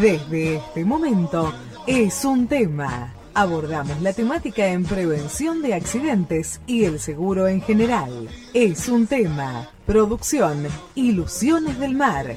Desde este momento es un tema. Abordamos la temática en prevención de accidentes y el seguro en general. Es un tema. Producción, Ilusiones del Mar.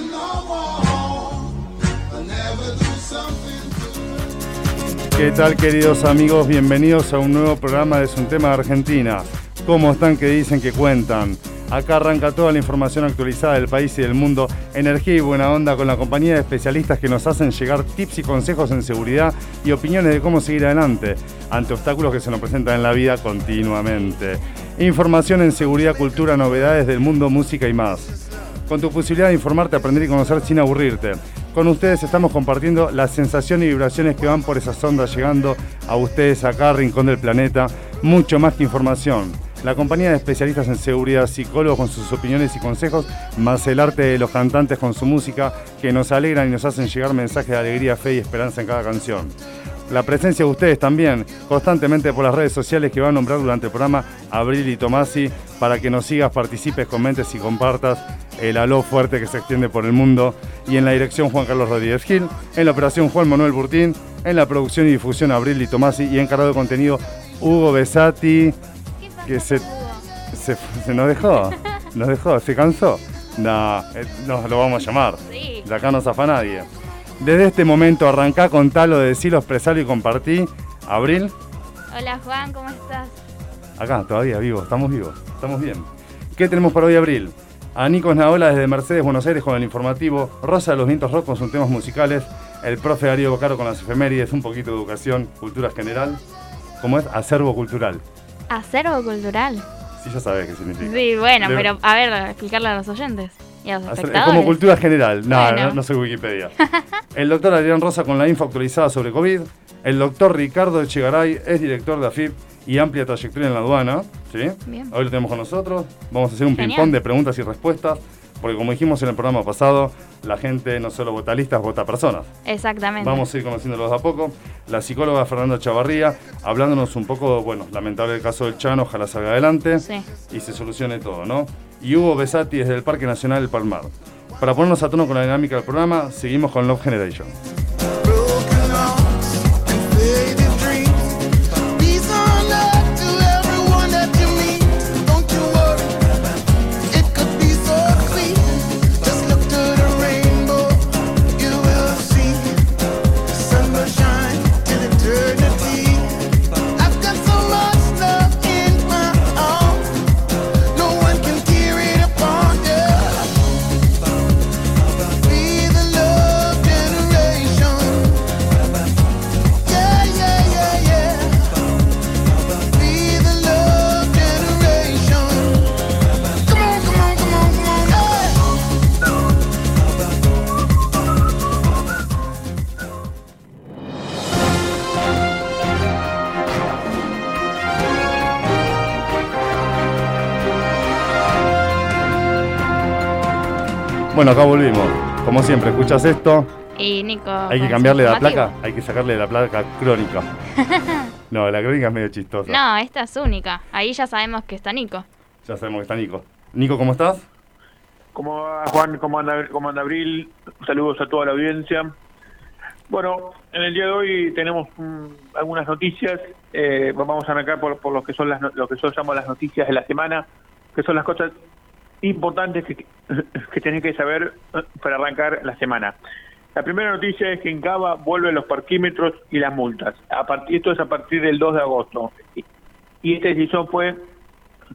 ¿Qué tal queridos amigos? Bienvenidos a un nuevo programa de un tema de Argentina. ¿Cómo están? ¿Qué dicen? que cuentan? Acá arranca toda la información actualizada del país y del mundo, energía y buena onda con la compañía de especialistas que nos hacen llegar tips y consejos en seguridad y opiniones de cómo seguir adelante ante obstáculos que se nos presentan en la vida continuamente. Información en seguridad, cultura, novedades del mundo, música y más. Con tu posibilidad de informarte, aprender y conocer sin aburrirte. Con ustedes estamos compartiendo las sensaciones y vibraciones que van por esas ondas llegando a ustedes acá, Rincón del Planeta. Mucho más que información. La compañía de especialistas en seguridad, psicólogos con sus opiniones y consejos, más el arte de los cantantes con su música, que nos alegran y nos hacen llegar mensajes de alegría, fe y esperanza en cada canción. La presencia de ustedes también, constantemente por las redes sociales que van a nombrar durante el programa Abril y Tomasi, para que nos sigas, participes, comentes y compartas el aló fuerte que se extiende por el mundo. Y en la dirección Juan Carlos Rodríguez Gil, en la operación Juan Manuel Burtín, en la producción y difusión Abril y Tomasi y encargado de contenido Hugo Besati, que se, se, nos dejó, nos dejó, se cansó. No, eh, nos lo vamos a llamar. De acá no zafa nadie. Desde este momento arrancá, contalo, decilo, expresalo y compartí. Abril. Hola Juan, ¿cómo estás? Acá, todavía vivo, estamos vivos, estamos bien. ¿Qué tenemos para hoy, Abril? A Nico Naola desde Mercedes, Buenos Aires con el informativo, Rosa de los Vientos Rock con sus temas musicales, el profe Darío Bocaro con las efemérides, un poquito de educación, cultura general, ¿cómo es? Acervo cultural. ¿Acervo cultural? Sí, ya sabes qué significa. Sí, bueno, pero a ver, explicarle a los oyentes y a los espectadores. Es como cultura general, no, no, soy Wikipedia. el doctor Adrián Rosa con la info actualizada sobre COVID, el doctor Ricardo Echegaray es director de AFIP y amplia trayectoria en la aduana. ¿sí? Hoy lo tenemos con nosotros. Vamos a hacer un ping-pong de preguntas y respuestas. Porque como dijimos en el programa pasado, la gente no solo vota listas, vota personas. Exactamente. Vamos a ir conociéndolos de a poco. La psicóloga Fernanda Chavarría, hablándonos un poco, bueno, lamentable el caso del Chano, ojalá salga adelante y se solucione todo, ¿no? Y Hugo Besati desde el Parque Nacional del Palmar. Para ponernos a tono con la dinámica del programa, seguimos con Love Generation. Bueno, acá volvimos. Como siempre, escuchas esto. Y Nico. Hay que cambiarle la placa, hay que sacarle la placa crónica. no, la crónica es medio chistosa. No, esta es única. Ahí ya sabemos que está Nico. Ya sabemos que está Nico. Nico, ¿cómo estás? ¿Cómo va Juan? ¿Cómo anda, cómo anda Abril? Saludos a toda la audiencia. Bueno, en el día de hoy tenemos mm, algunas noticias. Eh, vamos a arrancar por, por lo que son las lo que yo llamo las noticias de la semana, que son las cosas importantes que, que tenés que saber eh, para arrancar la semana. La primera noticia es que en Cava vuelven los parquímetros y las multas. A partir, esto es a partir del 2 de agosto. Y esta decisión fue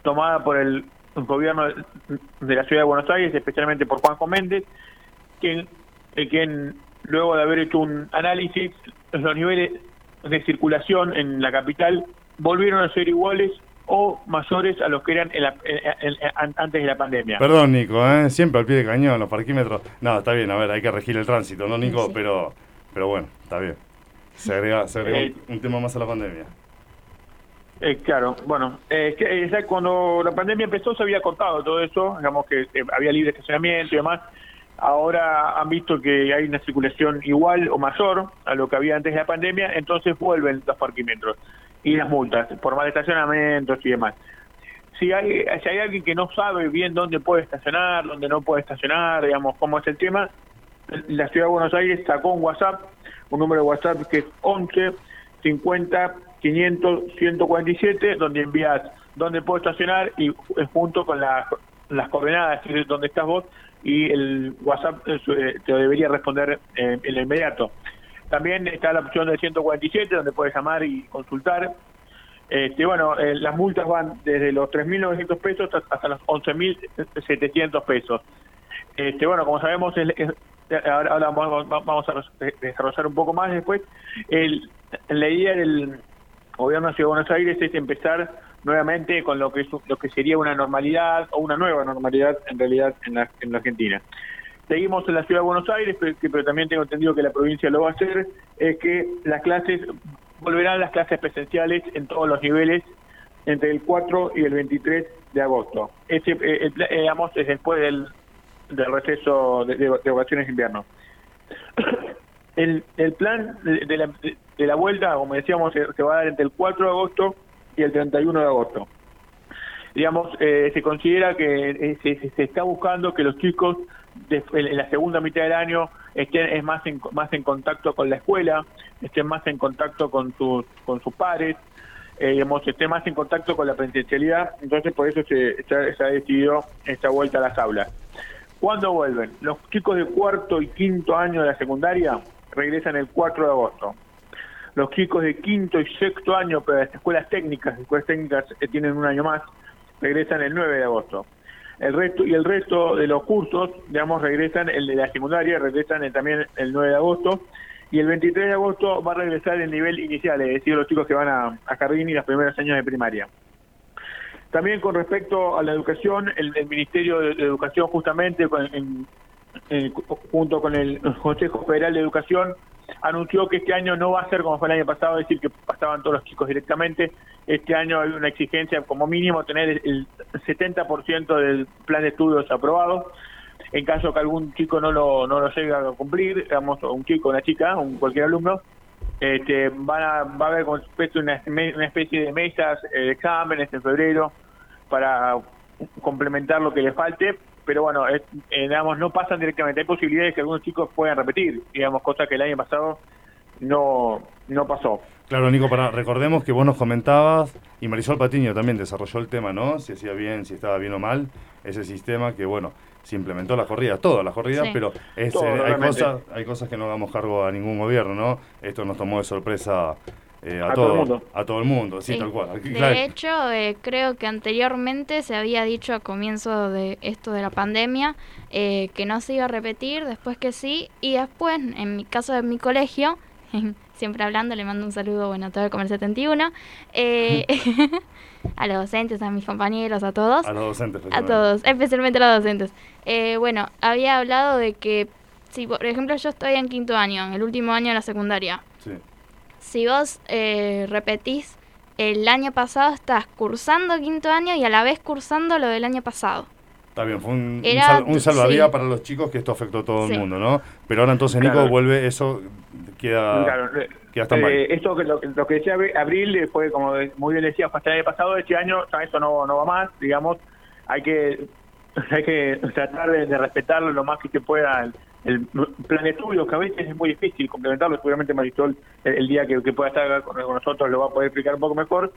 tomada por el gobierno de la ciudad de Buenos Aires, especialmente por Juanjo Méndez, quien, quien luego de haber hecho un análisis, los niveles de circulación en la capital volvieron a ser iguales o mayores a los que eran antes de la pandemia. Perdón, Nico, ¿eh? siempre al pie de cañón, los parquímetros. No, está bien, a ver, hay que regir el tránsito, ¿no, Nico? Pero pero bueno, está bien. Se agrega, se agrega Eh, un, un tema más a la pandemia. Eh, claro, bueno, eh, eh, cuando la pandemia empezó se había cortado todo eso, digamos que eh, había libre estacionamiento y demás. Ahora han visto que hay una circulación igual o mayor a lo que había antes de la pandemia, entonces vuelven los parquímetros y las multas por mal estacionamientos y demás. Si hay, si hay alguien que no sabe bien dónde puede estacionar, dónde no puede estacionar, digamos, cómo es el tema, la Ciudad de Buenos Aires sacó un WhatsApp, un número de WhatsApp que es 11 50 500 147, donde envías dónde puedo estacionar y junto con la- las coordenadas, dónde estás vos, y el WhatsApp eh, te debería responder eh, en lo inmediato. También está la opción del 147, donde puedes llamar y consultar. Este, bueno, eh, las multas van desde los 3.900 pesos hasta- los 11.700 pesos. Este, bueno, como sabemos, el- es- ahora, vamos, vamos a des- desarrollar un poco más después. El, la idea del gobierno de Ciudad de Buenos Aires es empezar nuevamente con lo que es, lo que sería una normalidad o una nueva normalidad en realidad en la, en la Argentina. Seguimos en la Ciudad de Buenos Aires, pero, que- pero también tengo entendido que la provincia lo va a hacer, es que las clases, volverán las clases presenciales en todos los niveles entre el 4 y el 23 de agosto. Este, eh, digamos, es después del, del receso de, de, de vacaciones de invierno. El, el plan de, la, de la vuelta, como decíamos, se, va a dar entre el 4 de agosto y el 31 de agosto. Digamos, eh, se considera que eh, se- se está buscando que los chicos en la segunda mitad del año estén es más en, más en contacto con la escuela, estén más en contacto con sus, con sus pares, eh, estén más en contacto con la presencialidad, entonces por eso se, se se ha decidido esta vuelta a las aulas. ¿Cuándo vuelven? Los chicos de cuarto y quinto año de la secundaria regresan el 4 de agosto. Los chicos de quinto y sexto año, pero las escuelas técnicas, las escuelas técnicas eh, tienen un año más, regresan el 9 de agosto. El resto y el resto de los cursos, digamos, regresan el de la secundaria, regresan el- también el 9 de agosto. Y el 23 de agosto va a regresar el nivel inicial, es decir, los chicos que van a, a jardín y los primeros años de primaria. También con respecto a la educación, el, el Ministerio de, de Educación justamente con- en- en- junto con el Consejo Federal de Educación anunció que este año no va a ser como fue el año pasado, decir, que pasaban todos los chicos directamente. Este año hay una exigencia como mínimo tener el 70% del plan de estudios aprobado. En caso que algún chico no lo, no lo llegue a cumplir, digamos, un chico, una chica, un cualquier alumno, este, van a, va a haber como especie- una, especie de mesas eh, exámenes en febrero para complementar lo que le falte, pero bueno, es- eh, digamos, no pasan directamente. Hay posibilidades que algunos chicos puedan repetir, digamos, cosa que el año pasado no, no pasó. Claro, Nico, para, recordemos que vos nos comentabas, y Marisol Patiño también desarrolló el tema, ¿no? Si hacía bien, si estaba bien o mal, ese sistema que, bueno, se implementó las corridas, todas las corridas, Sí. pero es, Todo, eh, hay, cosas, hay cosas que no hagamos cargo a ningún gobierno, ¿no? Esto nos tomó de sorpresa eh, a, A todo el mundo. a todo el mundo, sí, Sí. tal cual. Aquí, De claro, hecho, eh, creo que anteriormente se había dicho a comienzo de esto de la pandemia eh, que no se iba a repetir, después que sí, y después, en mi caso de mi colegio, siempre hablando, le mando un saludo bueno, a todo el Comercio 71, eh, a los docentes, a mis compañeros, a todos. a los docentes. A especialmente. todos, especialmente a los docentes. Eh, bueno, había hablado de que, si por ejemplo yo estoy en quinto año, en el último año de la secundaria. Si vos eh, repetís el año pasado, estás cursando quinto año y a la vez cursando lo del año pasado. Está bien, fue un, un sal- un salvavidas sí. para los chicos que esto afectó a todo Sí. el mundo, ¿no? Pero ahora entonces, Nico, Claro. vuelve eso, queda... Claro, eh, queda stand-by. eh, esto que lo, lo que decía Abril eh, fue, como muy bien decía, fue hasta el año pasado, este año ya eso no, no va más, digamos, hay que hay que tratar de, respetarlo lo más que se pueda el, el plan de estudios, que a veces es muy difícil complementarlo, seguramente Marisol el, el día que, que pueda estar con, con nosotros lo va a poder explicar un poco mejor.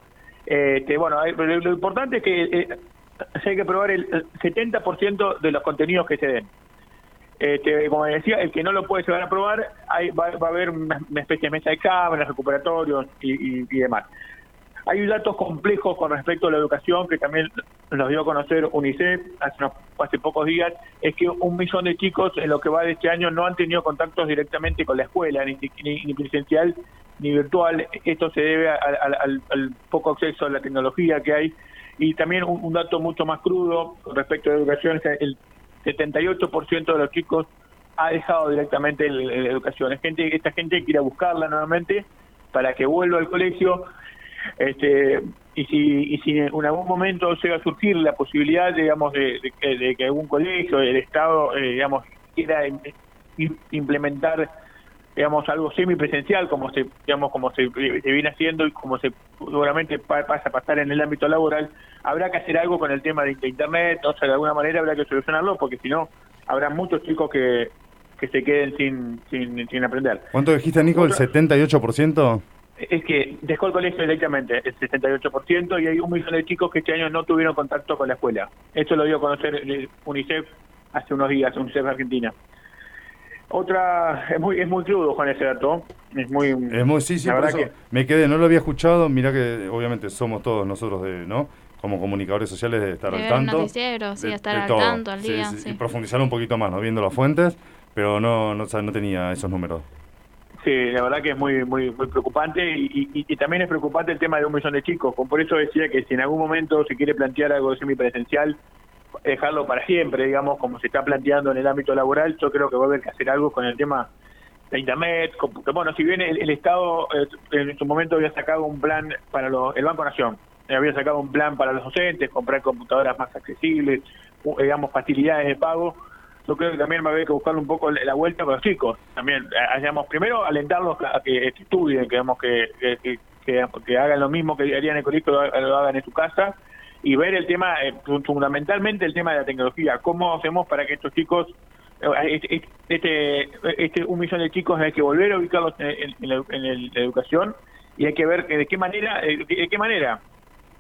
Este, bueno, hay- lo, lo importante es que eh, hay que probar el, el 70% de los contenidos que se den. Este, como decía, el que no lo puede llegar a probar, hay, va, va a haber una, especie de mesa de exámenes, recuperatorios y, y- y demás. Hay datos complejos con respecto a la educación que también nos dio a conocer UNICEF hace, unos- hace pocos días, es que un millón de chicos en lo que va de este año no han tenido contactos directamente con la escuela, ni, ni- presencial ni virtual. Esto se debe al, al- poco acceso a la tecnología que hay. Y también un, dato mucho más crudo con respecto a la educación es que el 78% de los chicos ha dejado directamente la educación. Es gente, esta gente quiere buscarla nuevamente para que vuelva al colegio. Este, y si, y si en algún momento llega a surgir la posibilidad, digamos, de, que algún colegio, el Estado, eh, digamos, quiera implementar digamos algo semipresencial como se digamos como se, viene haciendo y como se seguramente pasa a pasar en el ámbito laboral habrá que hacer algo con el tema de, internet o sea de alguna manera habrá que solucionarlo porque si no habrá muchos chicos que, que se queden sin, sin, sin aprender ¿cuánto dijiste Nico? ¿el 78%? Es que dejó el colegio directamente, el 78%, y hay un millón de chicos que este año no tuvieron contacto con la escuela. Esto lo dio a conocer UNICEF hace unos días, UNICEF Argentina. Otra, es muy, es muy crudo Juan ese dato, es muy... Es muy, sí, sí, me quedé, no lo había escuchado, mira que obviamente somos todos nosotros de, ¿no? Como comunicadores sociales de estar al tanto. sí, estar al tanto al día, Y profundizar un poquito más, ¿no? Viendo las fuentes, pero no, no, no tenía esos números. Sí, la verdad que es muy muy muy preocupante y, y, también es preocupante el tema de un millón de chicos. Por eso decía que si en algún momento se quiere plantear algo semipresencial, dejarlo para siempre, digamos, como se está planteando en el ámbito laboral, yo creo que va a haber que hacer algo con el tema de Internet. Bueno, si bien el, Estado eh, en su momento había sacado un plan para el Banco Nación, había sacado un plan para los docentes, comprar computadoras más accesibles, digamos, facilidades de pago, yo creo que también va a haber que buscarle un poco la vuelta con los chicos. También, digamos, primero alentarlos a que estudien, que, hagan lo mismo que harían en el colegio, lo hagan en su casa y ver el tema, eh, fundamentalmente el tema de la tecnología. ¿Cómo hacemos para que estos chicos, este, este, este un millón de chicos hay que volver a ubicarlos en, la, educación y hay que ver de qué manera, eh, de qué manera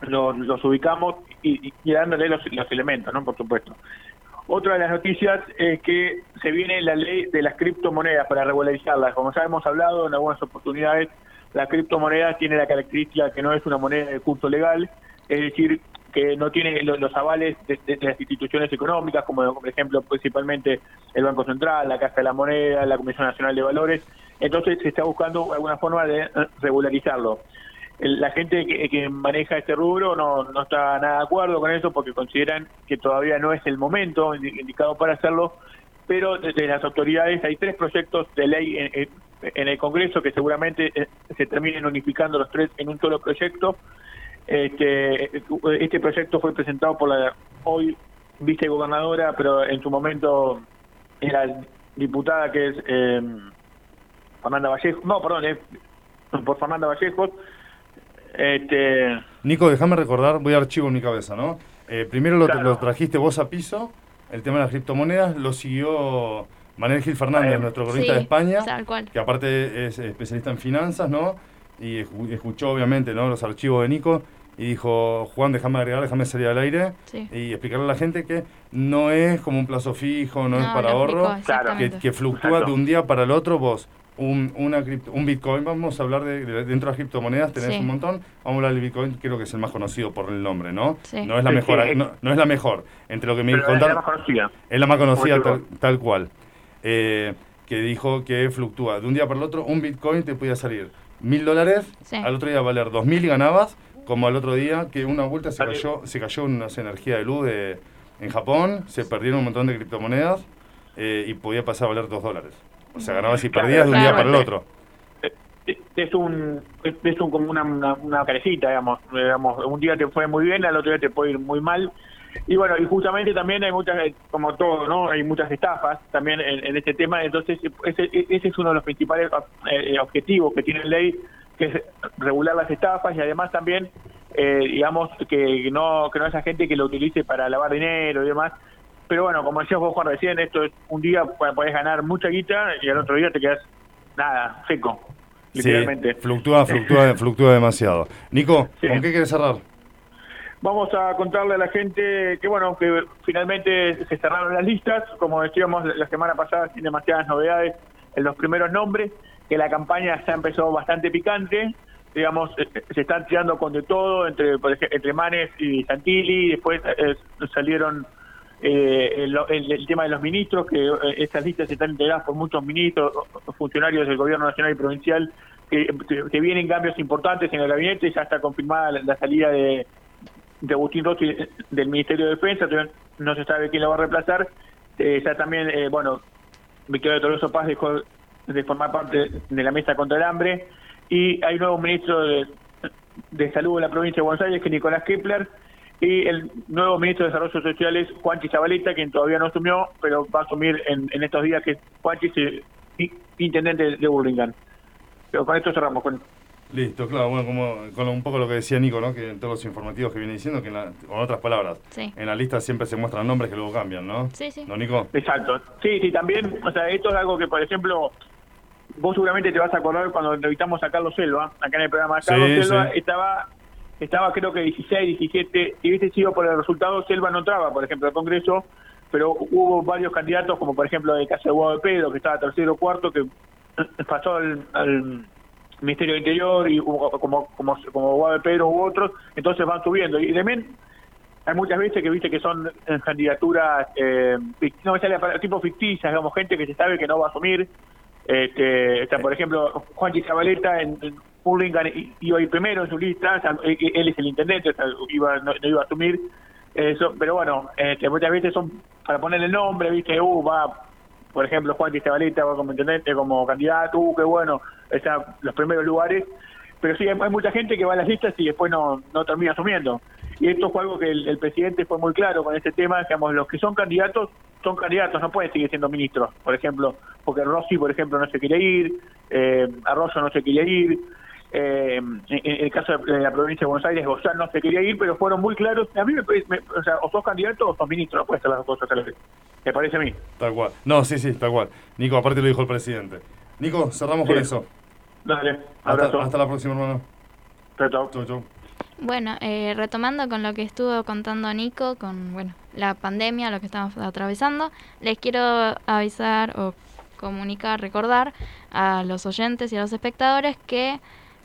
los, ubicamos y, y dándole los, los elementos, ¿no? Por supuesto. Otra de las noticias es que se viene la ley de las criptomonedas para regularizarlas. Como ya hemos hablado en algunas oportunidades, la criptomoneda tiene la característica que no es una moneda de curso legal, es decir, que no tiene los, avales de, las instituciones económicas, como por ejemplo principalmente el Banco Central, la Casa de la Moneda, la Comisión Nacional de Valores. Entonces se está buscando alguna forma de regularizarlo. La gente que, maneja este rubro no, no está nada de acuerdo con eso porque consideran que todavía no es el momento indicado para hacerlo, pero desde las autoridades hay tres proyectos de ley en, el Congreso que seguramente eh, se terminen unificando los tres en un solo proyecto este, este proyecto fue presentado por la hoy vicegobernadora, pero en su momento era diputada que es eh, Fernanda Vallejo, no, perdón, es por Fernanda Vallejo. Este... Nico, déjame recordar, voy a archivo en mi cabeza, ¿no? Eh, primero lo, trajiste vos a piso, el tema de las criptomonedas, lo siguió Manuel Gil Fernández, nuestro cronista de España, que aparte es especialista en finanzas, ¿no? Y escuchó obviamente ¿no? los archivos de Nico y dijo, Juan, déjame agregar, déjame salir al aire y explicarle a la gente que no es como un plazo fijo, no, es para ahorro, que, fluctúa de un día para el otro. Vos, un, una un Bitcoin, vamos a hablar de, dentro de las criptomonedas, tenés un montón, vamos a hablar del Bitcoin, creo que es el más conocido por el nombre, ¿no? No es la mejor, no, es la mejor, entre lo que me contaron. Es la más conocida. Es la más conocida tal, cual. Eh, que dijo que fluctúa de un día para el otro, un Bitcoin te podía salir mil dólares, al otro día valer dos mil y ganabas, como el otro día, que una vuelta se cayó, se cayó una energía de luz en Japón, se perdieron un montón de criptomonedas eh, y podía pasar a valer dos dólares. O sea, ganabas y perdías de un día para el otro. Eh, eh, es un, es un como una, una, carecita, digamos. digamos. Un día te fue muy bien, al otro día te puede ir muy mal. Y bueno, y justamente también hay muchas, como todo, ¿no? Hay muchas estafas también en, este tema. Entonces, ese, ese, es uno de los principales objetivos que tiene la ley que es regular las estafas y además también, eh, digamos, que no, que no haya gente que lo utilice para lavar dinero y demás. Pero bueno, como decías vos, Juan, recién, esto es un día podés ganar mucha guita y al otro día te quedas nada, seco. Literalmente. fluctúa, fluctúa, fluctúa demasiado. Nico, ¿con qué quieres cerrar? Vamos a contarle a la gente que, bueno, que finalmente se cerraron las listas, como decíamos la semana pasada, sin demasiadas novedades en los primeros nombres que la campaña ya empezó bastante picante, digamos, eh, eh, se están tirando con de todo entre entre Manes y Santilli, después eh, salieron el, tema de los ministros, que estas listas están integradas por muchos ministros, funcionarios del gobierno nacional y provincial, que, vienen cambios importantes en el gabinete, ya está confirmada la, salida de, de Agustín Rossi del Ministerio de Defensa, no se sabe quién lo va a reemplazar, ya también, bueno, Victoria Toloso Paz dejó de formar parte de la mesa contra el hambre. Y hay un nuevo ministro de, de Salud de la provincia de Buenos Aires, que es Nicolás Kepler, y el nuevo ministro de Desarrollo Social es Juanchi Zabaleta, quien todavía no asumió, pero va a asumir en, en estos días que Juanchi es intendente de Burlingame. Pero con esto cerramos. Con... Listo, claro, bueno, como con un poco lo que decía Nico, ¿no? Que en todos los informativos que viene diciendo, que con otras palabras, en la lista siempre se muestran nombres que luego cambian, ¿no? Sí, sí. ¿No, Nico? Exacto. Sí, sí, también, o sea, esto es algo que, por ejemplo, vos seguramente te vas a acordar cuando entrevistamos a Carlos Selva, acá en el programa. Carlos Selva estaba estaba creo que 16, 17, si hubiese sido por el resultado, Selva no entraba, por ejemplo, al Congreso, pero hubo varios candidatos, como por ejemplo el caso de Guado de Pedro, que estaba tercero o cuarto, que pasó al, Ministerio del Interior, y como, como, como Guado de Pedro u otros, entonces van subiendo. Y también hay muchas veces que viste que son candidaturas, eh, no me sale tipo ficticias, digamos, gente que se sabe que no va a asumir. Este, está, por ejemplo, Juan Zabaleta en, en iba a ir primero en su lista, e, e, él es el intendente, iba, no, iba a asumir eso, pero bueno, este, muchas veces son para poner el nombre, viste, uh, va, por ejemplo, Juan Estebalita va como intendente, como candidato, uh, qué bueno, está los primeros lugares, pero sí, hay, mucha gente que va a las listas y después no, no termina asumiendo. Y esto fue algo que el, presidente fue muy claro con este tema, digamos, los que son candidatos son candidatos, no pueden seguir siendo ministros, por ejemplo, porque Rossi, por ejemplo, no se quiere ir, eh, Arroyo no se quería ir, eh, en, el caso de la provincia de Buenos Aires, Gozán no se quería ir, pero fueron muy claros. A mí, me, o sea, o sos candidato o sos ministro, no puede ser las dos cosas a la vez. Me parece a mí. Tal cual. No, sí, sí, tal cual. Nico, aparte lo dijo el presidente. Nico, cerramos con eso. Dale, abrazo. Hasta, la próxima, hermano. Chao, chao. Bueno, eh, retomando con lo que estuvo contando Nico, con bueno la pandemia, lo que estamos atravesando, les quiero avisar o comunicar, recordar a los oyentes y a los espectadores que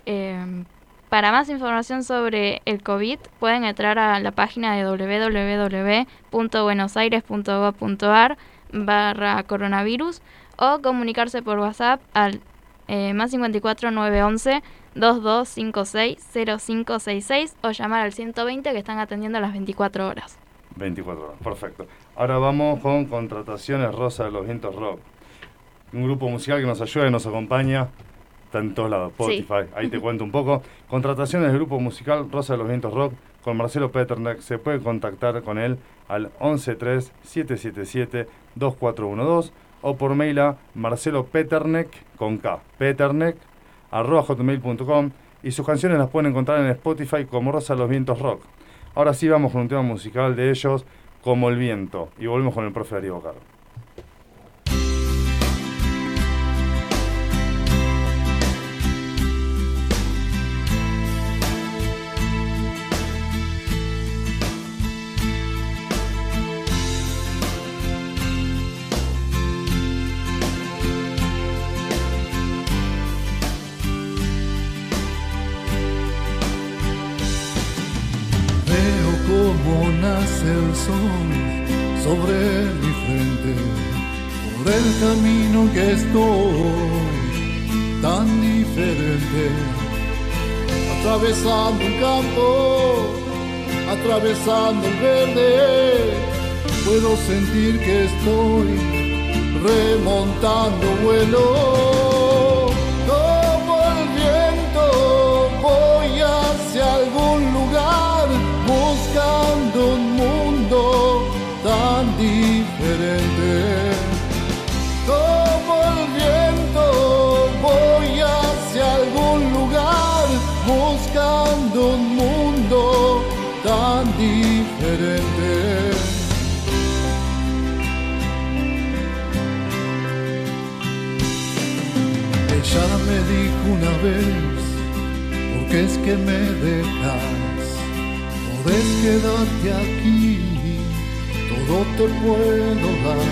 eh, para más información sobre el COVID pueden entrar a la página de www.buenosaires.gov.ar barra coronavirus o comunicarse por WhatsApp al eh, más 54 911 2256 0566 o llamar al 120 que están atendiendo a las 24 horas. 24 horas, perfecto. Ahora vamos con Contrataciones Rosa de los Vientos Rock. Un grupo musical que nos ayuda y nos acompaña en todos lados, Spotify, ahí te cuento un poco. Contrataciones del grupo musical Rosa de los Vientos Rock con Marcelo Peterneck, se puede contactar con él al 113-777-2412 o por mail a Marcelo Peterneck con K, Peterneck arroba hotmail.com y sus canciones las pueden encontrar en Spotify como Rosa de los Vientos Rock. Ahora sí vamos con un tema musical de ellos como El Viento y volvemos con el profe Darío Caro. El sol sobre mi frente por el camino que estoy tan diferente. Atravesando un campo atravesando el verde puedo sentir que estoy remontando vuelo una vez, porque es que me dejas, podés quedarte aquí, todo te puedo dar.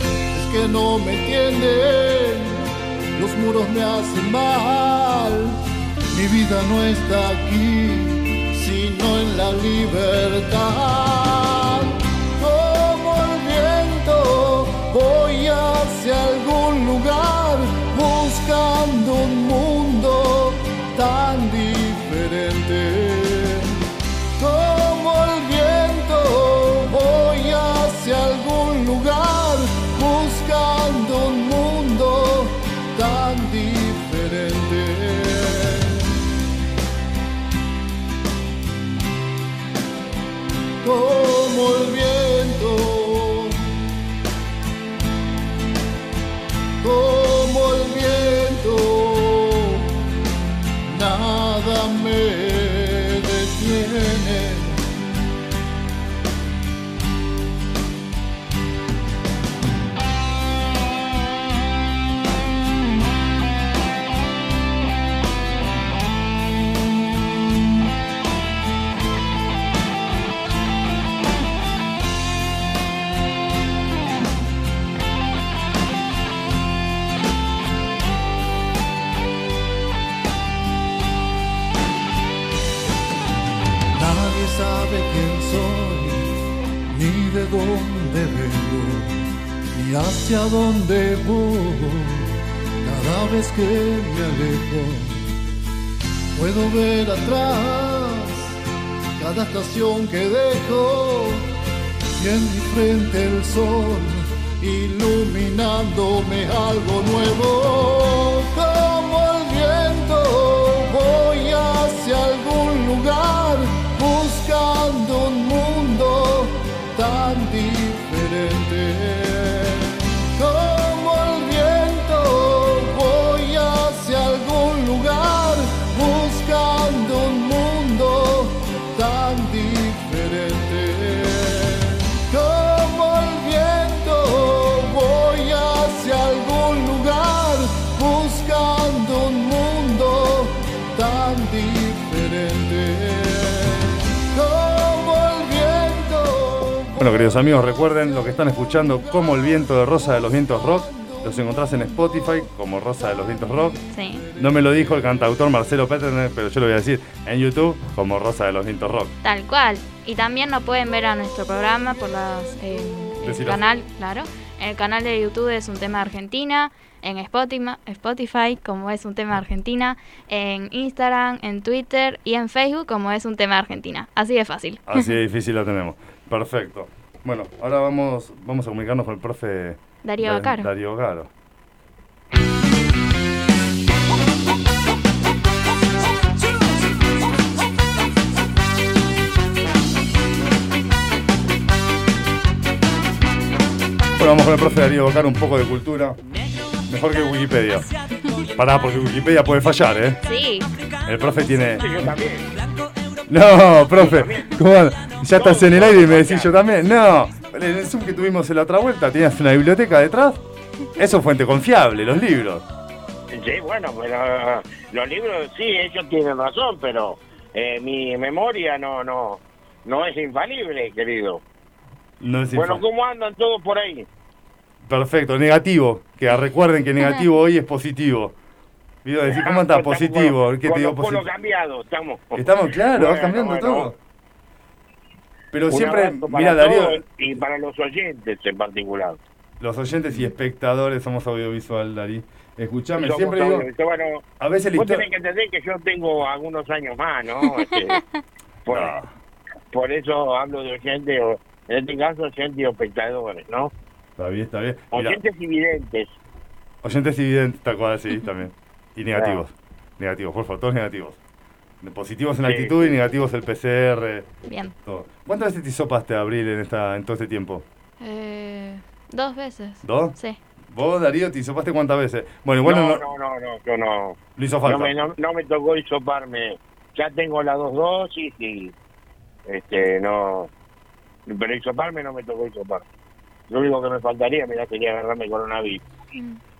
Es que no me entienden, los muros me hacen mal, mi vida no está aquí, sino en la libertad. Como el viento voy hacia algún lugar buscando un mundo tan hacia dónde voy. Cada vez que me alejo, puedo ver atrás cada estación que dejo y en mi frente el sol iluminándome algo nuevo. Como el viento voy hacia algún lugar buscando un mundo tan Bueno, queridos amigos, recuerden lo que están escuchando como el viento de Rosa de los Vientos Rock. Los encontrás en Spotify como Rosa de los Vientos Rock. Sí, No me lo dijo el cantautor Marcelo Peterner, pero yo lo voy a decir en YouTube como Rosa de los Vientos Rock. tal cual. Y también lo pueden ver a nuestro programa por las, eh, el canal, claro. En el canal de YouTube es un tema de Argentina. En Spotify, como es un tema de Argentina. En Instagram, en Twitter y en Facebook, como es un tema de Argentina. Así de fácil. Así de difícil la tenemos. Perfecto. Bueno, ahora vamos, vamos a comunicarnos con el profe Darío Da- Bacaro. Darío Bacaro. Bueno, vamos con el profe Darío Bacaro, un poco de cultura. Mejor que Wikipedia. Pará, porque Wikipedia puede fallar, ¿eh? Sí, El profe tiene... Yo también. No, profe. Ya estás en el aire y me decís yo también. No, en el Zoom que tuvimos en la otra vuelta, tenías una biblioteca detrás. Eso es fuente confiable, los libros. Sí, bueno, pero los libros sí, ellos tienen razón, pero eh, mi memoria no no no es infalible, querido. No es Bueno, ¿cómo andan todos por ahí? Perfecto, negativo. Que recuerden que negativo hoy es positivo. Decir, ¿cómo? Estamos Positivo. con- ¿Qué te digo positivo? cambiados, estamos. Estamos, claro, Bueno, cambiando bueno. todo. Pero Un siempre, mira Darío, y para los oyentes en particular. los oyentes y espectadores somos audiovisual, Darí. Escuchame, Somos siempre digo, bueno, a veces la vos tenés que entender que yo tengo algunos años más, ¿no? Este, por, No. por eso hablo de oyentes, o, en este caso oyentes y espectadores, ¿no? Está bien, está bien. Oyentes y videntes. Oyentes y videntes, tal cual, sí, también. Y negativos. Negativos, por favor, todos negativos. Positivos en la Sí. actitud y negativos el PCR, bien. todo. ¿Cuántas veces te hisopaste, Abril, en, esta, en todo este tiempo? Eh, dos veces. ¿Dos? Sí. ¿Vos, Darío, te hisopaste cuántas veces? Bueno, igual no, no, no, no, no, yo no. no hizo No falta. me, no, no me tocó hisoparme. Ya tengo las dos dosis y este no pero hisoparme no me tocó hisopar. Lo único que me faltaría mira sería agarrarme coronavirus.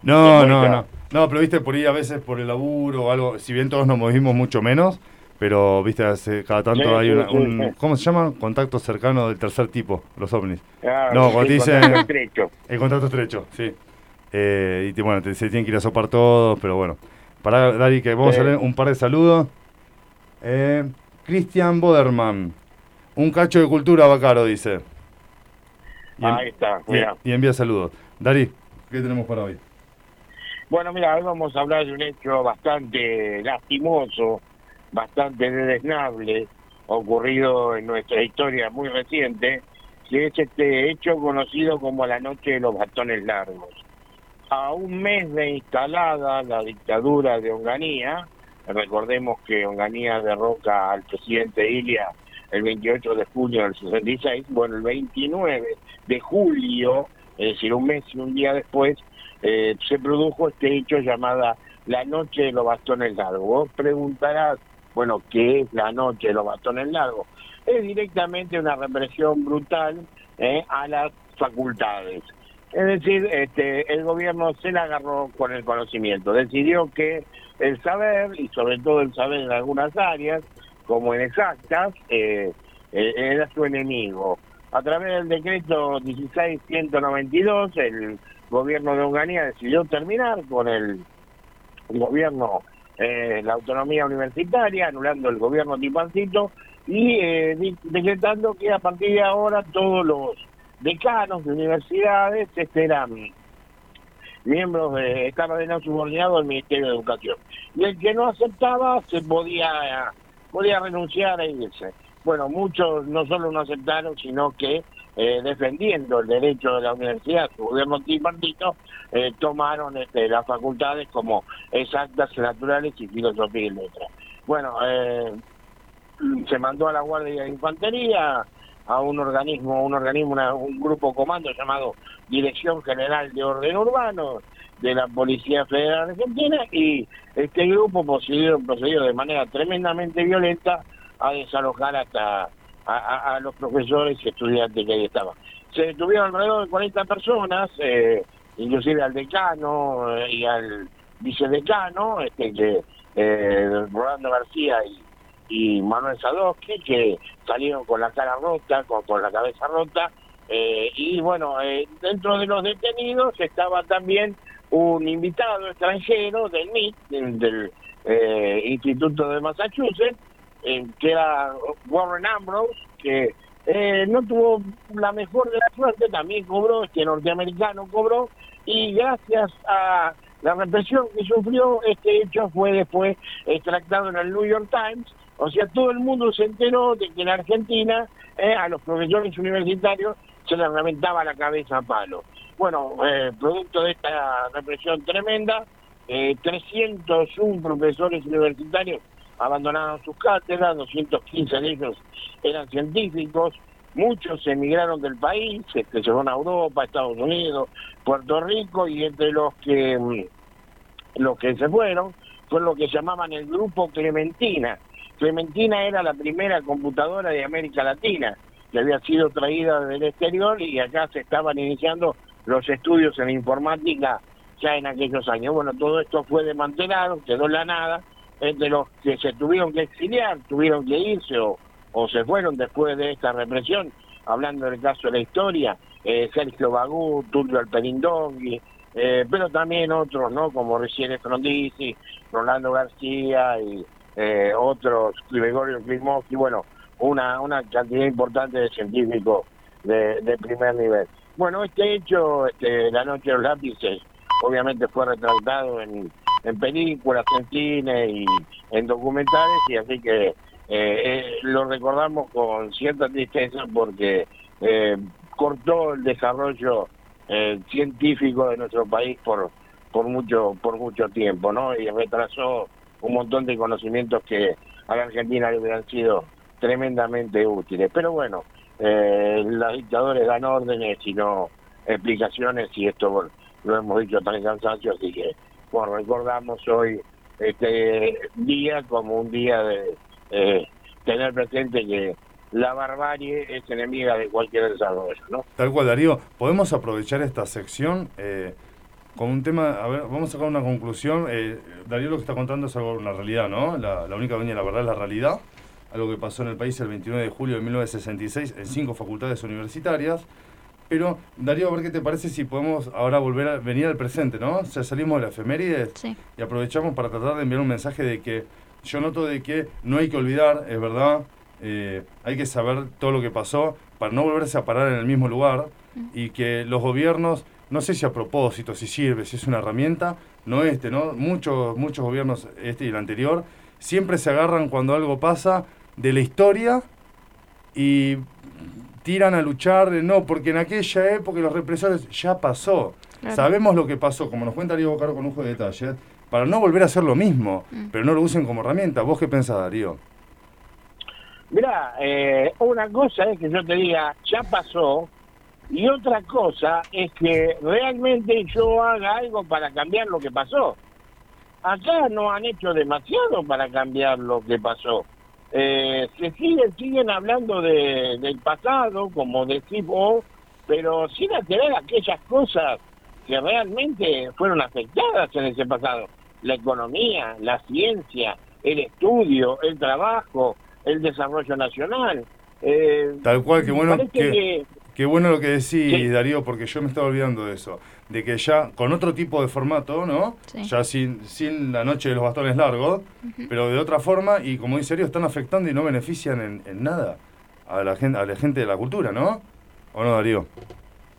No, no, ya. no. No, pero viste, por ahí a veces por el laburo o algo, si bien todos nos movimos mucho menos, pero viste, hace- cada tanto Sí, hay sí, una, sí, un, sí. ¿cómo se llama? Contacto cercano del tercer tipo, los ovnis. Ah, No, cuando contacto dicen- estrecho. El contacto estrecho, sí. Eh, y te- bueno, te- se tienen que ir a sopar todos, pero bueno. Para Dari, que vamos a leer un par de saludos. Eh, Cristian Boderman. Un cacho de cultura, Bacaro, dice. Y, en- Ahí está, y- mira. y envía saludos. Dari, ¿qué tenemos para hoy? Bueno, mira, hoy vamos a hablar de un hecho bastante lastimoso, bastante desnable, ocurrido en nuestra historia muy reciente, que es este hecho conocido como la Noche de los Bastones Largos. A un mes de instalada la dictadura de Onganía, recordemos que Onganía derroca al presidente Ilia el 28 de julio del 66, bueno, el 29 de julio, es decir, un mes y un día después, eh, se produjo este hecho llamada la noche de los bastones largos. Vos preguntarás, bueno, ¿qué es la noche de los bastones largos? Es directamente una represión brutal eh, a las facultades. Es decir, este, el gobierno se la agarró con el conocimiento, decidió que el saber, y sobre todo el saber en algunas áreas, como en exactas, eh, eh, era su enemigo. A través del decreto 16192, el gobierno de Onganía decidió terminar con el gobierno, eh, la autonomía universitaria, anulando el gobierno tripartito y eh, decretando que a partir de ahora todos los decanos de universidades este, eran miembros de, estaban subordinados al Ministerio de Educación. Y el que no aceptaba se podía, podía renunciar e irse. Bueno, muchos no solo no aceptaron, sino que eh, defendiendo el derecho de la universidad, su gobierno tripartito, eh, tomaron este, las facultades como exactas, naturales y filosofía y letras. Bueno, eh, se mandó a la Guardia de Infantería, a un organismo, un organismo, un grupo comando llamado Dirección General de Orden Urbano de la Policía Federal Argentina y este grupo procedió, procedió de manera tremendamente violenta a desalojar hasta a, los profesores y estudiantes que ahí estaban. Se detuvieron alrededor de 40 personas, eh, inclusive al decano eh, y al vicedecano, este que eh, Rolando García y y Manuel Sadowski, que salieron con la cara rota, con, con la cabeza rota. Eh, y bueno, eh, dentro de los detenidos estaba también un invitado extranjero del MIT, del, eh, Instituto de Massachusetts, que era Warren Ambrose, que no tuvo la mejor de la suerte, también cobró, este norteamericano cobró, y gracias a la represión que sufrió, este hecho fue después extractado en el New York Times o sea, todo el mundo se enteró de que en Argentina eh, a los profesores universitarios se les reventaba la cabeza a palo. Bueno, eh, producto de esta represión tremenda, eh, 301 profesores universitarios abandonaron sus cátedras, 215 de ellos eran científicos, muchos emigraron del país, este, se fueron a Europa, Estados Unidos, Puerto Rico, y entre los que, mm, los que se fueron fue lo que llamaban el Grupo Clementina, Clementina era la primera computadora de América Latina que había sido traída del exterior y acá se estaban iniciando los estudios en informática ya en aquellos años. Bueno, todo esto fue desmantelado, quedó la nada, entre los que se tuvieron que exiliar, tuvieron que irse o, se fueron después de esta represión, hablando del caso de la historia, eh, Sergio Bagú, Tulio Alperindongui, eh, pero también otros, ¿no? Como Recién Frondizi, Rolando García y eh, otros, Gregorio y bueno, una, una cantidad importante de científicos de, primer nivel. Bueno, este hecho, este, La Noche de los Lápices, obviamente fue retratado en, películas, en cine y en documentales, y así que eh, eh, lo recordamos con cierta tristeza porque eh, cortó el desarrollo científico de nuestro país por por mucho por mucho tiempo, ¿no? Y retrasó un montón de conocimientos que a la Argentina le hubieran sido tremendamente útiles. Pero bueno, eh, los dictadores dan órdenes y no explicaciones y esto lo hemos dicho tan cansancio, así que bueno, recordamos hoy este día como un día de eh, tener presente que la barbarie es enemiga de cualquier desarrollo, ¿no? Tal cual, Darío, podemos aprovechar esta sección eh, con un tema, a ver, vamos a sacar una conclusión. Eh, Darío lo que está contando es algo, una realidad, ¿no? La, única venía la verdad es la realidad. Algo que pasó en el país el 29 de julio de 1966 en cinco facultades universitarias. Pero, Darío, a ver qué te parece si podemos ahora volver a venir al presente, ¿no? O sea, salimos de la efeméride y aprovechamos para tratar de enviar un mensaje de que yo noto de que no hay que olvidar, es verdad, eh, hay que saber todo lo que pasó para no volverse a parar en el mismo lugar mm. y que los gobiernos no sé si a propósito, si sirve, si es una herramienta, no este, ¿no? Muchos, muchos gobiernos, este y el anterior, siempre se agarran cuando algo pasa de la historia y tiran a luchar, no, porque en aquella época los represores ya pasó. Sabemos lo que pasó, como nos cuenta Darío Bocaro con un juego de detalle, para no volver a hacer lo mismo, mm. pero no lo usen como herramienta. ¿Vos qué pensás, Darío? Mira, eh, una cosa es que yo te diga, ya pasó, y otra cosa es que realmente yo haga algo para cambiar lo que pasó. Acá no han hecho demasiado para cambiar lo que pasó. Eh, se siguen, siguen hablando de, del pasado, como decís vos, pero sin atender aquellas cosas que realmente fueron afectadas en ese pasado. La economía, la ciencia, el estudio, el trabajo, el desarrollo nacional. Eh, Tal cual, que bueno, que, Qué bueno lo que decís, Sí. Darío, porque yo me estaba olvidando de eso. De que ya con otro tipo de formato, ¿no? Sí. Ya sin, sin la noche de los bastones largos, pero de otra forma, y como dice Darío, están afectando y no benefician en, en nada a la, gente, a la gente de la cultura, ¿no? ¿O no, Darío?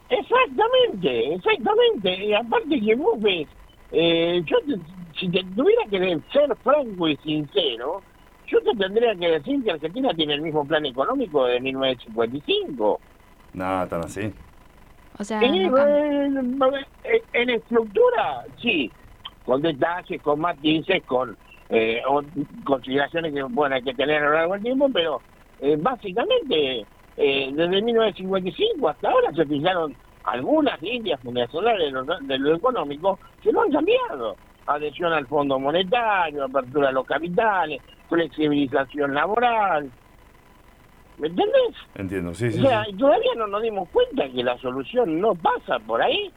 Exactamente, exactamente. Y aparte que vos ves, eh, yo te- si te tuviera que ser franco y sincero, yo te tendría que decir que Argentina tiene el mismo plan económico de 1955. Nada, tan así. O sea, Sí, no cambia. en estructura, sí, con detalles, con matices, con eh, o- consideraciones que bueno, hay que tener a lo largo del tiempo, pero eh, básicamente eh, desde 1955 hasta ahora se fijaron algunas líneas fundacionales de lo, de lo económico que no han cambiado. Adhesión al Fondo Monetario, apertura a los capitales, flexibilización laboral. ¿Me entendés? Entiendo, sí, sí. O sea, sí. y todavía no nos dimos cuenta que la solución no pasa por ahí,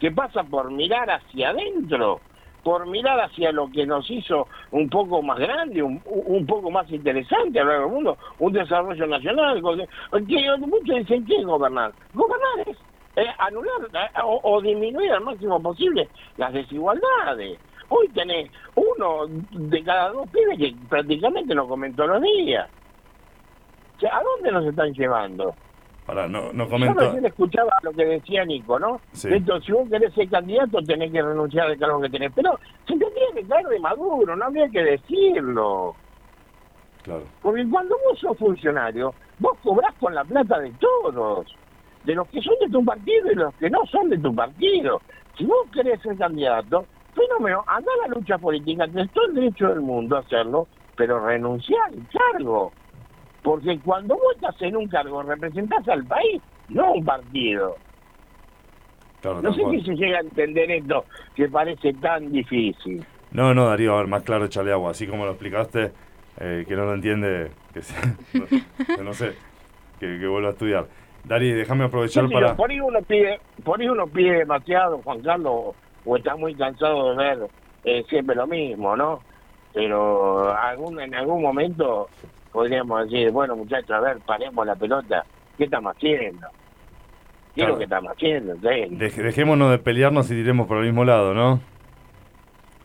que pasa por mirar hacia adentro, por mirar hacia lo que nos hizo un poco más grande, un, un poco más interesante a lo largo del mundo, un desarrollo nacional. Que muchos dicen que es gobernar. Gobernar es eh, anular eh, o, o disminuir al máximo posible las desigualdades. Hoy tenés uno de cada dos pibes que prácticamente no comen todos los días. Sea, ¿a dónde nos están llevando? Pará, no, no Yo comento. recién escuchaba lo que decía Nico, ¿no? Sí. Esto, si vos querés ser candidato, tenés que renunciar al cargo que tenés. Pero se tendría que caer de maduro, no habría que decirlo. Claro. Porque cuando vos sos funcionario, vos cobrás con la plata de todos. De los que son de tu partido y los que no son de tu partido. Si vos querés ser candidato, fenómeno, anda a la lucha política, tenés todo el derecho del mundo a hacerlo, pero renunciar al cargo. Porque cuando vos estás en un cargo, representás al país, no a un partido. Claro, No sé si se llega a entender esto que parece tan difícil. No, no, Darío, a ver, más claro, échale agua. Así como lo explicaste, eh, que no lo entiende, que, se- no sé, que, que vuelva a estudiar. Dari, déjame aprovechar para... Por ahí uno pide, por ahí uno pide demasiado, Juan Carlos, o está muy cansado de ver eh, siempre lo mismo, ¿no? Pero algún, en algún momento podríamos decir, bueno muchachos, a ver, paremos la pelota, ¿qué estamos haciendo? ¿Qué es lo que estamos haciendo? Dej- dejémonos de pelearnos y tiremos por el mismo lado, ¿no?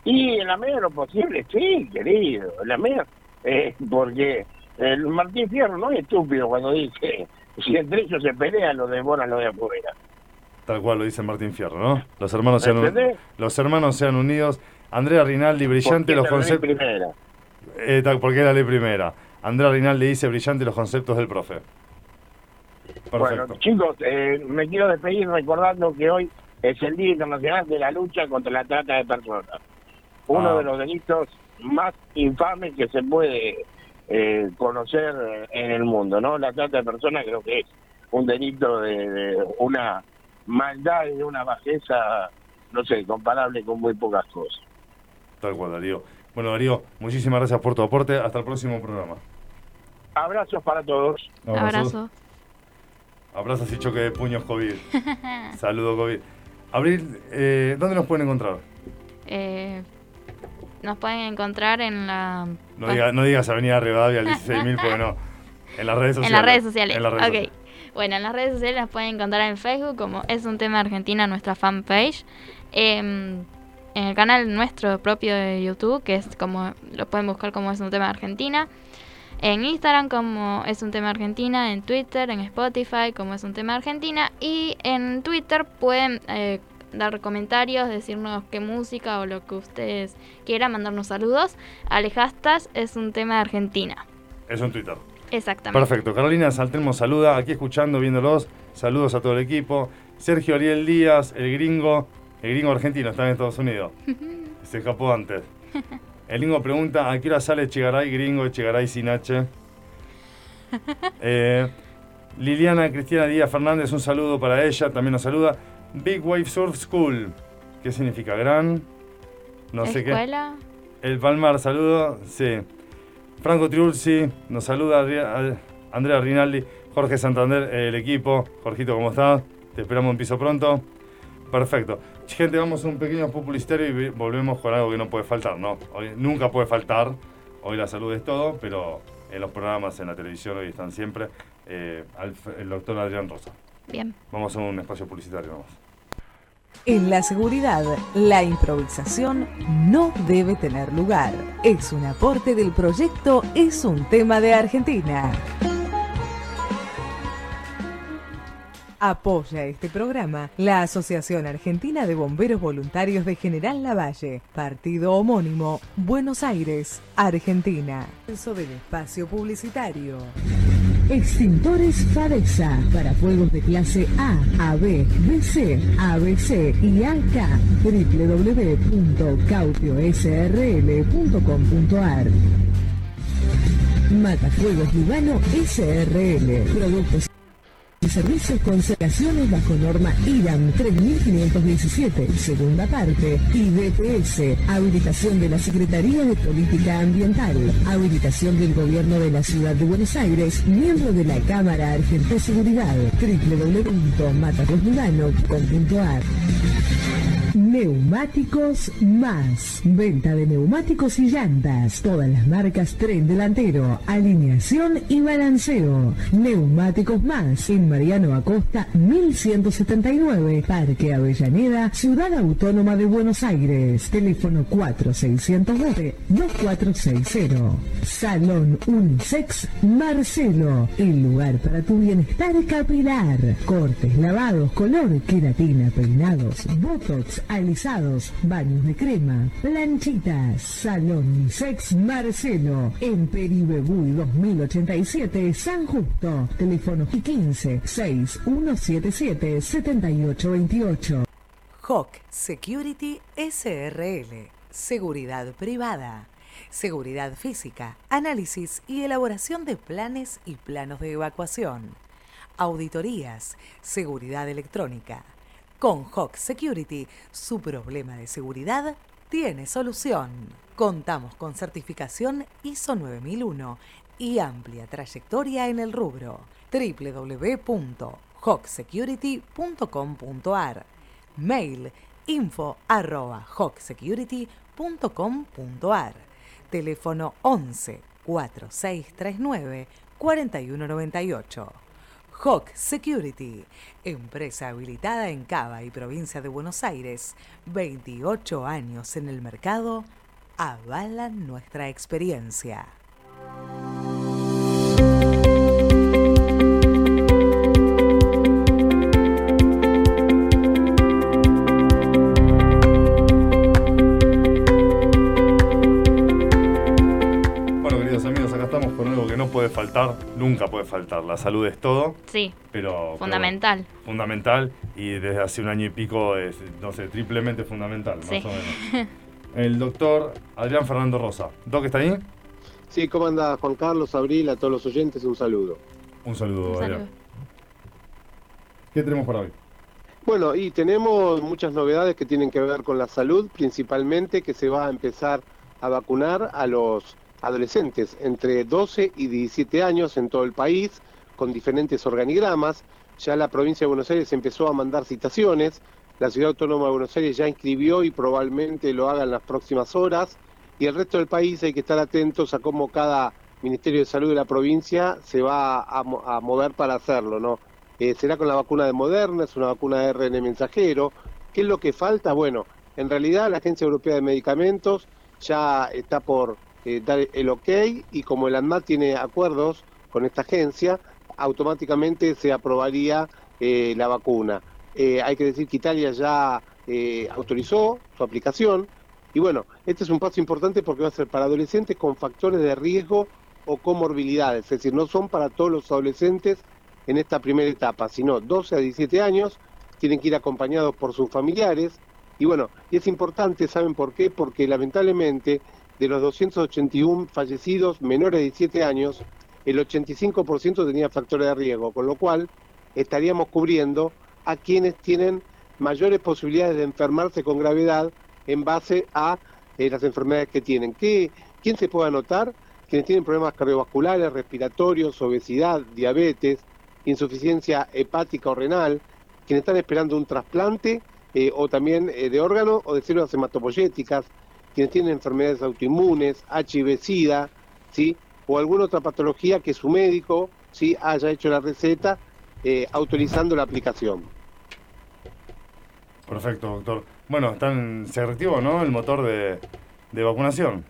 Y en la medida de lo posible, sí, querido, en la medida, eh, porque el Martín Fierro no es estúpido cuando dice, si entre ellos se pelean, lo devoran los de afuera. Tal cual lo dice Martín Fierro, ¿no? Los hermanos sean, un- ¿Entendés? los hermanos sean unidos. Andrea Rinaldi, brillante los es la ley conceptos... primera. Eh, porque es la ley primera. Andrea Rinaldi dice brillante los conceptos del profe. Perfecto. Bueno, chicos, eh, me quiero despedir recordando que hoy es el Día Internacional de la Lucha contra la Trata de Personas. Uno Ah. de los delitos más infames que se puede eh, conocer en el mundo, ¿no? La trata de personas creo que es un delito de, de una maldad y de una bajeza, no sé, comparable con muy pocas cosas. Tal cual, Darío. Bueno, Darío, muchísimas gracias por tu aporte. Hasta el próximo programa. Abrazos para todos. Abrazo. Abrazos y choque de puños COVID. Saludo COVID. Abril, eh, ¿dónde nos pueden encontrar? Eh, nos pueden encontrar en la No, diga- no digas Avenida Rivadavia al 16.000 porque no. En las redes en sociales. las redes sociales. En las redes ok. sociales. Bueno, en las redes sociales las pueden encontrar en Facebook como es un tema Argentina, nuestra fanpage. Em, en el canal nuestro propio de YouTube, que es como lo pueden buscar como es un tema Argentina. En Instagram como es un tema Argentina, en Twitter, en Spotify como es un tema Argentina y en Twitter pueden eh, dar comentarios, decirnos qué música o lo que ustedes quieran, mandarnos saludos al hashtag es un tema Argentina. Eso en Twitter. Exactamente. Perfecto. Carolina Saltemo saluda, aquí escuchando, viéndolos. Saludos a todo el equipo. Sergio Ariel Díaz, el gringo, el gringo argentino, está en Estados Unidos. Se escapó antes. El gringo pregunta, ¿a qué hora sale Chegaray gringo, Chegaray sin H? Eh, Liliana Cristina Díaz Fernández, un saludo para ella, también nos saluda. Big Wave Surf School, ¿qué significa? Gran, no sé qué. Escuela. El Palmar, saludo. Sí. Franco Triulzi, nos saluda Andrea Rinaldi, Jorge Santander, el equipo. Jorgito, ¿cómo estás? Te esperamos en piso pronto. Perfecto. Gente, vamos a un pequeño publicitario y volvemos con algo que no puede faltar, ¿no? Hoy, nunca puede faltar. Hoy la salud es todo, pero en los programas, en la televisión, hoy están siempre eh, el doctor Adrián Rosa. Bien. Vamos a un espacio publicitario, vamos. En la seguridad, la improvisación no debe tener lugar. Es un aporte del proyecto Es un tema de Argentina. Apoya este programa la Asociación Argentina de Bomberos Voluntarios de General Lavalle, partido homónimo, Buenos Aires, Argentina. Eso del espacio publicitario. Extintores Fadesa para fuegos de clase A, AB, BC, ABC y AK. www.cautiosrl.com.ar Matafuegos Lugano SRL. Productos servicios con bajo norma IRAM 3517, segunda parte, y habilitación de la Secretaría de Política Ambiental, habilitación del Gobierno de la Ciudad de Buenos Aires, miembro de la Cámara Argentina de Seguridad, www.matacoslugano.com.ar Neumáticos Más. Venta de neumáticos y llantas. Todas las marcas tren delantero, alineación y balanceo. Neumáticos Más. En Mariano Acosta 1179. Parque Avellaneda, Ciudad Autónoma de Buenos Aires. Teléfono 4612-2460. Salón Unisex Marcelo. El lugar para tu bienestar capilar. Cortes, lavados, color, queratina, peinados, botox, alisados, baños de crema, planchitas, salón sex Marcelo, en Peribebuy 2087, San Justo, teléfono 15 6177 7828. Hawk Security SRL, seguridad privada. Seguridad física, análisis y elaboración de planes y planos de evacuación. Auditorías, seguridad electrónica, con Hawk Security, su problema de seguridad tiene solución. Contamos con certificación ISO 9001 y amplia trayectoria en el rubro. www.hawksecurity.com.ar Mail info arroba hawksecurity.com.ar Teléfono 11 4639 4198 Hawk Security, empresa habilitada en Cava y provincia de Buenos Aires, 28 años en el mercado, avalan nuestra experiencia. Puede faltar, nunca puede faltar. La salud es todo. Sí. Pero, fundamental. fundamental y desde hace un año y pico es, no sé, triplemente fundamental, más o menos. El doctor Adrián Fernando Rosa. ¿Doc está ahí? Sí, ¿cómo anda Juan Carlos, Abril, a todos los oyentes? Un saludo. Un saludo, Adrián. ¿Qué tenemos para hoy? Bueno, y tenemos muchas novedades que tienen que ver con la salud, principalmente que se va a empezar a vacunar a los adolescentes entre 12 y 17 años en todo el país, con diferentes organigramas. Ya la provincia de Buenos Aires empezó a mandar citaciones, la Ciudad Autónoma de Buenos Aires ya inscribió y probablemente lo haga en las próximas horas, y el resto del país hay que estar atentos a cómo cada Ministerio de Salud de la provincia se va a, mover para hacerlo, ¿no? Eh, será con la vacuna de Moderna, es una vacuna de RN mensajero. ¿Qué es lo que falta? Bueno, en realidad la Agencia Europea de Medicamentos ya está por eh, dar el ok y como el ANMAT tiene acuerdos con esta agencia, automáticamente se aprobaría eh, la vacuna. Eh, hay que decir que Italia ya autorizó su aplicación y bueno, este es un paso importante porque va a ser para adolescentes con factores de riesgo o comorbilidades, es decir, no son para todos los adolescentes en esta primera etapa, sino 12 a 17 años, tienen que ir acompañados por sus familiares. Y bueno, y es importante, ¿saben por qué? Porque lamentablemente de los 281 fallecidos menores de 17 años, el 85% tenía factores de riesgo, con lo cual estaríamos cubriendo a quienes tienen mayores posibilidades de enfermarse con gravedad en base a eh, las enfermedades que tienen. ¿Qué, ¿Quién se puede anotar? Quienes tienen problemas cardiovasculares, respiratorios, obesidad, diabetes, insuficiencia hepática o renal, quienes están esperando un trasplante eh, o también eh, de órgano o de células hematopoyéticas, quienes tienen enfermedades autoinmunes, HIV-Sida, ¿sí? o alguna otra patología que su médico ¿sí? haya hecho la receta eh, autorizando la aplicación. Perfecto, doctor. Bueno, están, se reactivó, ¿no? El motor de, de vacunación.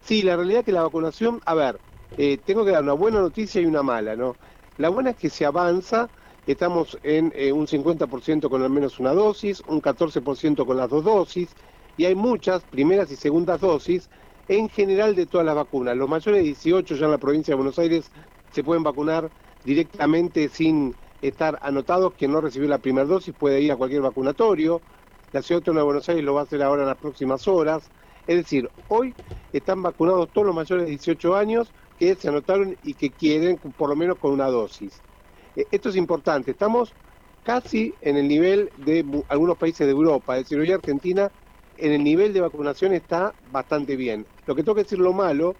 Sí, la realidad es que la vacunación, a ver, eh, tengo que dar una buena noticia y una mala, ¿no? La buena es que se avanza, estamos en eh, un 50% con al menos una dosis, un 14% con las dos dosis, y hay muchas primeras y segundas dosis en general de todas las vacunas. Los mayores de 18 ya en la provincia de Buenos Aires se pueden vacunar directamente sin estar anotados. Quien no recibió la primera dosis puede ir a cualquier vacunatorio. La Ciudad Autónoma de Buenos Aires lo va a hacer ahora en las próximas horas. Es decir, hoy están vacunados todos los mayores de 18 años que se anotaron y que quieren por lo menos con una dosis. Eh, esto es importante, estamos casi en el nivel de algunos países de Europa, es decir, hoy Argentina en el nivel de vacunación está bastante bien. Lo que tengo que decir lo malo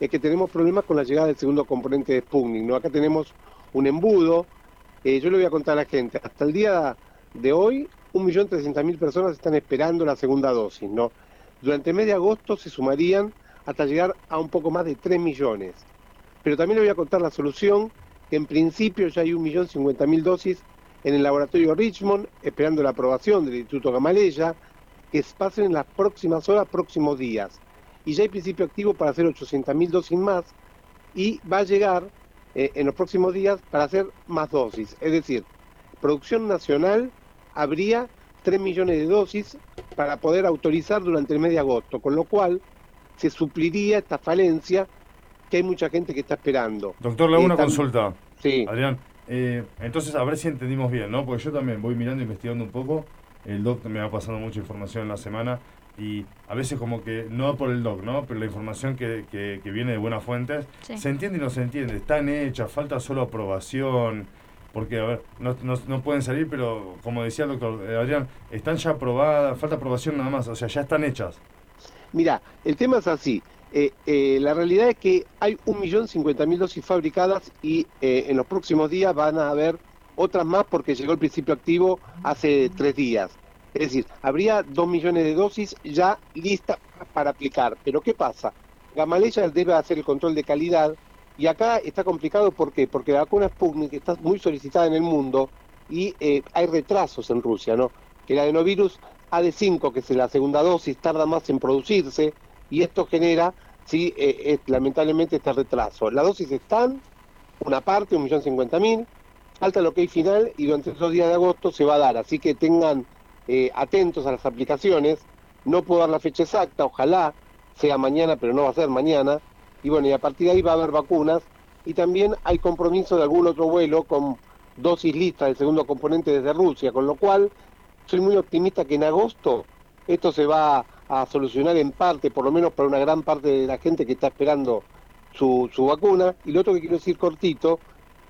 es que tenemos problemas con la llegada del segundo componente de Sputnik, ¿no? Acá tenemos un embudo, eh, yo le voy a contar a la gente, hasta el día de hoy, 1.300.000 personas están esperando la segunda dosis, ¿no? Durante el mes de agosto se sumarían hasta llegar a un poco más de 3 millones. Pero también le voy a contar la solución, que en principio ya hay 1.050.000 dosis en el laboratorio Richmond, esperando la aprobación del Instituto Gamaleya, que pasen en las próximas horas, próximos días. Y ya hay principio activo para hacer 800.000 dosis más y va a llegar eh, en los próximos días para hacer más dosis. Es decir, producción nacional habría 3 millones de dosis para poder autorizar durante el mes de agosto, con lo cual se supliría esta falencia que hay mucha gente que está esperando. Doctor, le hago una consulta. Sí. Adrián, eh, entonces a ver si entendimos bien, ¿no? Porque yo también voy mirando, investigando un poco. El doc me va pasando mucha información en la semana y a veces como que, no por el doc, ¿no? Pero la información que, que, viene de buenas fuentes, se entiende y no se entiende. Están hechas, falta solo aprobación. Porque, a ver, no, no, pueden salir, pero como decía el doctor eh, Adrián, están ya aprobadas, falta aprobación nada más, o sea, ya están hechas. Mira, el tema es así. Eh, eh, la realidad es que hay 1.050.000 dosis fabricadas y eh, en los próximos días van a haber otras más porque llegó el principio activo hace tres días. Es decir, habría 2 millones de dosis ya listas para aplicar. Pero ¿qué pasa? Gamaleya debe hacer el control de calidad y acá está complicado ¿por qué? porque la vacuna Sputnik está muy solicitada en el mundo y hay retrasos en Rusia, ¿no? El adenovirus AD5, que es la segunda dosis, tarda más en producirse y esto genera, sí, eh, lamentablemente, este retraso. Las dosis están, una parte, un millón cincuenta mil, falta lo que hay final y durante esos días de agosto se va a dar, así que tengan eh, atentos a las aplicaciones, no puedo dar la fecha exacta, ojalá sea mañana, pero no va a ser mañana, y bueno, y a partir de ahí va a haber vacunas, y también hay compromiso de algún otro vuelo con dosis listas del segundo componente desde Rusia, con lo cual soy muy optimista que en agosto esto se va a solucionar en parte, por lo menos para una gran parte de la gente que está esperando su vacuna. Y lo otro que quiero decir cortito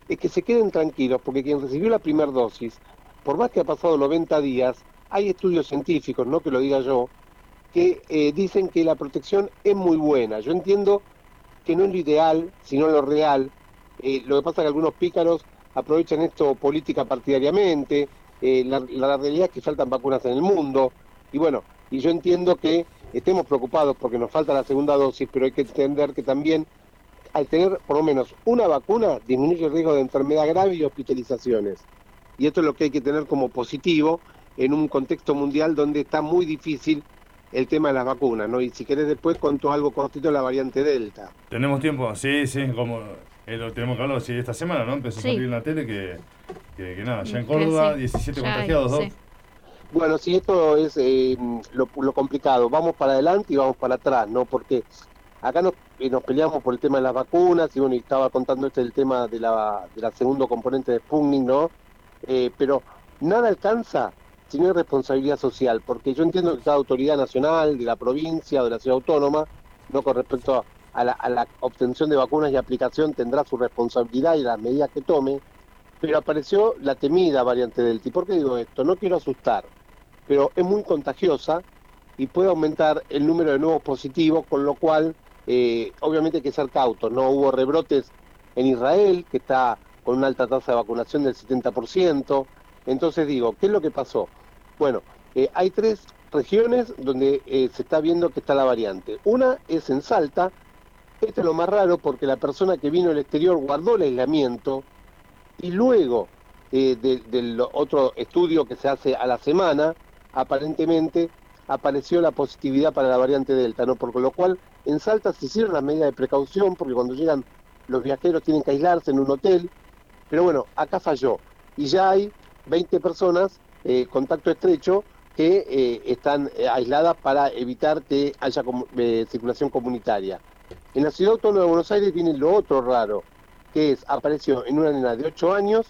es que se queden tranquilos, porque quien recibió la primera dosis, por más que ha pasado 90 días, hay estudios científicos, no que lo diga yo, que eh, dicen que la protección es muy buena. Yo entiendo que no es lo ideal, sino lo real. Eh, lo que pasa es que algunos pícaros aprovechan esto política partidariamente, eh, la, realidad es que faltan vacunas en el mundo, y bueno, y yo entiendo que estemos preocupados porque nos falta la segunda dosis, pero hay que entender que también al tener por lo menos una vacuna disminuye el riesgo de enfermedad grave y hospitalizaciones. Y esto es lo que hay que tener como positivo en un contexto mundial donde está muy difícil el tema de las vacunas, ¿no? Y si querés después cuento algo cortito de la variante Delta. Tenemos tiempo, sí, sí, como eh, lo tenemos que hablar sí, esta semana, ¿no? Empezó a salir en la tele que que, nada, ya en Córdoba, 17 contagiados, ¿no? Bueno, sí, esto es eh, lo, complicado. Vamos para adelante y vamos para atrás, ¿no? Porque acá nos, eh, nos peleamos por el tema de las vacunas y bueno, estaba contando este el tema de la, de la segundo componente de Sputnik, ¿no? Eh, pero nada alcanza si no hay responsabilidad social, porque yo entiendo que cada autoridad nacional, de la provincia de la ciudad autónoma, no con respecto a la, a la obtención de vacunas y aplicación, tendrá su responsabilidad y las medidas que tome, pero apareció la temida variante Delta. ¿Y por qué digo esto? No quiero asustar, pero es muy contagiosa y puede aumentar el número de nuevos positivos, con lo cual eh, obviamente hay que ser cautos. No hubo rebrotes en Israel, que está con una alta tasa de vacunación del 70%. Entonces digo, ¿qué es lo que pasó? Bueno, eh, hay tres regiones donde eh, se está viendo que está la variante. Una es en Salta, esto es lo más raro porque la persona que vino del exterior guardó el aislamiento, y luego del otro estudio que se hace a la semana, aparentemente apareció la positividad para la variante Delta, ¿no? Por lo cual en Salta se hicieron las medidas de precaución porque cuando llegan los viajeros tienen que aislarse en un hotel, pero bueno, acá falló y ya hay 20 personas, eh, contacto estrecho, que eh, están eh, aisladas para evitar que haya circulación comunitaria. En la ciudad autónoma de Buenos Aires viene lo otro raro, que es, apareció en una nena de 8 años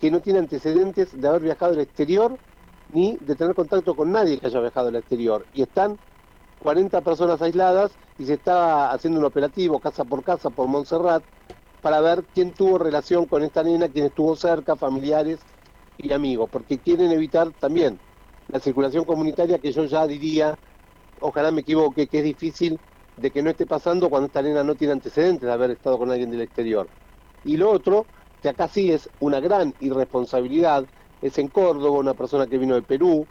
que no tiene antecedentes de haber viajado al exterior ni de tener contacto con nadie que haya viajado al exterior. Y están 40 personas aisladas y se está haciendo un operativo casa por casa por Montserrat para ver quién tuvo relación con esta nena, quién estuvo cerca, familiares y amigos, porque quieren evitar también la circulación comunitaria que yo ya diría, ojalá me equivoque, que es difícil de que no esté pasando cuando esta nena no tiene antecedentes de haber estado con alguien del exterior. Y lo otro, que acá sí es una gran irresponsabilidad, es en Córdoba, una persona que vino de Perú,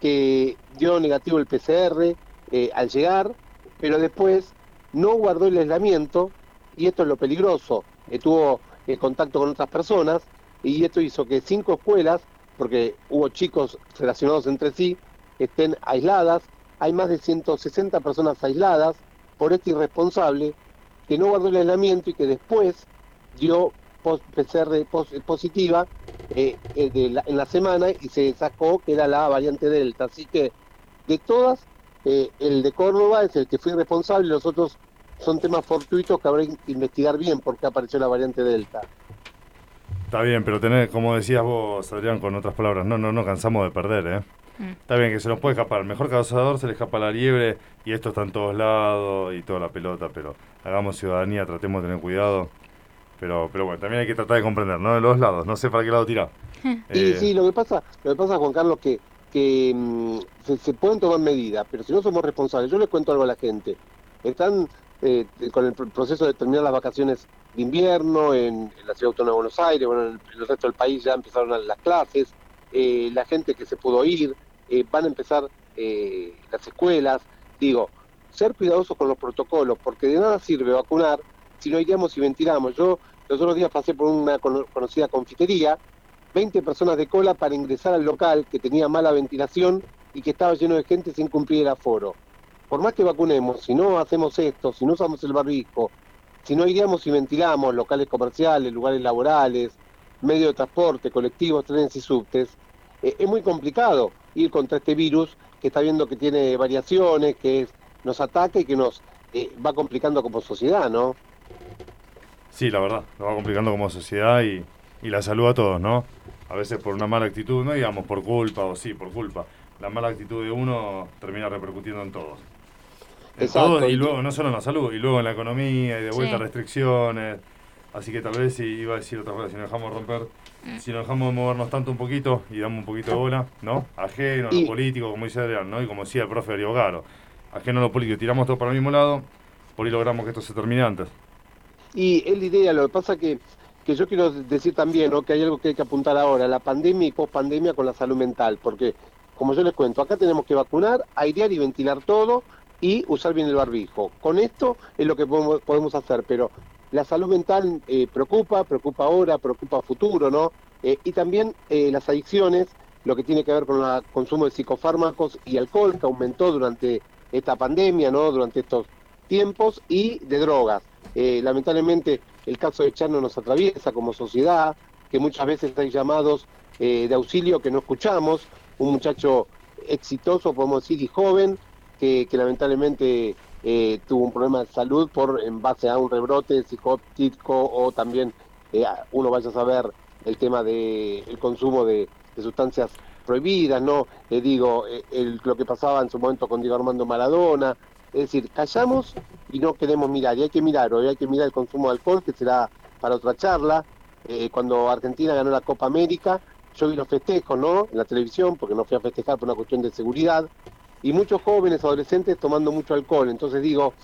que dio negativo el PCR eh, al llegar, pero después no guardó el aislamiento, y esto es lo peligroso, tuvo eh, contacto con otras personas, y esto hizo que cinco escuelas porque hubo chicos relacionados entre sí, estén aisladas, hay más de 160 personas aisladas por este irresponsable que no guardó el aislamiento y que después dio PCR positiva eh, eh, en la semana y se sacó que era la variante Delta. Así que de todas, eh, el de Córdoba es el que fue responsable, los otros son temas fortuitos que habrá que investigar bien por qué apareció la variante Delta. Está bien, pero tener, como decías vos, Adrián, con otras palabras, no, no, no cansamos de perder, ¿eh? Mm. Está bien que se nos puede escapar. Mejor cazador se le escapa la liebre y esto está en todos lados y toda la pelota, pero hagamos ciudadanía, tratemos de tener cuidado. Pero, pero bueno, también hay que tratar de comprender, ¿no? De los lados, no sé para qué lado tirar. Sí, eh, sí, lo que pasa, lo que pasa, Juan Carlos, que, que mm, se, pueden tomar medidas, pero si no somos responsables, yo les cuento algo a la gente. Están eh, con el proceso de terminar las vacaciones de invierno en, la Ciudad Autónoma de Buenos Aires, bueno, en el, resto del país ya empezaron las clases, eh, la gente que se pudo ir, eh, van a empezar eh, las escuelas, digo, ser cuidadosos con los protocolos, porque de nada sirve vacunar si no iríamos y ventilamos. Yo los otros días pasé por una conocida confitería, 20 personas de cola para ingresar al local que tenía mala ventilación y que estaba lleno de gente sin cumplir el aforo. Por más que vacunemos, si no hacemos esto, si no usamos el barbijo, si no iríamos y ventilamos locales comerciales, lugares laborales, medios de transporte, colectivos, trenes y subtes, eh, es muy complicado ir contra este virus que está viendo que tiene variaciones, que nos ataca y que nos eh, va complicando como sociedad, ¿no? Sí, la verdad, nos va complicando como sociedad y, y la salud a todos, ¿no? A veces por una mala actitud, no digamos por culpa o sí, por culpa. La mala actitud de uno termina repercutiendo en todos y luego, no solo en la salud, y luego en la economía, y de vuelta restricciones. Así que tal vez, si iba a decir otra cosa, si nos dejamos romper, mm. si nos dejamos movernos tanto un poquito y damos un poquito de bola, ¿no? Ajeno a lo político, como dice Adrián, ¿no? Y como decía el profe Darío Garo, ajeno a lo político, tiramos todo para el mismo lado, por ahí logramos que esto se termine antes. Y es la idea, lo que pasa que, que yo quiero decir también, ¿no? Que hay algo que hay que apuntar ahora, la pandemia y post-pandemia con la salud mental, porque, como yo les cuento, acá tenemos que vacunar, airear y ventilar todo, y usar bien el barbijo. Con esto es lo que podemos, hacer, pero la salud mental eh, preocupa, preocupa ahora, preocupa futuro, ¿no? Eh, y también eh, las adicciones, lo que tiene que ver con el consumo de psicofármacos y alcohol, que aumentó durante esta pandemia, ¿no? Durante estos tiempos, y de drogas. Lamentablemente el caso de Chano nos atraviesa como sociedad, que muchas veces hay llamados de auxilio que no escuchamos, un muchacho exitoso, podemos decir, y joven, que, lamentablemente eh, tuvo un problema de salud por en base a un rebrote psicótico o también eh, uno vaya a saber el tema de el consumo de, sustancias prohibidas, ¿no? digo, eh, el, lo que pasaba en su momento con Diego Armando Maradona, es decir, callamos y no queremos mirar, y hay que mirar, hoy hay que mirar el consumo de alcohol, que será para otra charla, cuando Argentina ganó la Copa América, yo vi los festejos, ¿no? En la televisión, porque no fui a festejar por una cuestión de seguridad, y muchos jóvenes, adolescentes tomando mucho alcohol. Entonces digo,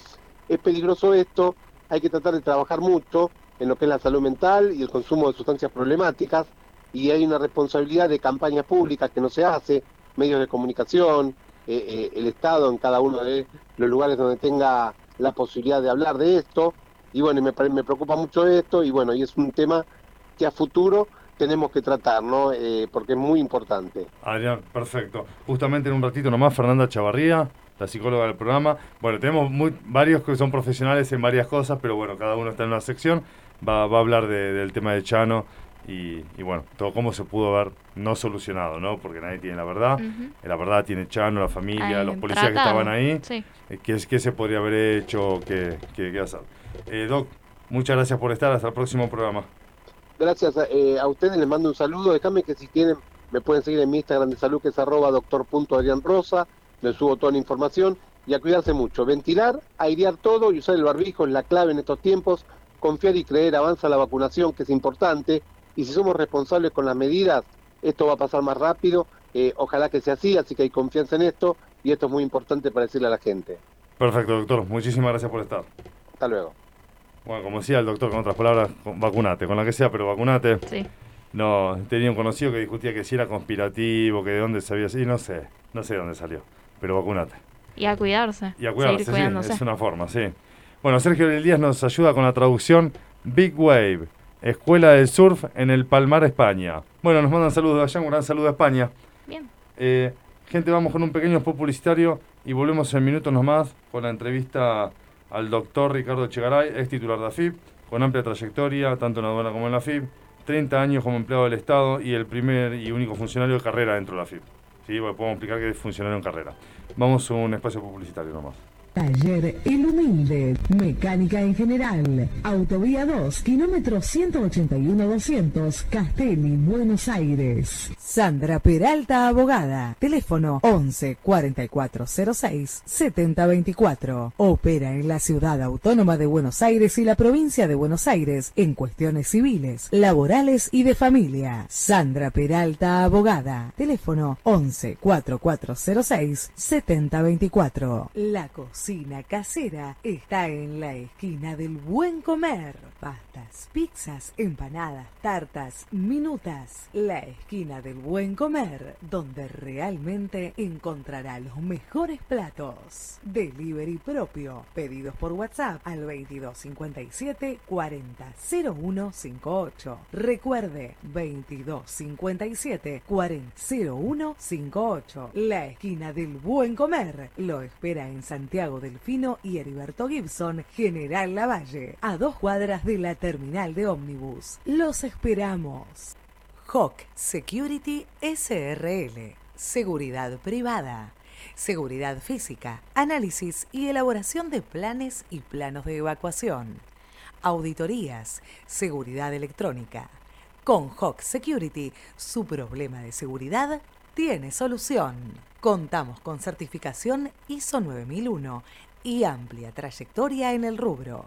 es peligroso esto, hay que tratar de trabajar mucho en lo que es la salud mental y el consumo de sustancias problemáticas y hay una responsabilidad de campañas públicas que no se hace, medios de comunicación, eh, eh, el Estado en cada uno de los lugares donde tenga la posibilidad de hablar de esto. Y bueno, me, me preocupa mucho esto y bueno, y es un tema que a futuro tenemos que tratar, ¿no? Eh, porque es muy importante. Adrián, perfecto. Justamente en un ratito nomás, Fernanda Chavarría, la psicóloga del programa. Bueno, tenemos varios que son profesionales en varias cosas, pero bueno, cada uno está en una sección. Va, va a hablar del tema de Chano y, bueno, todo cómo se pudo haber no solucionado, ¿no? Porque nadie tiene la verdad. La verdad tiene Chano, la familia, los policías que estaban ahí. Sí. Eh, ¿Qué, ¿Qué, se podría haber hecho? ¿Qué, qué, hacer? Eh, Doc, muchas gracias por estar. Hasta el próximo programa. Gracias eh, a ustedes, les mando un saludo. Déjame que si tienen, me pueden seguir en mi Instagram de salud, que es arroba rosa. Les subo toda la información y a cuidarse mucho. Ventilar, airear todo y usar el barbijo es la clave en estos tiempos. Confiar y creer, avanza la vacunación, que es importante. Y si somos responsables con las medidas, esto va a pasar más rápido. Eh, ojalá que sea así, así que hay confianza en esto y esto es muy importante para decirle a la gente. Perfecto, doctor. Muchísimas gracias por estar. Hasta luego. Bueno, como decía el doctor, con otras palabras, vacunate, con la que sea, pero vacunate. Sí. No, tenía un conocido que discutía que si era conspirativo, que de dónde sabía, y no sé, no sé de dónde salió, pero vacunate. Y a cuidarse. Y a cuidarse, sí, es una forma, sí. Bueno, Sergio Díaz nos ayuda con la traducción Big Wave, Escuela del Surf en el Palmar, España. Bueno, nos mandan saludos de allá, un gran saludo a España. Bien. Eh, gente, vamos con un pequeño publicitario y volvemos en minutos nomás con la entrevista al doctor Ricardo Chegaray, ex titular de AFIP, con amplia trayectoria, tanto en la aduana como en la AFIP, 30 años como empleado del Estado y el primer y único funcionario de carrera dentro de la AFIP. ¿Sí? podemos explicar que es funcionario en carrera. Vamos a un espacio publicitario nomás. Taller El Humilde, mecánica en general, Autovía 2, kilómetro 181-200, Castelli, Buenos Aires. Sandra Peralta, abogada, teléfono 11 4406 7024. Opera en la Ciudad Autónoma de Buenos Aires y la provincia de Buenos Aires en cuestiones civiles, laborales y de familia. Sandra Peralta, abogada, teléfono 11 4406 7024. La cosa cocina casera está en la esquina del buen comer. Pastas, pizzas, empanadas, tartas, minutas. La esquina del buen comer, donde realmente encontrará los mejores platos. Delivery propio. Pedidos por WhatsApp al 2257 40 0158. Recuerde 2257 40 0158. La esquina del buen comer lo espera en Santiago Delfino y Heriberto Gibson, General Lavalle, a dos cuadras de la terminal de ómnibus. Los esperamos. Hawk Security SRL. Seguridad privada. Seguridad física, análisis y elaboración de planes y planos de evacuación. Auditorías, seguridad electrónica. Con Hawk Security, su problema de seguridad tiene solución. Contamos con certificación ISO 9001 y amplia trayectoria en el rubro.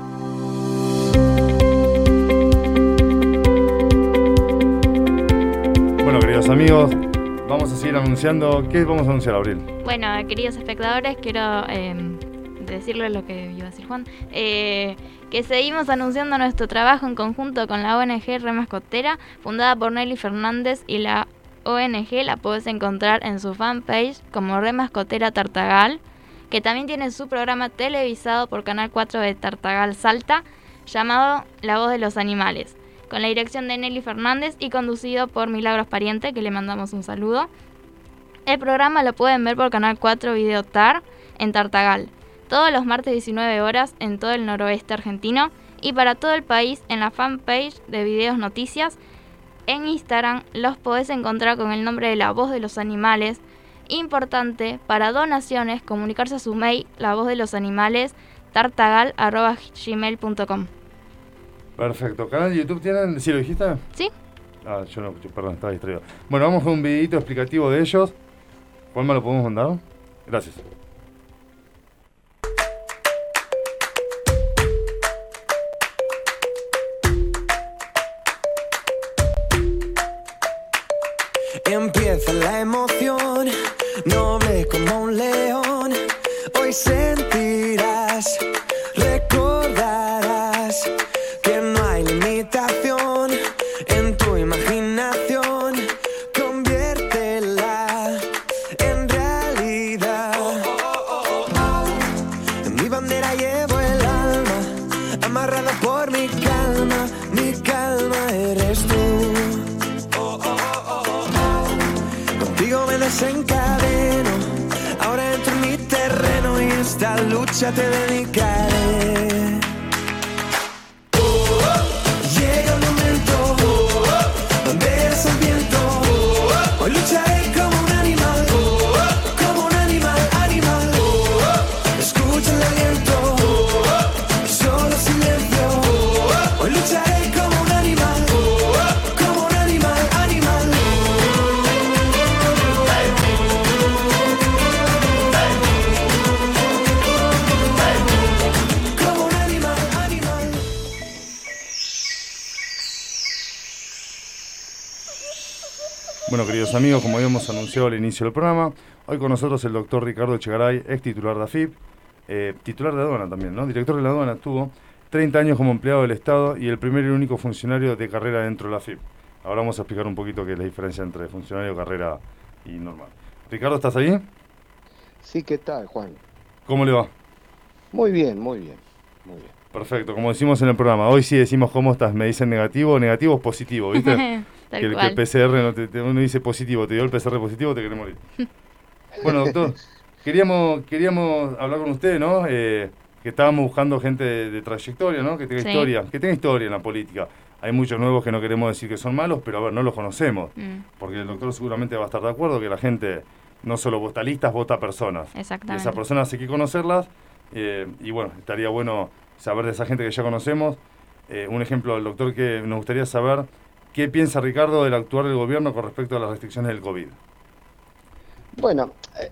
Amigos, vamos a seguir anunciando. ¿Qué vamos a anunciar, Abril? Bueno, queridos espectadores, quiero em, decirles lo que iba a decir Juan. Eh, que seguimos anunciando nuestro trabajo en conjunto con la ONG Remascotera, fundada por Nelly Fernández y la ONG la puedes encontrar en su fanpage como Remascotera Tartagal que también tiene su programa televisado por Canal 4 de Tartagal Salta, llamado La Voz de los Animales, con la dirección de Nelly Fernández y conducido por Milagros Pariente, que le mandamos un saludo. El programa lo pueden ver por Canal 4 Video TAR en Tartagal, todos los martes 19 horas en todo el noroeste argentino y para todo el país en la fanpage de Videos Noticias. En Instagram los podés encontrar con el nombre de La Voz de los Animales Importante para donaciones comunicarse a su mail la voz de los animales tartagal.gmail.com Perfecto. ¿Canal de YouTube tienen? ¿Sí lo dijiste? Sí. Ah, yo no, perdón, estaba distraído. Bueno, vamos con un videito explicativo de ellos. ¿Cuál me lo podemos mandar? Gracias. Empieza la emoción, noble como un león. Hoy sentirás, lucha te queridos amigos, como habíamos anunciado al inicio del programa, hoy con nosotros el doctor Ricardo Echegaray, ex titular de AFIP, eh, titular de aduana también, ¿no? Director de la aduana, tuvo 30 años como empleado del Estado y el primer y único funcionario de carrera dentro de la AFIP. Ahora vamos a explicar un poquito qué es la diferencia entre funcionario, carrera y normal. Ricardo, ¿estás ahí? Sí, ¿qué tal, Juan? ¿Cómo le va? Muy bien, muy bien, muy bien. Perfecto, como decimos en el programa, hoy sí decimos cómo estás, me dicen negativo, negativo es positivo, ¿viste? Tal que, el, que el PCR, no te, te- uno dice positivo, te dio el PCR positivo, te querés morir. bueno, doctor, queríamos, queríamos hablar con usted, ¿no? Eh, que estábamos buscando gente de, de trayectoria, ¿no? Que tenga Sí. historia, que tenga historia en la política. Hay muchos nuevos que no queremos decir que son malos, pero a ver, no los conocemos. Mm, Porque el doctor seguramente va a estar de acuerdo que la gente no solo vota listas, vota personas. Y exactamente. esas personas hay que conocerlas. eh, y bueno, estaría bueno saber de esa gente que ya conocemos. Eh, un ejemplo del doctor que nos gustaría saber qué piensa Ricardo del actuar del gobierno con respecto a las restricciones del COVID. Bueno, eh,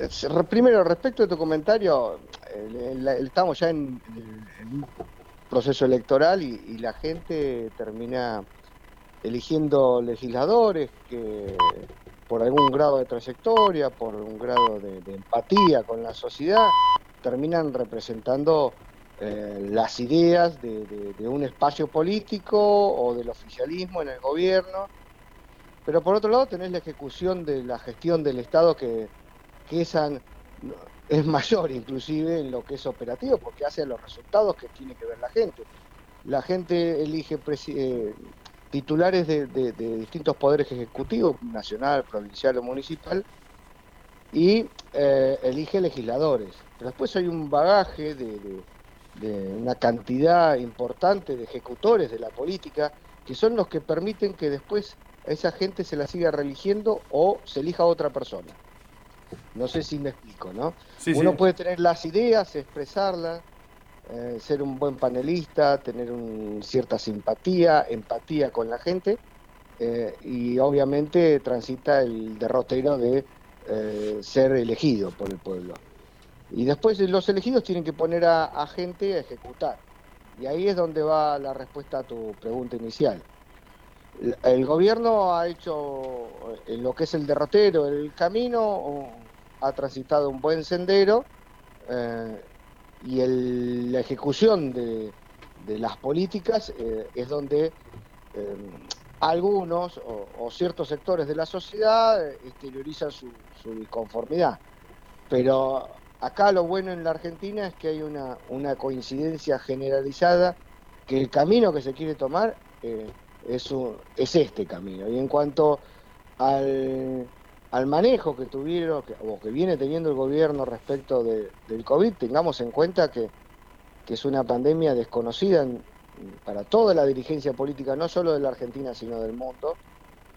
eh, primero, respecto a tu comentario, estamos ya en, un proceso electoral y, la gente termina eligiendo legisladores que por algún grado de trayectoria, por un grado de, de empatía con la sociedad, terminan representando eh, las ideas de, un espacio político o del oficialismo en el gobierno. Pero por otro lado tenés la ejecución de la gestión del Estado que, que es mayor inclusive en lo que es operativo, porque hace los resultados que tiene que ver la gente. La gente elige eh, titulares de, distintos poderes ejecutivos, nacional, provincial o municipal, y eh, elige legisladores. Pero después hay un bagaje de- de una cantidad importante de ejecutores de la política que son los que permiten que después a esa gente se la siga religiendo o se elija a otra persona. No sé si me explico, ¿no? Sí, Uno sí. puede tener las ideas, expresarlas, eh, ser un buen panelista, tener un- cierta simpatía, empatía con la gente eh, y obviamente transita el derrotero de eh, ser elegido por el pueblo. Y después los elegidos tienen que poner a, gente a ejecutar. Y ahí es donde va la respuesta a tu pregunta inicial. El- gobierno ha hecho eh, lo que es el derrotero, el camino, ha transitado un buen sendero eh, y la ejecución de, de las políticas eh, es donde eh, algunos o, ciertos sectores de la sociedad eh, exteriorizan su, su disconformidad. Pero acá lo bueno en la Argentina es que hay una, una coincidencia generalizada que el camino que se quiere tomar eh, es, un- es este camino. Y en cuanto al, al manejo que tuvieron o que viene teniendo el gobierno respecto de- del COVID, tengamos en cuenta que, que es una pandemia desconocida para toda la dirigencia política, no solo de la Argentina, sino del mundo,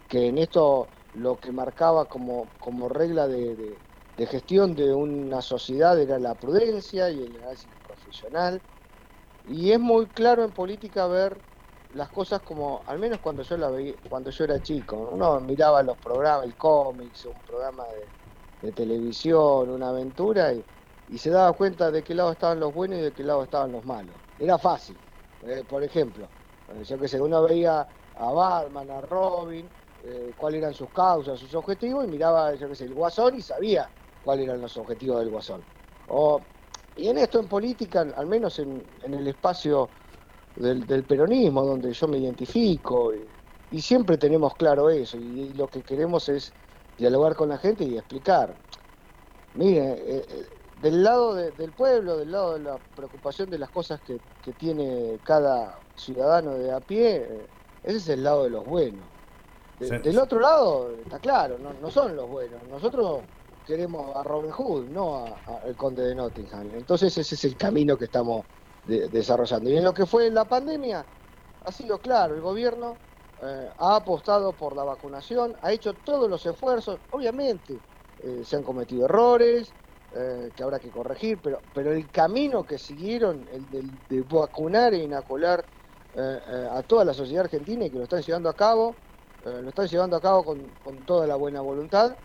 que en esto lo que marcaba como, como regla de- de gestión de una sociedad era la prudencia y el análisis profesional. Y es muy claro en política ver las cosas como, al menos cuando yo la veía, cuando yo era chico, uno miraba los programas, el cómics, un programa de, televisión, una aventura, y, y se daba cuenta de qué lado estaban los buenos y de qué lado estaban los malos. Era fácil. Eh, por ejemplo, eh, yo que sé, uno veía a Batman, a Robin, eh, cuáles eran sus causas, sus objetivos, y miraba, yo qué sé, el guasón y sabía cuáles eran los objetivos del guasón. O, y en esto, en política, al menos en, en el espacio del, del peronismo, donde yo me identifico, y, y siempre tenemos claro eso, y, y lo que queremos es dialogar con la gente y explicar. Mire, eh, eh, del lado de- del pueblo, del lado de la preocupación de las cosas que, que tiene cada ciudadano de a pie, eh, ese es el lado de los buenos. De- Sí. Del otro lado, está claro, no, no son los buenos. Nosotros queremos a Robin Hood, no al conde de Nottingham. Entonces ese es el camino que estamos de- desarrollando. Y en lo que fue la pandemia, ha sido claro, el gobierno eh, ha apostado por la vacunación, ha hecho todos los esfuerzos, obviamente eh, se han cometido errores eh, que habrá que corregir, pero, pero el camino que siguieron, el del- de, vacunar e inocular a toda la sociedad argentina y que lo están llevando a cabo, lo están llevando a cabo con, con toda la buena voluntad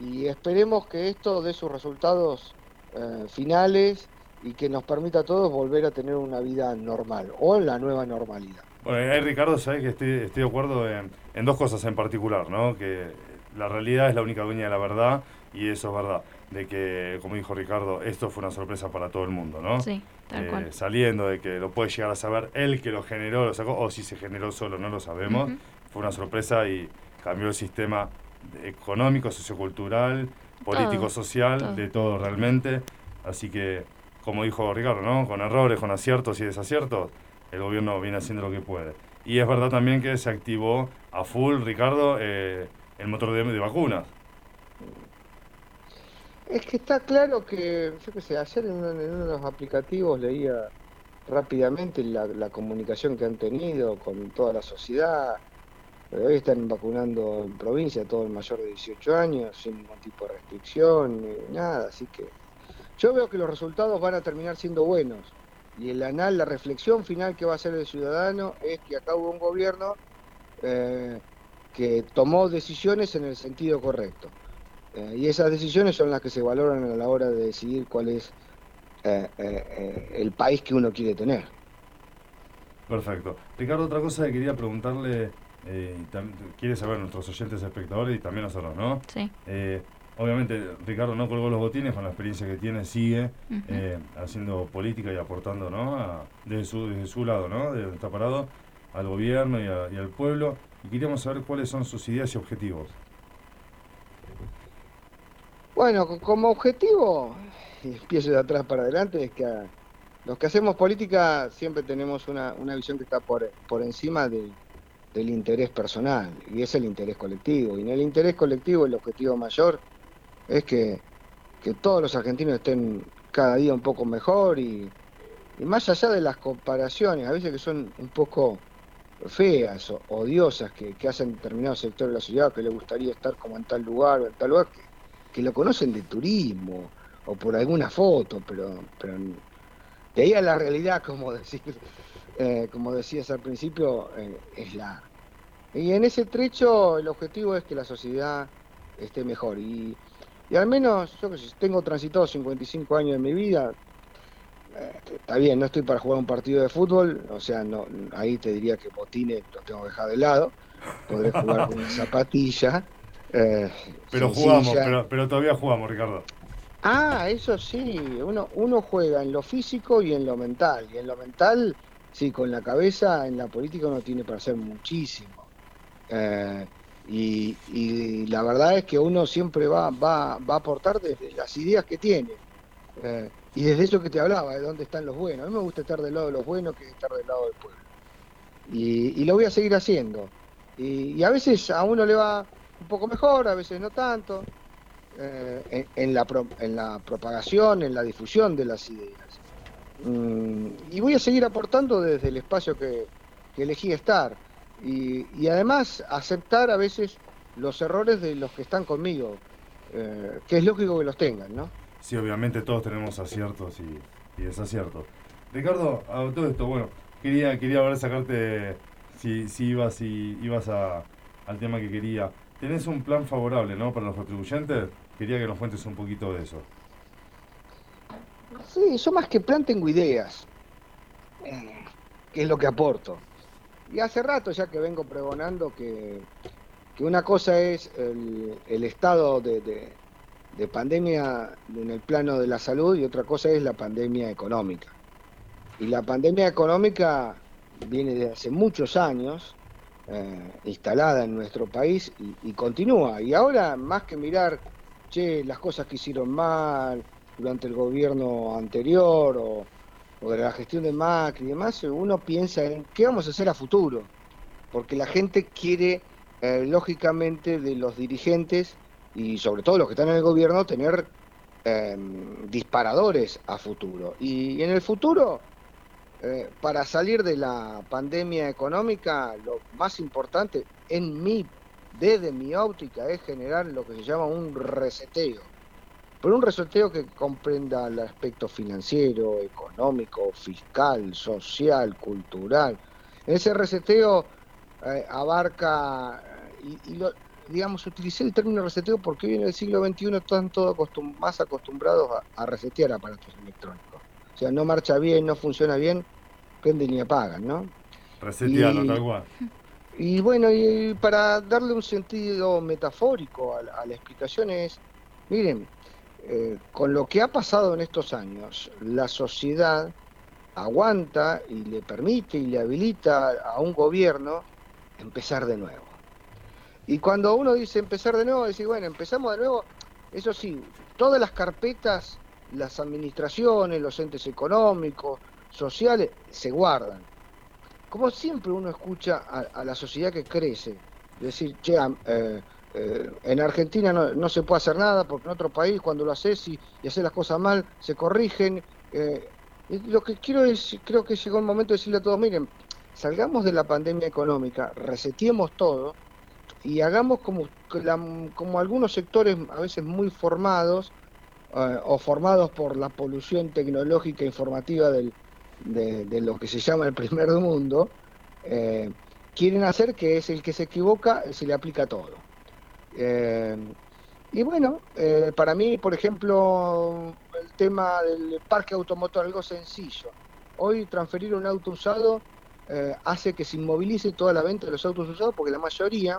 y esperemos que esto dé sus resultados eh, finales y que nos permita a todos volver a tener una vida normal o la nueva normalidad. Bueno, ahí Ricardo, sabes que estoy, estoy de acuerdo en, en dos cosas en particular, ¿no? Que la realidad es la única dueña de la verdad y eso es verdad. De que, como dijo Ricardo, esto fue una sorpresa para todo el mundo, ¿no? Sí, tal Eh, cual. Saliendo de que lo puede llegar a saber él que lo generó, lo sacó, o si se generó solo, no lo sabemos. Fue una sorpresa y cambió el sistema económico, sociocultural, político, social, todo. de todo realmente. Así que, como dijo Ricardo, ¿no? Con errores, con aciertos y desaciertos, el gobierno viene haciendo lo que puede. Y es verdad también que se activó a full, Ricardo, eh, el motor de, de vacunas. Es que está claro que, yo qué sé, ayer en uno, en uno de los aplicativos leía rápidamente la, la comunicación que han tenido con toda la sociedad. Eh, Hoy están vacunando en provincia todo el mayor de 18 años, sin ningún tipo de restricción, ni nada. Así que yo veo que los resultados van a terminar siendo buenos. Y el anal, la reflexión final que va a hacer el ciudadano es que acá hubo un gobierno eh, que tomó decisiones en el sentido correcto. Eh, y esas decisiones son las que se valoran a la hora de decidir cuál es eh, el país que uno quiere tener. Perfecto. Ricardo, otra cosa que quería preguntarle, eh, y quiere saber nuestros oyentes espectadores y también nosotros, ¿no? Sí. Eh, obviamente, Ricardo no colgó los botines, con la experiencia que tiene, sigue eh, haciendo política y aportando, ¿no? A- desde, su, desde su lado, ¿no? De donde está parado, al gobierno y, a- y al pueblo. Y queríamos saber cuáles son sus ideas y objetivos. Bueno, co- como objetivo, y empiezo de atrás para adelante, es que a- los que hacemos política siempre tenemos una, una visión que está por, por encima de- del interés personal, y es el interés colectivo. Y en el interés colectivo el objetivo mayor es que, que todos los argentinos estén cada día un poco mejor y, más allá de las comparaciones, a veces que son un poco feas o odiosas que, que hacen determinados sectores de la sociedad que le gustaría estar como en tal lugar o en tal lugar, que, que lo conocen de turismo o por alguna foto, pero, pero de ahí a la realidad, como decir, eh, como decías al principio, eh, es la y en ese trecho el objetivo es que la sociedad esté mejor y, y al menos yo que sé, tengo transitado 55 años de mi vida eh, está bien, no estoy para jugar un partido de fútbol, o sea, no ahí te diría que botines los tengo que dejar de lado, podré jugar con una zapatilla. eh, Pero sencilla. jugamos, pero, pero todavía jugamos, Ricardo. Ah, eso sí, uno, uno juega en lo físico y en lo mental. Y en lo mental, sí, con la cabeza en la política uno tiene para hacer muchísimo. Eh, y, la verdad es que uno siempre va, va, va a aportar desde las ideas que tiene. Eh, y desde eso que te hablaba, de dónde están los buenos. A mí me gusta estar del lado de los buenos que estar del lado del pueblo. Y, lo voy a seguir haciendo. Y, a veces a uno le va un poco mejor, a veces no tanto eh, en, la en la propagación, en la difusión de las ideas. Mm, y voy a seguir aportando desde el espacio que elegí estar. Y, y además aceptar a veces los errores de los que están conmigo, eh, que es lógico que los tengan, ¿no? Sí, obviamente todos tenemos aciertos y, y desaciertos. Ricardo, a todo esto, bueno, quería, quería ver sacarte si, si ibas, si ibas a, al tema que quería. Tenés un plan favorable, ¿no? Para los contribuyentes. Quería que nos cuentes un poquito de eso. Sí, yo más que plan tengo ideas, eh, que es lo que aporto. Y hace rato ya que vengo pregonando que, que una cosa es el, estado de, de- de pandemia en el plano de la salud y otra cosa es la pandemia económica. Y la pandemia económica viene desde hace muchos años eh, instalada en nuestro país y, y continúa. Y ahora, más que mirar, che, las cosas que hicieron mal durante el gobierno anterior o, o de la gestión de Macri y demás, uno piensa en qué vamos a hacer a futuro. Porque la gente quiere, eh, lógicamente, de los dirigentes y sobre todo los que están en el gobierno, tener eh, disparadores a futuro. Y en el futuro, eh, para salir de la pandemia económica, lo más importante en mi, desde mi óptica, es generar lo que se llama un reseteo. Pero un reseteo que comprenda el aspecto financiero, económico, fiscal, social, cultural. Ese reseteo eh, abarca, y, y lo- digamos, utilicé el término reseteo porque hoy en el siglo XXI están todos acostum- más acostumbrados a, a resetear aparatos electrónicos. O sea, no marcha bien, no funciona bien, prenden y apagan, ¿no? Resetealo, Y- tal cual. Y bueno, y para darle un sentido metafórico a, a la explicación es, miren, eh, con lo que ha pasado en estos años, la sociedad aguanta y le permite y le habilita a un gobierno empezar de nuevo. Y cuando uno dice empezar de nuevo, decir, bueno, empezamos de nuevo, eso sí, todas las carpetas, las administraciones, los entes económicos, sociales, se guardan. Como siempre uno escucha a, la sociedad que crece, decir, che, eh, eh, en Argentina no, se puede hacer nada porque en otro país cuando lo haces y, haces las cosas mal se corrigen. eh, lo que quiero es, creo que llegó el momento de decirle a todos, miren, salgamos de la pandemia económica, reseteemos todo y hagamos como, como algunos sectores a veces muy formados eh, o formados por la polución tecnológica informativa del, de, lo que se llama el primer mundo, quieren hacer que es el que se equivoca, se le aplica todo. Eh, y bueno, eh, para mí, por ejemplo, el tema del parque automotor, algo sencillo. Hoy transferir un auto usado eh, hace que se inmovilice toda la venta de los autos usados porque la mayoría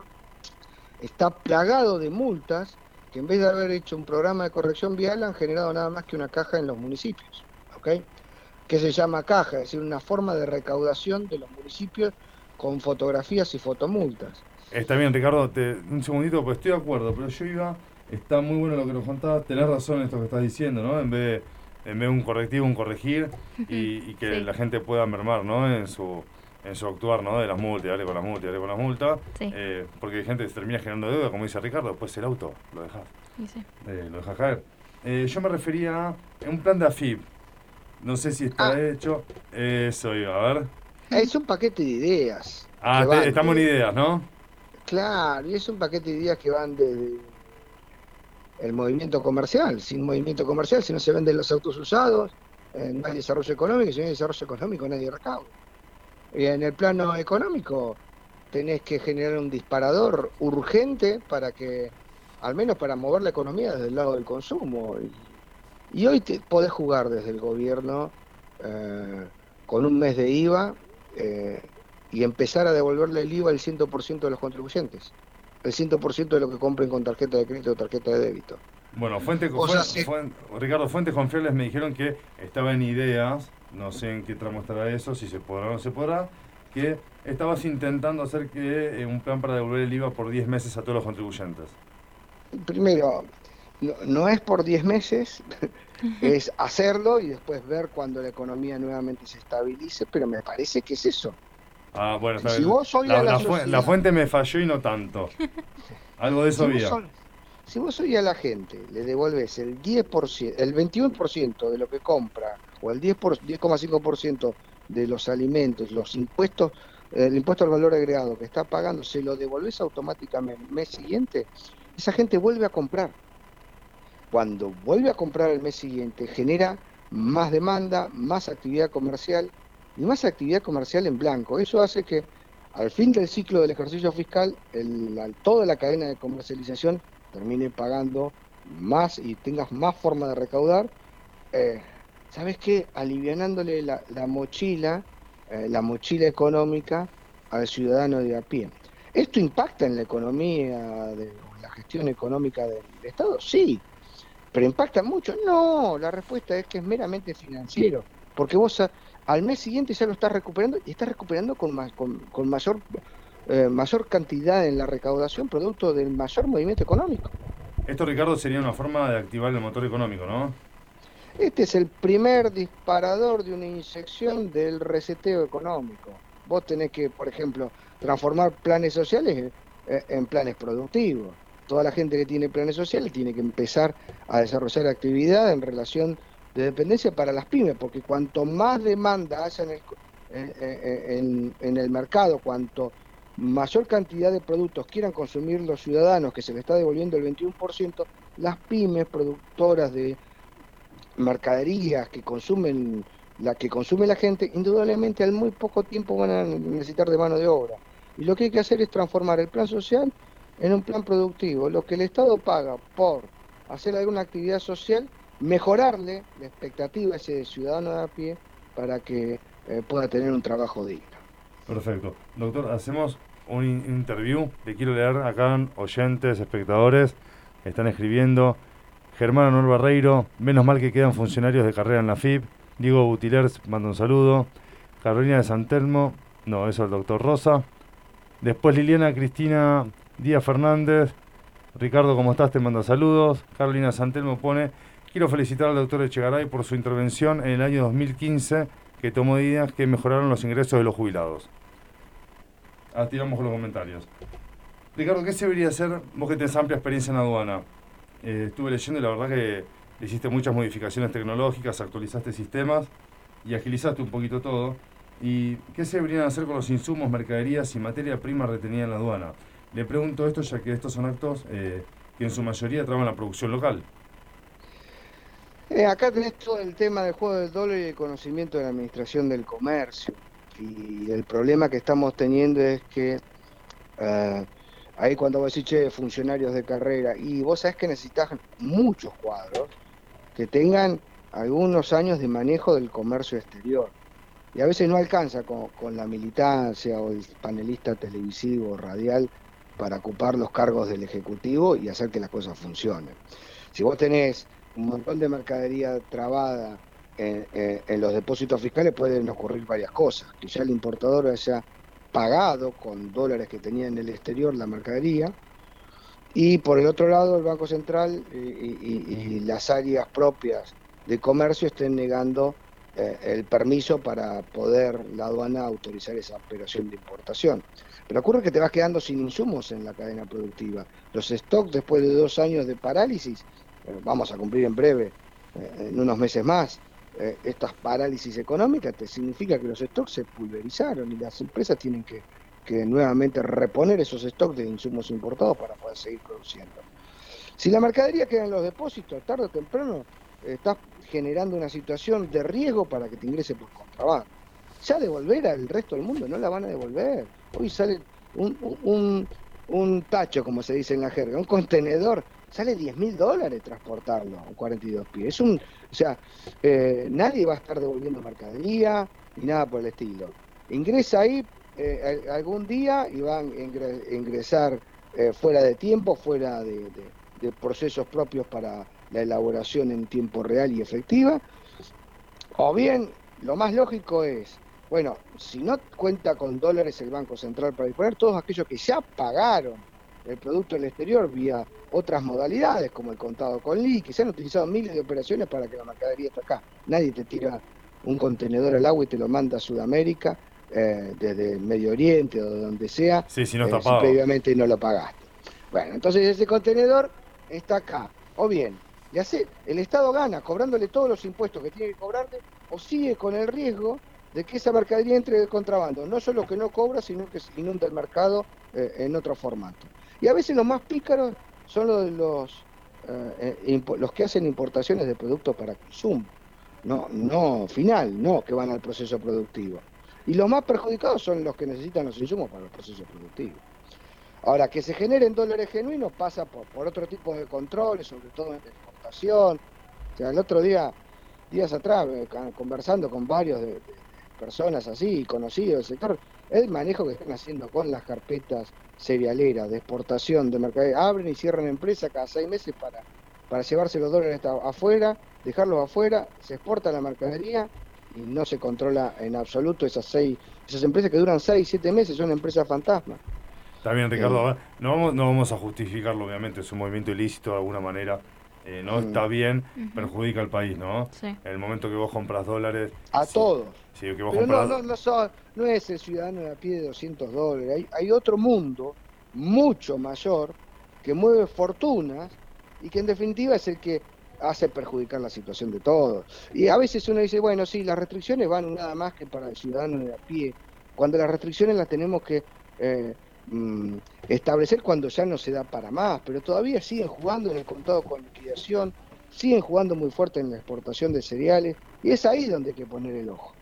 está plagado de multas que en vez de haber hecho un programa de corrección vial han generado nada más que una caja en los municipios. ¿ok? que se llama caja, es decir, una forma de recaudación de los municipios con fotografías y fotomultas. Está bien, Ricardo, te- un segundito, pues estoy de acuerdo, pero yo iba, está muy bueno lo que nos contabas, tenés razón en esto que estás diciendo, ¿no? En vez de, en vez de un correctivo, un corregir y, y que Sí. la gente pueda mermar, ¿no? En su, en su actuar, ¿no? De las multas, dale con las multas, dale con las multas, Sí. eh, porque hay gente que se termina generando deuda, como dice Ricardo, después el auto, lo dejas, sí. eh, lo dejas caer. Eh, yo me refería a un plan de AFIP, no sé si está Ah. hecho, eso iba, a ver. Es un paquete de ideas. Ah, te- estamos en de- ideas, ¿no? Claro, y es un paquete de ideas que van desde el movimiento comercial. Sin movimiento comercial, si no se venden los autos usados, eh, no hay desarrollo económico, si no hay desarrollo económico, nadie recauda. Y en el plano económico, tenés que generar un disparador urgente para que, al menos para mover la economía desde el lado del consumo. Y, hoy podés jugar desde el gobierno eh, con un mes de IVA eh, y empezar a devolverle el IVA al 100% de los contribuyentes. El 100% de lo que compren con tarjeta de crédito o tarjeta de débito. Bueno, fuentes, O sea, Ricardo, fuentes confiables me dijeron que estaba en ideas, no sé en qué tramo estará eso, si se podrá o no se podrá, que estabas intentando hacer que eh, un plan para devolver el IVA por 10 meses a todos los contribuyentes. Primero, no, no es por 10 meses, es hacerlo y después ver cuando la economía nuevamente se estabilice, pero me parece que es eso. Ah, bueno, está Si bien. vos la, la la fu- sociedad- la fuente me falló y no tanto. Algo de eso Si vos, había. son- si vos hoy a la gente le devolves el 10%, el 21% de lo que compra o el 10 por- 10,5% de los alimentos, los impuestos, el impuesto al valor agregado que está pagando, se lo devolvés automáticamente el mes siguiente, esa gente vuelve a comprar. Cuando vuelve a comprar el mes siguiente, genera más demanda, más actividad comercial y más actividad comercial en blanco. Eso hace que al fin del ciclo del ejercicio fiscal, toda la cadena de comercialización termine pagando más y tengas más forma de recaudar. Eh, ¿Sabes qué? Alivianándole la, la mochila, eh, la mochila económica al ciudadano de a pie. ¿Esto impacta en la economía, de, la gestión económica del Estado? Sí, pero impacta mucho. No, la respuesta es que es meramente financiero, porque vos al mes siguiente ya lo estás recuperando y estás recuperando con, ma- con, con mayor, eh, mayor cantidad en la recaudación, producto del mayor movimiento económico. Esto, Ricardo, sería una forma de activar el motor económico, ¿no? Este es el primer disparador de una inyección del reseteo económico. Vos tenés que, por ejemplo, transformar planes sociales eh, en planes productivos. Toda la gente que tiene planes sociales tiene que empezar a desarrollar actividad en relación de dependencia para las pymes, porque cuanto más demanda haya en el, en el mercado, cuanto mayor cantidad de productos quieran consumir los ciudadanos, que se le está devolviendo el 21%, las pymes productoras de mercaderías que consumen la que consume la gente, indudablemente al muy poco tiempo van a necesitar de mano de obra. Y lo que hay que hacer es transformar el plan social en un plan productivo. Lo que el Estado paga por hacer alguna actividad social, mejorarle la expectativa a ese ciudadano de a pie para que eh, pueda tener un trabajo digno. Perfecto. Doctor, hacemos un in- interview. Le quiero leer acá oyentes, espectadores, están escribiendo. Germán Anuel Barreiro, menos mal que quedan funcionarios de carrera en la FIP. Diego Butilers manda un saludo. Carolina de Santelmo, no, eso es el doctor Rosa. Después Liliana Cristina Díaz Fernández. Ricardo, ¿cómo estás? Te manda saludos. Carolina Santelmo pone, quiero felicitar al doctor Echegaray por su intervención en el año 2015 que tomó medidas que mejoraron los ingresos de los jubilados. Ah, tiramos con los comentarios. Ricardo, ¿qué se debería hacer? Vos que tenés amplia experiencia en aduana. Eh, estuve leyendo y la verdad que hiciste muchas modificaciones tecnológicas, actualizaste sistemas y agilizaste un poquito todo. ¿Y qué se deberían hacer con los insumos, mercaderías y materia prima retenida en la aduana? Le pregunto esto ya que estos son actos eh, que en su mayoría traban la producción local. Eh, acá tenés todo el tema del juego del dólar y el conocimiento de la administración del comercio. Y el problema que estamos teniendo es que eh, ahí cuando vos decís, che, funcionarios de carrera, y vos sabés que necesitas muchos cuadros que tengan algunos años de manejo del comercio exterior. Y a veces no alcanza con, con la militancia o el panelista televisivo o radial para ocupar los cargos del Ejecutivo y hacer que las cosas funcionen. Si vos tenés un montón de mercadería trabada en, los depósitos fiscales, pueden ocurrir varias cosas. Que ya el importador haya pagado con dólares que tenía en el exterior la mercadería, y por el otro lado el Banco Central y, las áreas propias de comercio estén negando eh, el permiso para poder la aduana autorizar esa operación de importación. Pero ocurre que te vas quedando sin insumos en la cadena productiva. Los stocks después de dos años de parálisis, vamos a cumplir en breve, eh, en unos meses más, eh, estas parálisis económicas, te significa que los stocks se pulverizaron y las empresas tienen que, que nuevamente reponer esos stocks de insumos importados para poder seguir produciendo. Si la mercadería queda en los depósitos, tarde o temprano eh, estás generando una situación de riesgo para que te ingrese por contrabando. Ya devolver al resto del mundo no la van a devolver. Hoy sale un- un, un tacho, como se dice en la jerga, un contenedor, sale 10 mil dólares transportarlo a 42 pies. Es un, o sea, eh, nadie va a estar devolviendo mercadería ni nada por el estilo. Ingresa ahí eh, al- algún día y van a ingre- ingresar eh, fuera de tiempo, fuera de- de procesos propios para la elaboración en tiempo real y efectiva. O bien, lo más lógico es, bueno, si no cuenta con dólares el Banco Central para disponer, todos aquellos que ya pagaron el producto en el exterior vía otras modalidades, como el contado con liqui, se han utilizado miles de operaciones para que la mercadería esté acá. Nadie te tira un contenedor al agua y te lo manda a Sudamérica, eh, desde el Medio Oriente o de donde sea, Sí, si no eh, si previamente no lo pagaste. Bueno, entonces ese contenedor está acá. O bien, le hace, el Estado gana cobrándole todos los impuestos que tiene que cobrarte, o sigue con el riesgo de que esa mercadería entre de contrabando. No solo que no cobra, sino que se inunda el mercado eh, en otro formato. Y a veces los más pícaros son los, los, eh, eh, los que hacen importaciones de productos para consumo. No, no final, no que van al proceso productivo. Y los más perjudicados son los que necesitan los insumos para el proceso productivo. Ahora, que se generen dólares genuinos pasa por, por otro tipo de controles, sobre todo en la exportación. O sea, el otro día, días atrás, eh, conversando con varios de- personas así, conocidos del sector, el manejo que están haciendo con las carpetas cerealeras de exportación de mercadería, abren y cierran empresas cada seis meses para, para llevarse los dólares afuera, dejarlos afuera, se exporta la mercadería y no se controla en absoluto esas seis, esas empresas que duran seis, siete meses, son empresas fantasmas. Está bien, Ricardo. ver, No vamos, no vamos a justificarlo, obviamente, es un movimiento ilícito de alguna manera. Eh, no Mm. está bien, Ujú. perjudica al país, ¿no? Sí. En el momento que vos compras dólares. A sí, todos. Sí, que vos Pero no, compras. no, no, son- no es el ciudadano de a pie de 200 dólares. Hay, hay otro mundo mucho mayor que mueve fortunas y que en definitiva es el que hace perjudicar la situación de todos. Y a veces uno dice, bueno, sí, las restricciones van nada más que para el ciudadano de a pie, cuando las restricciones las tenemos que eh, mm, establecer cuando ya no se da para más, pero todavía siguen jugando en el contado con liquidación, siguen jugando muy fuerte en la exportación de cereales, y es ahí donde hay que poner el ojo.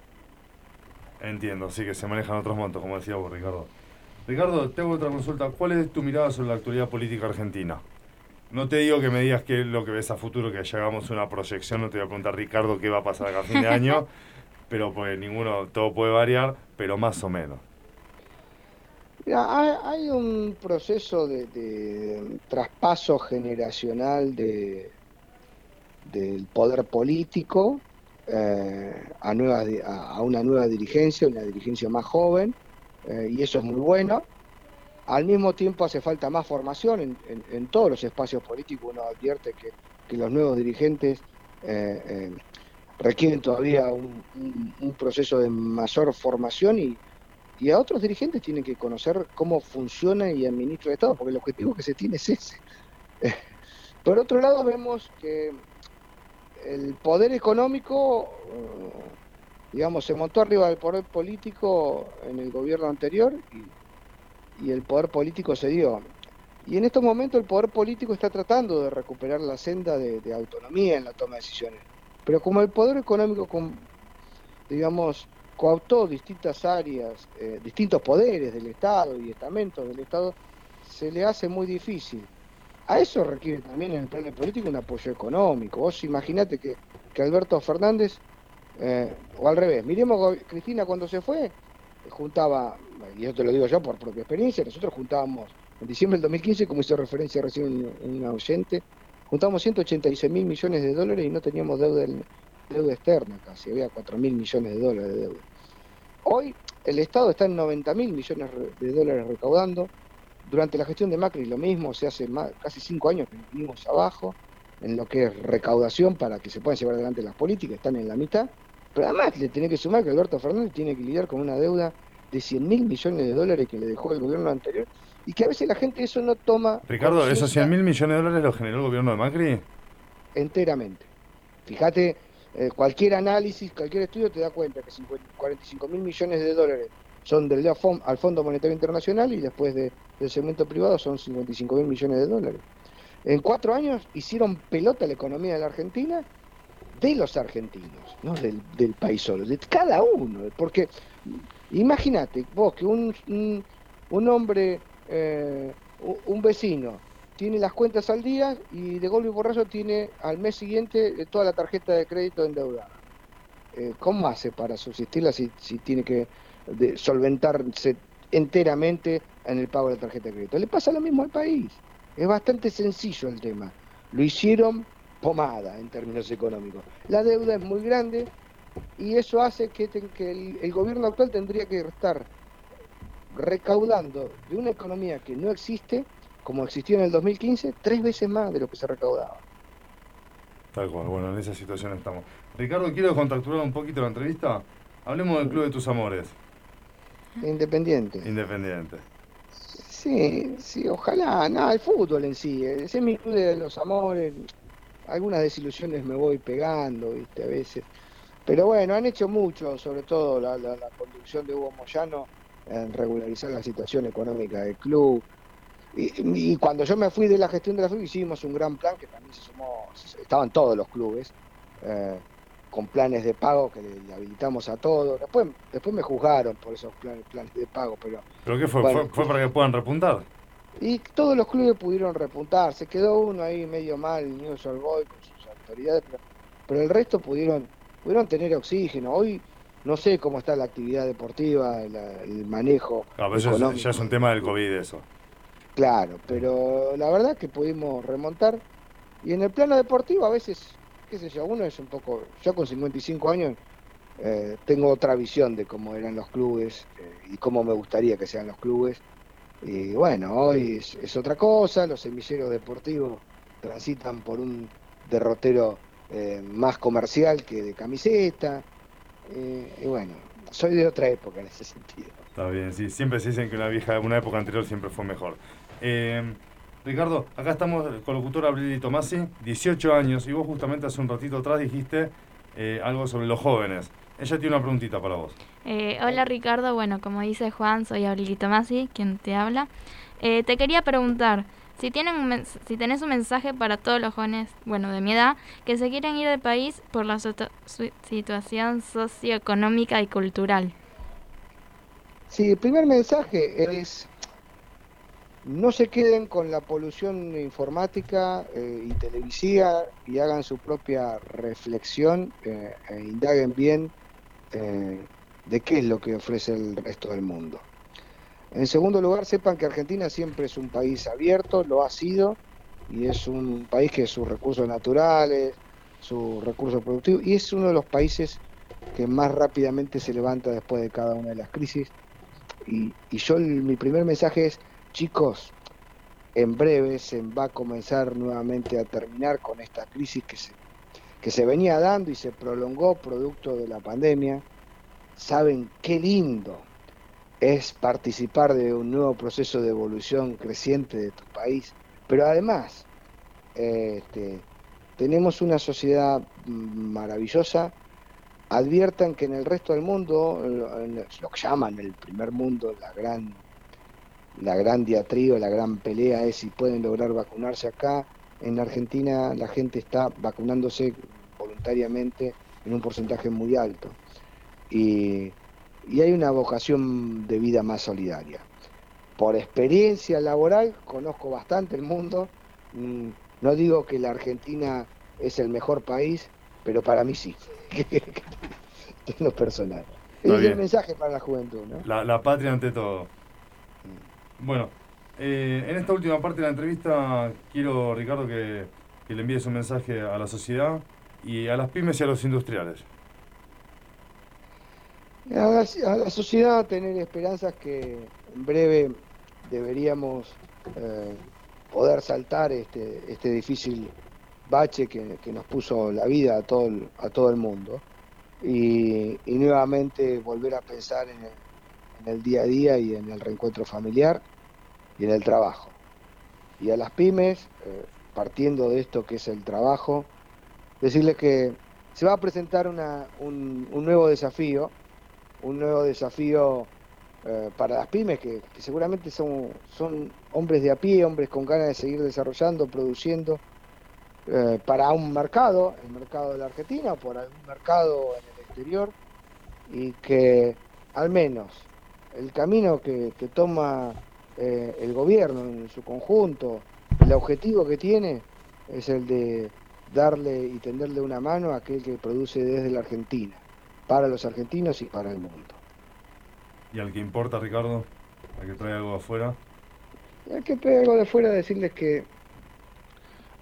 Entiendo, sí que se manejan otros montos, como decía vos, Ricardo. Ricardo, tengo otra consulta. ¿Cuál es tu mirada sobre la actualidad política argentina? No te digo que me digas qué es lo que ves a futuro, que ya hagamos una proyección, no te voy a preguntar, Ricardo, qué va a pasar acá a fin de año, pero pues ninguno, todo puede variar, pero más o menos. Hay, un proceso de, traspaso generacional de, del poder político eh, a, nuevas a, una nueva dirigencia, una dirigencia más joven, eh, y eso es muy bueno. Al mismo tiempo hace falta más formación en, todos los espacios políticos. Uno advierte que, los nuevos dirigentes eh, requieren todavía un proceso de mayor formación y, y a otros dirigentes tienen que conocer cómo funciona y administra el Estado, porque el objetivo que se tiene es ese. Por otro lado, vemos que el poder económico, eh, digamos, se montó arriba del poder político en el gobierno anterior y, el poder político se dio. Y en estos momentos el poder político está tratando de recuperar la senda de, de autonomía en la toma de decisiones. Pero como el poder económico, con- digamos, cooptó distintas áreas, eh, distintos poderes del Estado y estamentos del Estado, se le hace muy difícil. A eso requiere también en el plano político un apoyo económico. Vos imaginate que, que Alberto Fernández, eh, o al revés, miremos Cristina cuando se fue, juntaba, y yo te lo digo yo por propia experiencia, nosotros juntábamos en diciembre del 2015, como hizo referencia recién un, un oyente, juntamos 186 mil millones de dólares y no teníamos deuda, en- deuda externa casi, había 4 mil millones de dólares de deuda. Hoy el Estado está en 90 mil millones de dólares recaudando. Durante la gestión de Macri lo mismo, se hace más, casi cinco años que venimos abajo en lo que es recaudación para que se puedan llevar adelante las políticas, están en la mitad. Pero además le tiene que sumar que Alberto Fernández tiene que lidiar con una deuda de 100 mil millones de dólares que le dejó el gobierno anterior y que a veces la gente eso no toma Ricardo, ¿esos conciencia 100 mil millones de dólares los generó el gobierno de Macri? enteramente. Fíjate, eh, cualquier análisis, cualquier estudio te da cuenta que 50 45 mil millones de dólares son del FOM al Fondo Monetario Internacional y después de- del segmento privado son 55 mil millones de dólares. En cuatro años hicieron pelota la economía de la Argentina de los argentinos, no del, país solo, de cada uno. Porque imagínate vos que un, un, hombre, eh, un vecino, tiene las cuentas al día y de golpe y borracho tiene al mes siguiente eh, toda la tarjeta de crédito endeudada. Eh, ¿Cómo hace para subsistirla si, tiene que de- solventarse enteramente en el pago de la tarjeta de crédito? Le pasa lo mismo al país. Es bastante sencillo el tema. Lo hicieron pomada en términos económicos. La deuda es muy grande y eso hace que, el gobierno actual tendría que estar recaudando de una economía que no existe, como existió en el 2015, tres veces más de lo que se recaudaba. Tal cual, bueno, en esa situación estamos. Ricardo, quiero contracturar un poquito la entrevista. Hablemos del Club de tus Amores, Independiente. Independiente. Sí, sí, ojalá. Nada, el fútbol en sí. Ese es mi club de los amores. Algunas desilusiones me voy pegando, viste, a veces. Pero bueno, han hecho mucho, sobre todo la, la, la conducción de Hugo Moyano, en regularizar la situación económica del club. Y, y cuando yo me fui de la gestión de la FUB hicimos un gran plan que también se sumó, estaban todos los clubes, eh, con planes de pago que le, le habilitamos a todos. Después, después me juzgaron por esos planes, planes de pago, pero ¿Pero qué fue? Bueno. ¿Fue, fue para que puedan repuntar? y todos los clubes pudieron repuntar. Se quedó uno ahí medio mal, News Old Boy, con sus autoridades, pero, pero el resto pudieron, pudieron tener oxígeno. Hoy No sé cómo está la actividad deportiva, la- el manejo. Pero eso ya es un tema del COVID eso. Claro, pero la verdad que pudimos remontar. Y en el plano deportivo a veces, qué sé yo, uno es un poco, yo con 55 años eh, tengo otra visión de cómo eran los clubes eh, y cómo me gustaría que sean los clubes. Y bueno, hoy es, otra cosa, los semilleros deportivos transitan por un derrotero eh, más comercial que de camiseta. eh, y bueno, soy de otra época en ese sentido. Está bien, sí, siempre se dicen que una vieja, una época anterior siempre fue mejor. Eh, Ricardo, acá estamos con el locutor Abril Tomasi, 18 años, y vos justamente hace un ratito atrás dijiste eh, algo sobre los jóvenes. Ella tiene una preguntita para vos. Eh, hola Ricardo, bueno, como dice Juan, soy Aurelito Masi, quien te habla. Eh, te quería preguntar, si, tienen un mens- si tenés un mensaje para todos los jóvenes, bueno, de mi edad, que se quieren ir del país por la su- situación socioeconómica y cultural. Sí, el primer mensaje es no se queden con la polución informática eh, y televisiva y hagan su propia reflexión eh, e indaguen bien eh, de qué es lo que ofrece el resto del mundo. En segundo lugar, sepan que Argentina siempre es un país abierto, lo ha sido, y es un país que sus recursos naturales, sus recursos productivos, y es uno de los países que más rápidamente se levanta después de cada una de las crisis. Y, y yo mi primer mensaje es, chicos, en breve se va a comenzar nuevamente a terminar con esta crisis que se, que se venía dando y se prolongó producto de la pandemia. Saben qué lindo es participar de un nuevo proceso de evolución creciente de tu país, pero además este, tenemos una sociedad maravillosa. Adviertan que en el resto del mundo, lo que llaman el primer mundo, la gran, la gran diatriba, la gran pelea es si pueden lograr vacunarse acá. En Argentina la gente está vacunándose voluntariamente en un porcentaje muy alto. Y, y hay una vocación de vida más solidaria. Por experiencia laboral conozco bastante el mundo. Mm, No digo que la Argentina es el mejor país, pero para mí sí. en lo personal. Ese es el mensaje para la juventud, ¿no? La, la patria ante todo. Bueno, eh, en esta última parte de la entrevista quiero, Ricardo, que, le envíes un mensaje a la sociedad y a las pymes y a los industriales. A la, a la sociedad tener esperanzas que en breve deberíamos eh, poder saltar este, este difícil bache que, que nos puso la vida a todo el, a todo el mundo y, y nuevamente volver a pensar en el, en el día a día y en el reencuentro familiar y en el trabajo. Y a las pymes, eh, partiendo de esto que es el trabajo, decirles que se va a presentar una- un, un nuevo desafío, un nuevo desafío eh, para las pymes, que, seguramente son, son hombres de a pie, hombres con ganas de seguir desarrollando, produciendo, eh, para un mercado, el mercado de la Argentina, o por algún mercado en el exterior, y que al menos el camino que, que toma eh, el gobierno en su conjunto, el objetivo que tiene es el de darle y tenderle una mano a aquel que produce desde la Argentina, para los argentinos y para el mundo. Y al que importa, Ricardo, al que trae algo de afuera. Hay que pedir algo de fuera, decirles que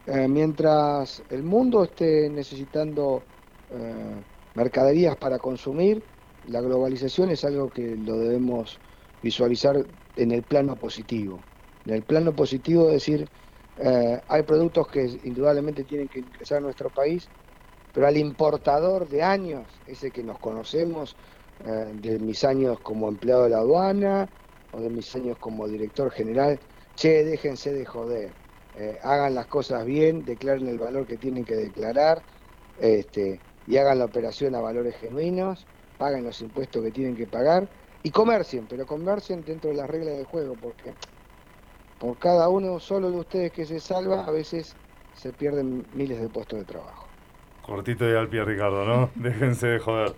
eh, mientras el mundo esté necesitando eh, mercaderías para consumir, la globalización es algo que lo debemos visualizar en el plano positivo. En el plano positivo, es decir, eh, hay productos que indudablemente tienen que ingresar a nuestro país, pero al importador de años, ese que nos conocemos, eh, de mis años como empleado de la aduana o de mis años como director general, che, déjense de joder, eh, hagan las cosas bien, declaren el valor que tienen que declarar este, y hagan la operación a valores genuinos, paguen los impuestos que tienen que pagar y comercien, pero comercien dentro de las reglas del juego, porque por cada uno solo de ustedes que se salva, a veces se pierden miles de puestos de trabajo. Cortito y al pie, Ricardo, ¿no? Déjense de joder.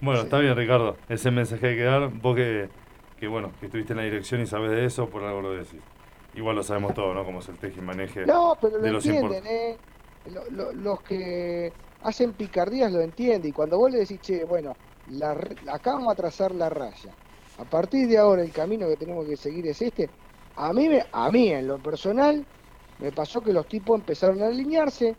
Bueno, está bien, Ricardo. Ese mensaje hay que dar. Vos que, que, bueno, que estuviste en la dirección y sabes de eso, por algo lo decís. Igual lo sabemos todo, ¿no? Como es el teje y maneje No, pero de lo los entienden. ¿eh? Lo- lo- los que hacen picardías lo entienden. Y cuando vos le decís, che, bueno, la, acá vamos a trazar la raya. A partir de ahora el camino que tenemos que seguir es este. A mí, a mí en lo personal, me pasó que los tipos empezaron a alinearse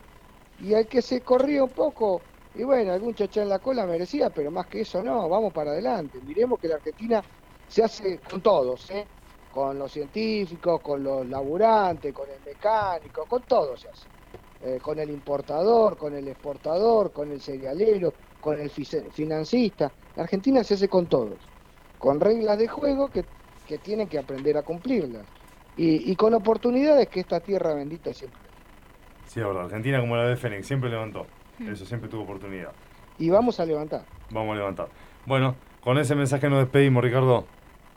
y al que se corrió un poco, y bueno, algún chachá en la cola merecía, pero más que eso no, vamos para adelante. Miremos que la Argentina se hace con todos, ¿eh? con los científicos, con los laburantes, con el mecánico, con todos se hace. Eh, con el importador, con el exportador, con el cerealero, con el financista. La Argentina se hace con todos, con reglas de juego que, que tienen que aprender a cumplirlas. Y, y con oportunidades que esta tierra bendita siempre. Sí, es verdad. Argentina como la de Fénix, siempre levantó. Eso, siempre tuvo oportunidad. Y vamos a levantar. Vamos a levantar. Bueno, con ese mensaje nos despedimos, Ricardo.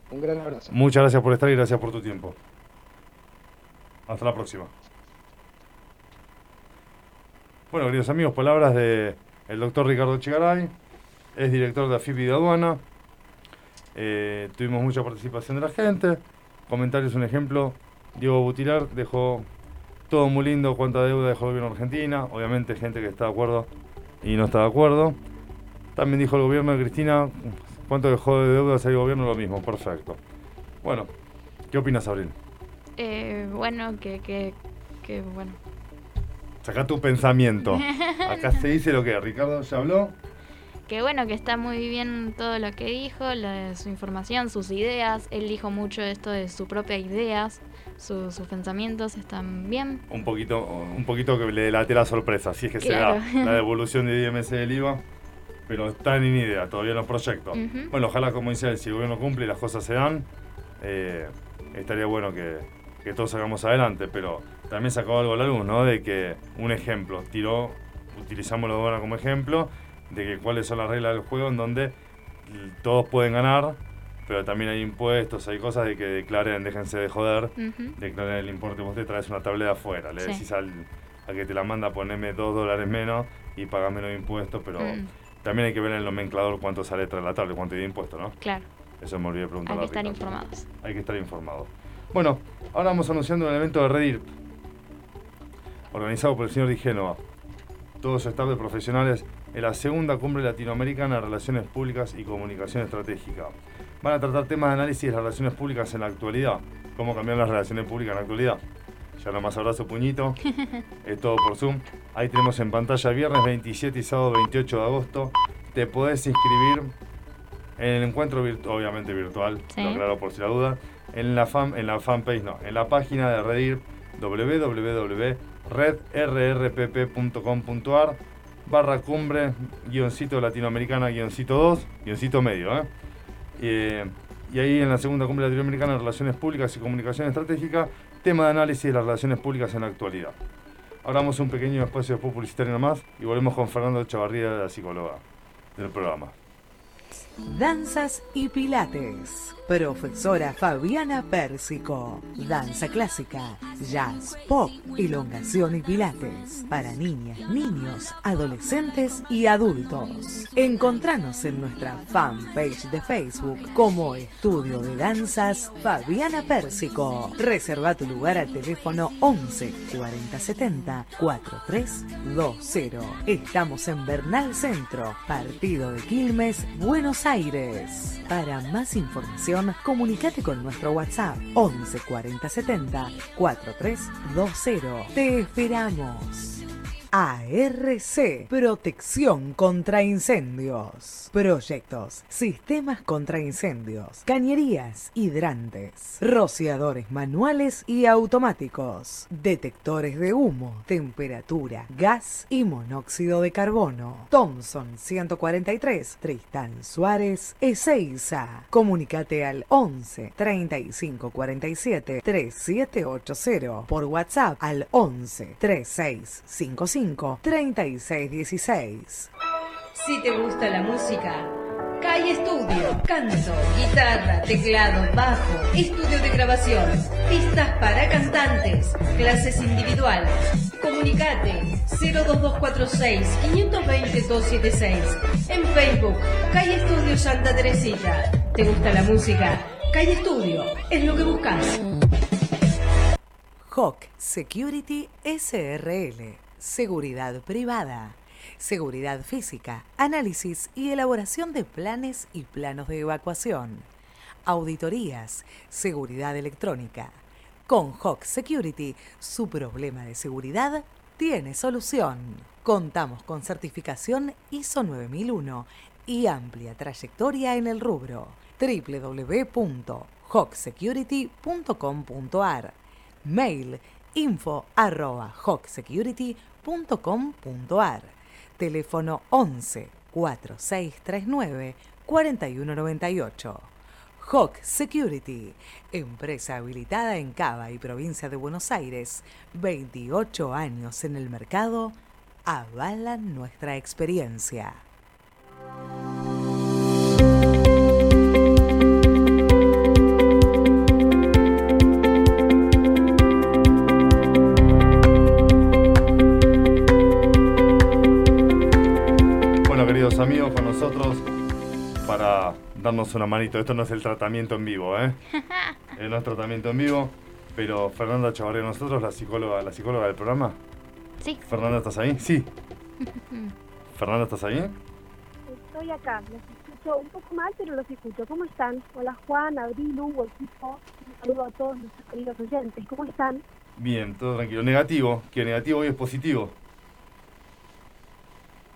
Un gran abrazo. Muchas gracias por estar y gracias por tu tiempo. Hasta la próxima. Bueno, queridos amigos, palabras de el doctor Ricardo Chegaray, es director de AFIP y de aduana. Eh, tuvimos mucha participación de la gente. Comentarios, un ejemplo. Diego Butilar dejó todo muy lindo, cuánta deuda dejó el gobierno Argentina. Obviamente gente que está de acuerdo y no está de acuerdo. También dijo el gobierno de Cristina, cuánto dejó de deuda el gobierno, lo mismo, perfecto. Bueno, ¿qué opinas, Abril? Eh, bueno, que, que, que, bueno. Saca tu pensamiento. Acá se dice lo que Ricardo ya habló. Que bueno, que está muy bien todo lo que dijo, la- su información, sus ideas. Él dijo mucho esto de sus propias ideas, su- sus pensamientos están bien. Un poquito, un poquito que le delate la sorpresa, si es que Claro. se da la devolución de IMS del IVA, pero está en idea, todavía en los proyectos. Bueno, ojalá, como dice él, si el gobierno cumple y las cosas se dan, eh, estaría bueno que, que todos salgamos adelante, pero también sacó algo a la luz, ¿no? De que, un ejemplo, tiró, utilizamos la aduana como ejemplo, de que cuáles son las reglas del juego en donde todos pueden ganar, pero también hay impuestos, hay cosas de que declaren, déjense de joder, declaren el importe, vos te traes una tableta afuera, le Sí. decís al, al que te la manda poneme dos dólares menos y paga menos impuestos, pero Mm, también hay que ver en el nomenclador cuánto sale tras la tabla, cuánto hay de impuesto, ¿no? claro, Eso me olvidé de hay preguntar. que estar informados. Hay que estar informado. Bueno, ahora vamos anunciando el evento de Redir, organizado por el señor Di Génova. Todo su staff de profesionales en la segunda cumbre latinoamericana de Relaciones Públicas y Comunicación Estratégica. Van a tratar temas de análisis de las relaciones públicas en la actualidad. Cómo cambiar las relaciones públicas en la actualidad. Ya nomás abrazo puñito. Es todo por Zoom. Ahí tenemos en pantalla viernes 27 y sábado 28 de agosto. Te podés inscribir en el encuentro virtual, obviamente virtual, Sí. lo aclaro por si la duda, en la, fan, en la fanpage, no, en la página de Redir, www.redrrpp.com.ar barra cumbre, guioncito latinoamericana, guioncito 2, guioncito medio, ¿eh? Eh, y ahí en la segunda cumbre latinoamericana Relaciones Públicas y Comunicación Estratégica, tema de análisis de las relaciones públicas en la actualidad. Ahora vamos a un pequeño espacio publicitario nomás y volvemos con Fernando Chavarría, la psicóloga del programa. Danzas y Pilates. Profesora Fabiana Pérsico. Danza clásica, jazz, pop, elongación y pilates. Para niñas, niños, adolescentes y adultos. Encontranos en nuestra fanpage de Facebook como Estudio de Danzas Fabiana Pérsico. Reserva tu lugar al teléfono 11 40 70 4320. Estamos en Bernal Centro, partido de Quilmes, Buenos Aires. Para más información, comunícate con nuestro WhatsApp 11 40 70 4320. Te esperamos. ARC, protección contra incendios. Proyectos, sistemas contra incendios, cañerías, hidrantes, rociadores manuales y automáticos, detectores de humo, temperatura, gas y monóxido de carbono. Thomson 143, Tristán Suárez, Ezeiza. Comunicate al 11 35 47 3780 por WhatsApp al 11 36 55 36 16. Si te gusta la música, Calle Estudio, canto, guitarra, teclado, bajo, estudio de grabación, pistas para cantantes, clases individuales. Comunicate 02246 520 276 en Facebook, Calle Estudio Santa Teresita. ¿Te gusta la música? Calle Estudio es lo que buscas. Hawk Security SRL. Seguridad privada. seguridad física, análisis y elaboración de planes y planos de evacuación, auditorías, seguridad electrónica. Con Hawk Security, su problema de seguridad tiene solución. Contamos con certificación ISO 9001 y amplia trayectoria en el rubro. www.hawksecurity.com.ar Mail info arroba Teléfono 11 4639 4198. Hawk Security, empresa habilitada en Cava y provincia de Buenos Aires, 28 años en el mercado, avalan nuestra experiencia. Amigos, con nosotros para darnos una manito. Esto no es el tratamiento en vivo, ¿eh? Eh, no es tratamiento en vivo, pero Fernanda Chavarría, nosotros, la psicóloga, la psicóloga del programa. Sí. Fernanda, ¿estás ahí? Sí. Fernanda, ¿estás ahí? Estoy acá, los escucho un poco mal, pero los escucho. ¿Cómo están? Hola Juan, Abril, Hugo, equipo. Un saludo a todos nuestros queridos oyentes. ¿Cómo están? Bien, todo tranquilo. Negativo, que negativo hoy es positivo.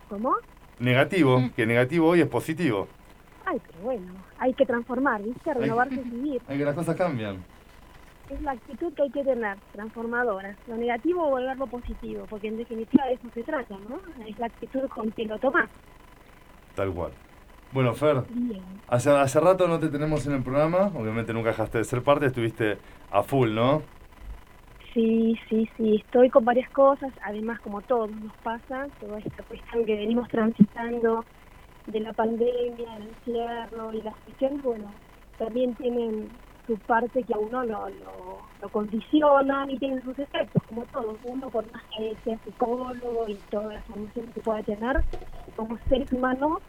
¿Cómo? Negativo, que negativo hoy es positivo. Ay, pero bueno, hay que transformar, ¿viste? Renovarse y vivir. Hay que las cosas cambian. Es la actitud que hay que tener, transformadora. Lo negativo volverlo positivo, porque en definitiva de eso se trata, ¿no? Es la actitud con que lo tomás. Tal cual. Bueno, Fer, hace, hace rato no te tenemos en el programa. Obviamente nunca dejaste de ser parte, estuviste a full, ¿no? Sí, sí, sí, estoy con varias cosas, además como todos nos pasa, toda esta cuestión que venimos transitando de la pandemia, el encierro y las cuestiones, bueno, también tienen su parte que a uno lo, lo, condicionan y tienen sus efectos, como todos, uno por más que sea psicólogo y toda la formación que pueda tener, como seres humanos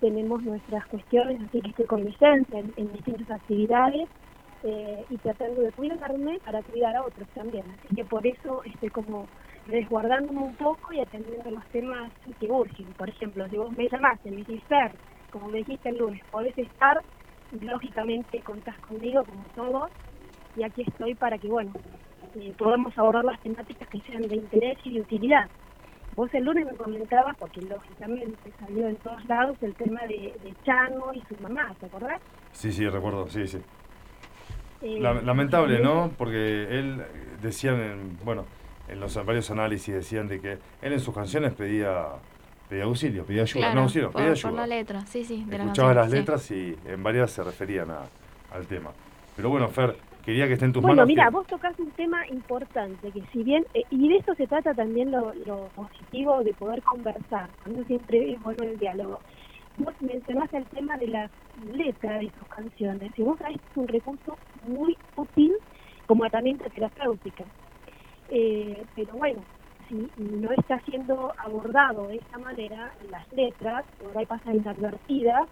tenemos nuestras cuestiones, así que estoy con licencia en, en distintas actividades eh, y tratando de cuidarme para cuidar a otros también. Así que por eso estoy como resguardándome un poco y atendiendo los temas que urgen. Por ejemplo, si vos me llamaste, me dijiste, como me dijiste el lunes, podés estar, lógicamente contás conmigo como todos y aquí estoy para que, bueno, eh, podamos abordar las temáticas que sean de interés y de utilidad. Vos el lunes me comentabas, porque lógicamente salió en todos lados el tema de, de Chano y su mamá, ¿te acordás? Sí, sí, recuerdo, sí, sí. Eh, La- lamentable, ¿no? Porque él decían, en, bueno, en los varios análisis decían de que él en sus canciones pedía, pedía auxilio, pedía ayuda, Claro, no auxilio, por, pedía por ayuda. la letra, sí, sí. De la Escuchaba canción, las sí. letras y en varias se referían a- al tema. Pero bueno, Fer, quería que esté en tus Bueno, manos. mira, que- vos tocas un tema importante, que si bien, eh, y de esto se trata también lo, lo positivo de poder conversar, por eso siempre es bueno el diálogo. Vos mencionaste el tema de las letras de sus canciones, y vos sabés que es un recurso muy útil como herramienta terapéutica. Eh, pero bueno, si no está siendo abordado de esta manera, las letras por ahí pasan inadvertidas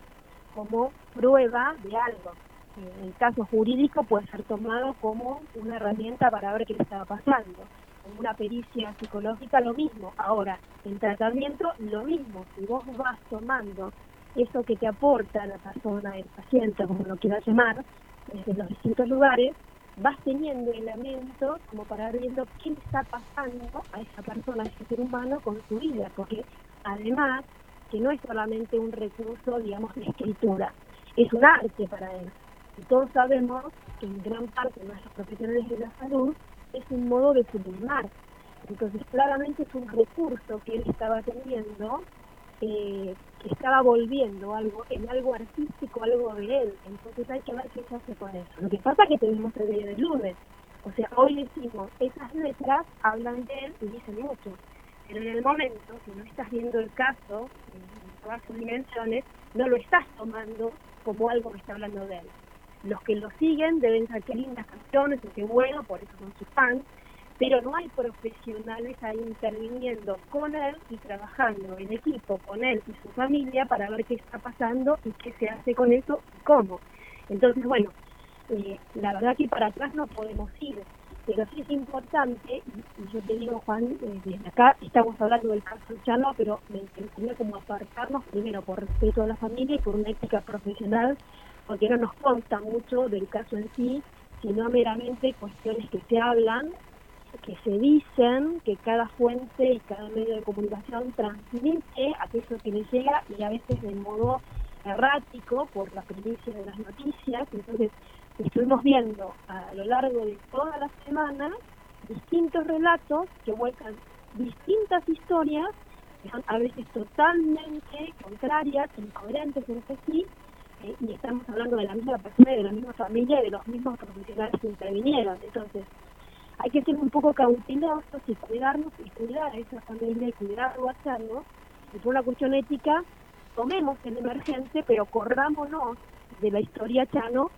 como prueba de algo. En el caso jurídico puede ser tomado como una herramienta para ver qué le estaba pasando. En una pericia psicológica lo mismo. Ahora, en tratamiento lo mismo. Si vos vas tomando eso que te aporta la persona, el paciente, como lo quieras llamar, desde los distintos lugares, vas teniendo elementos como para ver viendo qué le está pasando a esa persona, a ese ser humano con su vida, porque además que no es solamente un recurso, digamos, de escritura, es un arte para él. Y todos sabemos que en gran parte de nuestros profesionales de la salud es un modo de sublimar. Entonces, claramente es un recurso que él estaba teniendo, eh, estaba volviendo algo en algo artístico, algo de él. Entonces hay que ver qué se hace con eso. Lo que pasa es que tenemos el día del lunes. O sea, hoy decimos, esas letras hablan de él y dicen mucho. Pero en el momento, si no estás viendo el caso, en todas sus dimensiones, no lo estás tomando como algo que está hablando de él. Los que lo siguen deben saber qué lindas canciones, qué bueno, por eso son sus fans, pero no hay profesionales ahí interviniendo con él y trabajando en equipo con él y su familia para ver qué está pasando y qué se hace con eso y cómo. Entonces, bueno, eh, la verdad que para atrás no podemos ir. Pero sí es importante, y, yo te digo, Juan, eh, desde acá estamos hablando del caso Chano, pero me encantaría como apartarnos primero por respeto a la familia y por una ética profesional, porque no nos consta mucho del caso en sí, sino meramente cuestiones que se hablan, que se dicen, que cada fuente y cada medio de comunicación transmite aquello que le llega y a veces de modo errático por la primicia de las noticias. Entonces, estuvimos viendo a lo largo de toda la semana distintos relatos que vuelcan distintas historias que son a veces totalmente contrarias, incoherentes entre sí, eh, y estamos hablando de la misma persona, de la misma familia de los mismos profesionales que intervinieron. Entonces, hay que ser un poco cautelosos y cuidarnos y cuidar a esa familia y cuidarlo, hacerlo. Y por una cuestión ética, tomemos el emergente, pero corrámonos de la historia Chano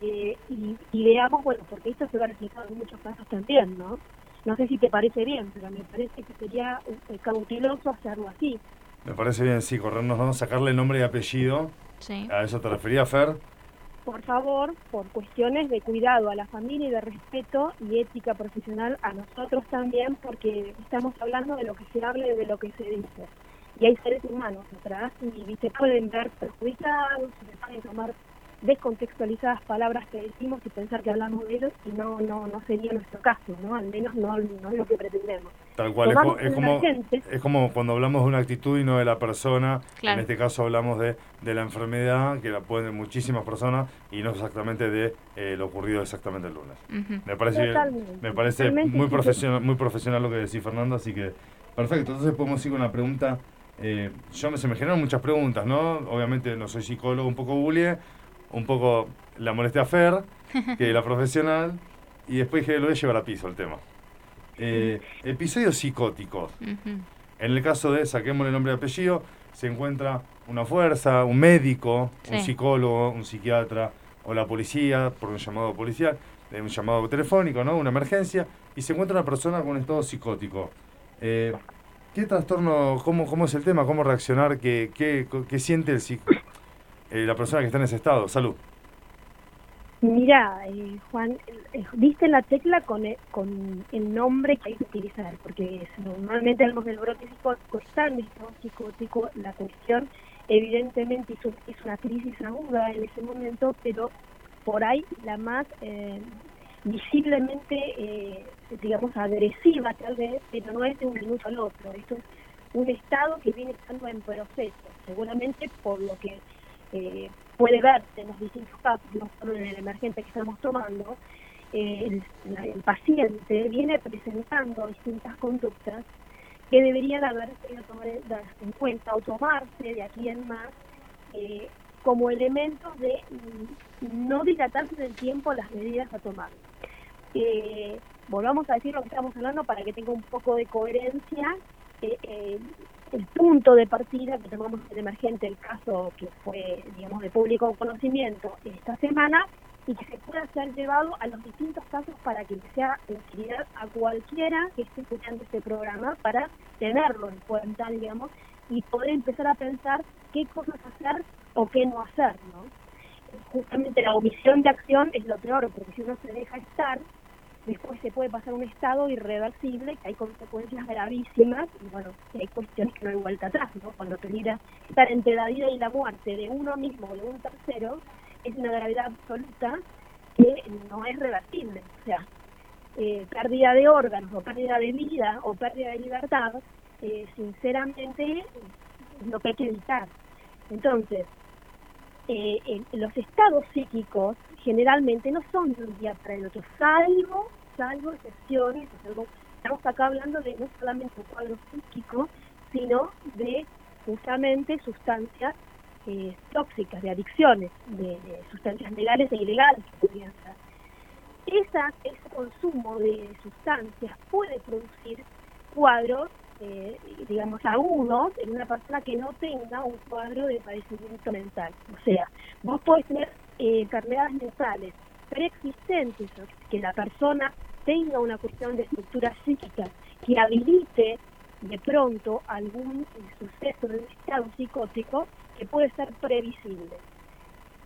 eh, y, y veamos, bueno, porque esto se va a reflejar en muchos casos también, ¿no? No sé si te parece bien, pero me parece que sería eh, cauteloso hacerlo así. Me parece bien, sí, corrernos, ¿no? Sacarle nombre y apellido. Sí. ¿A eso te refería, Fer? Por favor, por cuestiones de cuidado a la familia y de respeto y ética profesional a nosotros también, porque estamos hablando de lo que se habla y de lo que se dice. Y hay seres humanos atrás y se pueden ver perjudicados, se pueden tomar descontextualizadas palabras que decimos y pensar que hablamos de ellos y no no no sería nuestro caso, ¿no? Al menos no, no es lo que pretendemos. Tal cual, es, Tomamos como, emergente. es como cuando hablamos de una actitud y no de la persona. Claro. En este caso hablamos de, de la enfermedad, que la pueden muchísimas personas, y no exactamente de eh, lo ocurrido exactamente el lunes. Ujú. Me parece, Totalmente, me parece totalmente, muy profesional, muy profesional lo que decís, Fernando, así que perfecto. Entonces podemos ir con una pregunta. eh, yo me, se me generan muchas preguntas, ¿no? Obviamente no soy psicólogo, un poco bulie, un poco la molesté a Fer, que la profesional, y después dije, lo voy a llevar a piso el tema. Eh, episodios psicóticos. En el caso de, saquemos el nombre y apellido, se encuentra una fuerza, un médico, un psicólogo, un psiquiatra o la policía, por un llamado policial, eh, un llamado telefónico, ¿no? Una emergencia, y se encuentra una persona con estado psicótico. Eh, ¿Qué trastorno, cómo, cómo es el tema, cómo reaccionar, qué, qué, qué siente el psic- eh, la persona que está en ese estado? Salud. Mira, eh, Juan, eh, diste la tecla con el, con el nombre que hay que utilizar, porque normalmente hablamos del brote psicótico, está en estado psicótico, la cuestión evidentemente es, un- es una crisis aguda en ese momento, pero por ahí la más eh, visiblemente, eh, digamos, agresiva tal vez, pero no es de un minuto al otro, esto es un estado que viene estando en proceso, seguramente por lo que eh, puede verse en los distintos casos, en el emergente que estamos tomando, eh, el, paciente viene presentando distintas conductas que deberían haberse tomar en en cuenta o tomarse de aquí en más eh, como elementos de mm, no dilatarse en el tiempo las medidas a tomar. Volvamos a decir lo que estamos hablando para que tenga un poco de coherencia. El punto de partida que tomamos el emergente, el caso que fue, digamos, de público conocimiento esta semana, y que se pueda ser llevado a los distintos casos para que sea utilidad a cualquiera que esté escuchando este programa para tenerlo en cuenta, digamos, y poder empezar a pensar qué cosas hacer o qué no hacer, ¿no? Justamente la omisión de acción es lo peor, porque si uno se deja estar, después se puede pasar un estado irreversible, que hay consecuencias gravísimas, y bueno, hay cuestiones que no hay vuelta atrás, ¿no? Cuando peligra estar entre la vida y la muerte de uno mismo o de un tercero, es una gravedad absoluta que no es reversible. O sea, eh, pérdida de órganos o pérdida de vida o pérdida de libertad, eh, sinceramente es lo que hay que evitar. Entonces, eh, los estados psíquicos generalmente no son de un día para el otro, salvo, salvo excepciones, salvo- estamos acá hablando de no solamente un cuadro psíquico, sino de justamente sustancias eh, tóxicas, de adicciones, de, sustancias legales e ilegales que podrían ser. Esa, ese consumo de sustancias puede producir cuadros, eh, digamos, agudos en una persona que no tenga un cuadro de padecimiento mental. O sea, vos podés tener eh, enfermedades mentales preexistentes, que la persona tenga una cuestión de estructura psíquica que habilite de pronto algún eh, suceso de un estado psicótico que puede ser previsible.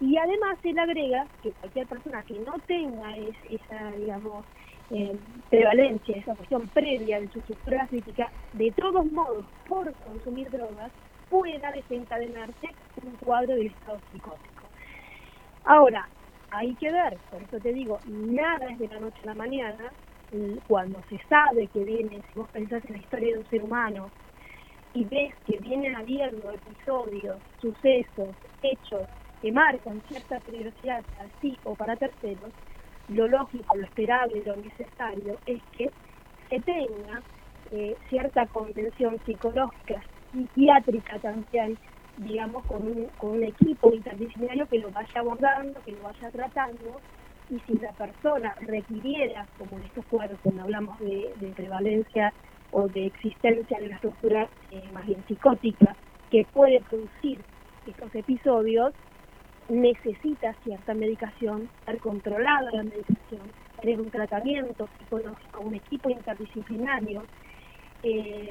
Y además él agrega que cualquier persona que no tenga es- esa, digamos, eh, prevalencia, esa cuestión previa de su estructura crítica, de todos modos, por consumir drogas, pueda desencadenarse un cuadro del estado psicótico. Ahora, hay que ver, por eso te digo, nada es de la noche a la mañana, cuando se sabe que viene, si vos pensás en la historia de un ser humano, y ves que vienen habiendo episodios, sucesos, hechos que marcan cierta peligrosidad para sí o para terceros, lo lógico, lo esperable, lo necesario es que se tenga eh, cierta contención psicológica, psiquiátrica también, digamos, con un, con un equipo interdisciplinario que lo vaya abordando, que lo vaya tratando, y si la persona requiriera, como en estos cuadros cuando hablamos de, prevalencia o de existencia de la estructura eh, más bien psicótica que puede producir estos episodios, necesita cierta medicación, ser controlada la medicación, tener un tratamiento psicológico, un equipo interdisciplinario. eh,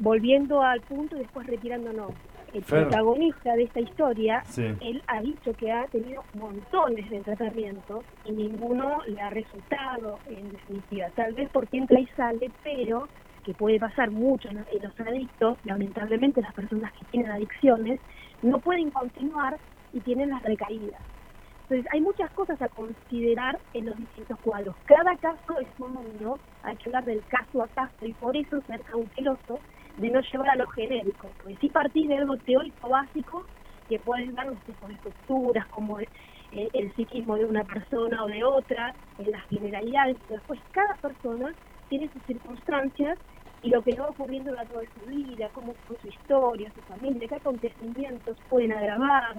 volviendo al punto y después retirándonos. El Fer. protagonista de esta historia, Sí. él ha dicho que ha tenido montones de tratamientos y ninguno le ha resultado en definitiva. Tal vez porque entra y sale, pero que puede pasar mucho en, en los adictos, lamentablemente las personas que tienen adicciones no pueden continuar y tienen las recaídas. Entonces hay muchas cosas a considerar en los distintos cuadros. Cada caso es un mundo, hay que hablar del caso a caso y por eso ser cauteloso de no llevar a lo genérico, porque si partir de algo teórico básico que pueden dar los tipos de estructuras, como eh, el psiquismo de una persona o de otra, en las generalidades, pero después cada persona tiene sus circunstancias y lo que va ocurriendo a de su vida, cómo fue su historia, su familia, qué acontecimientos pueden agravar,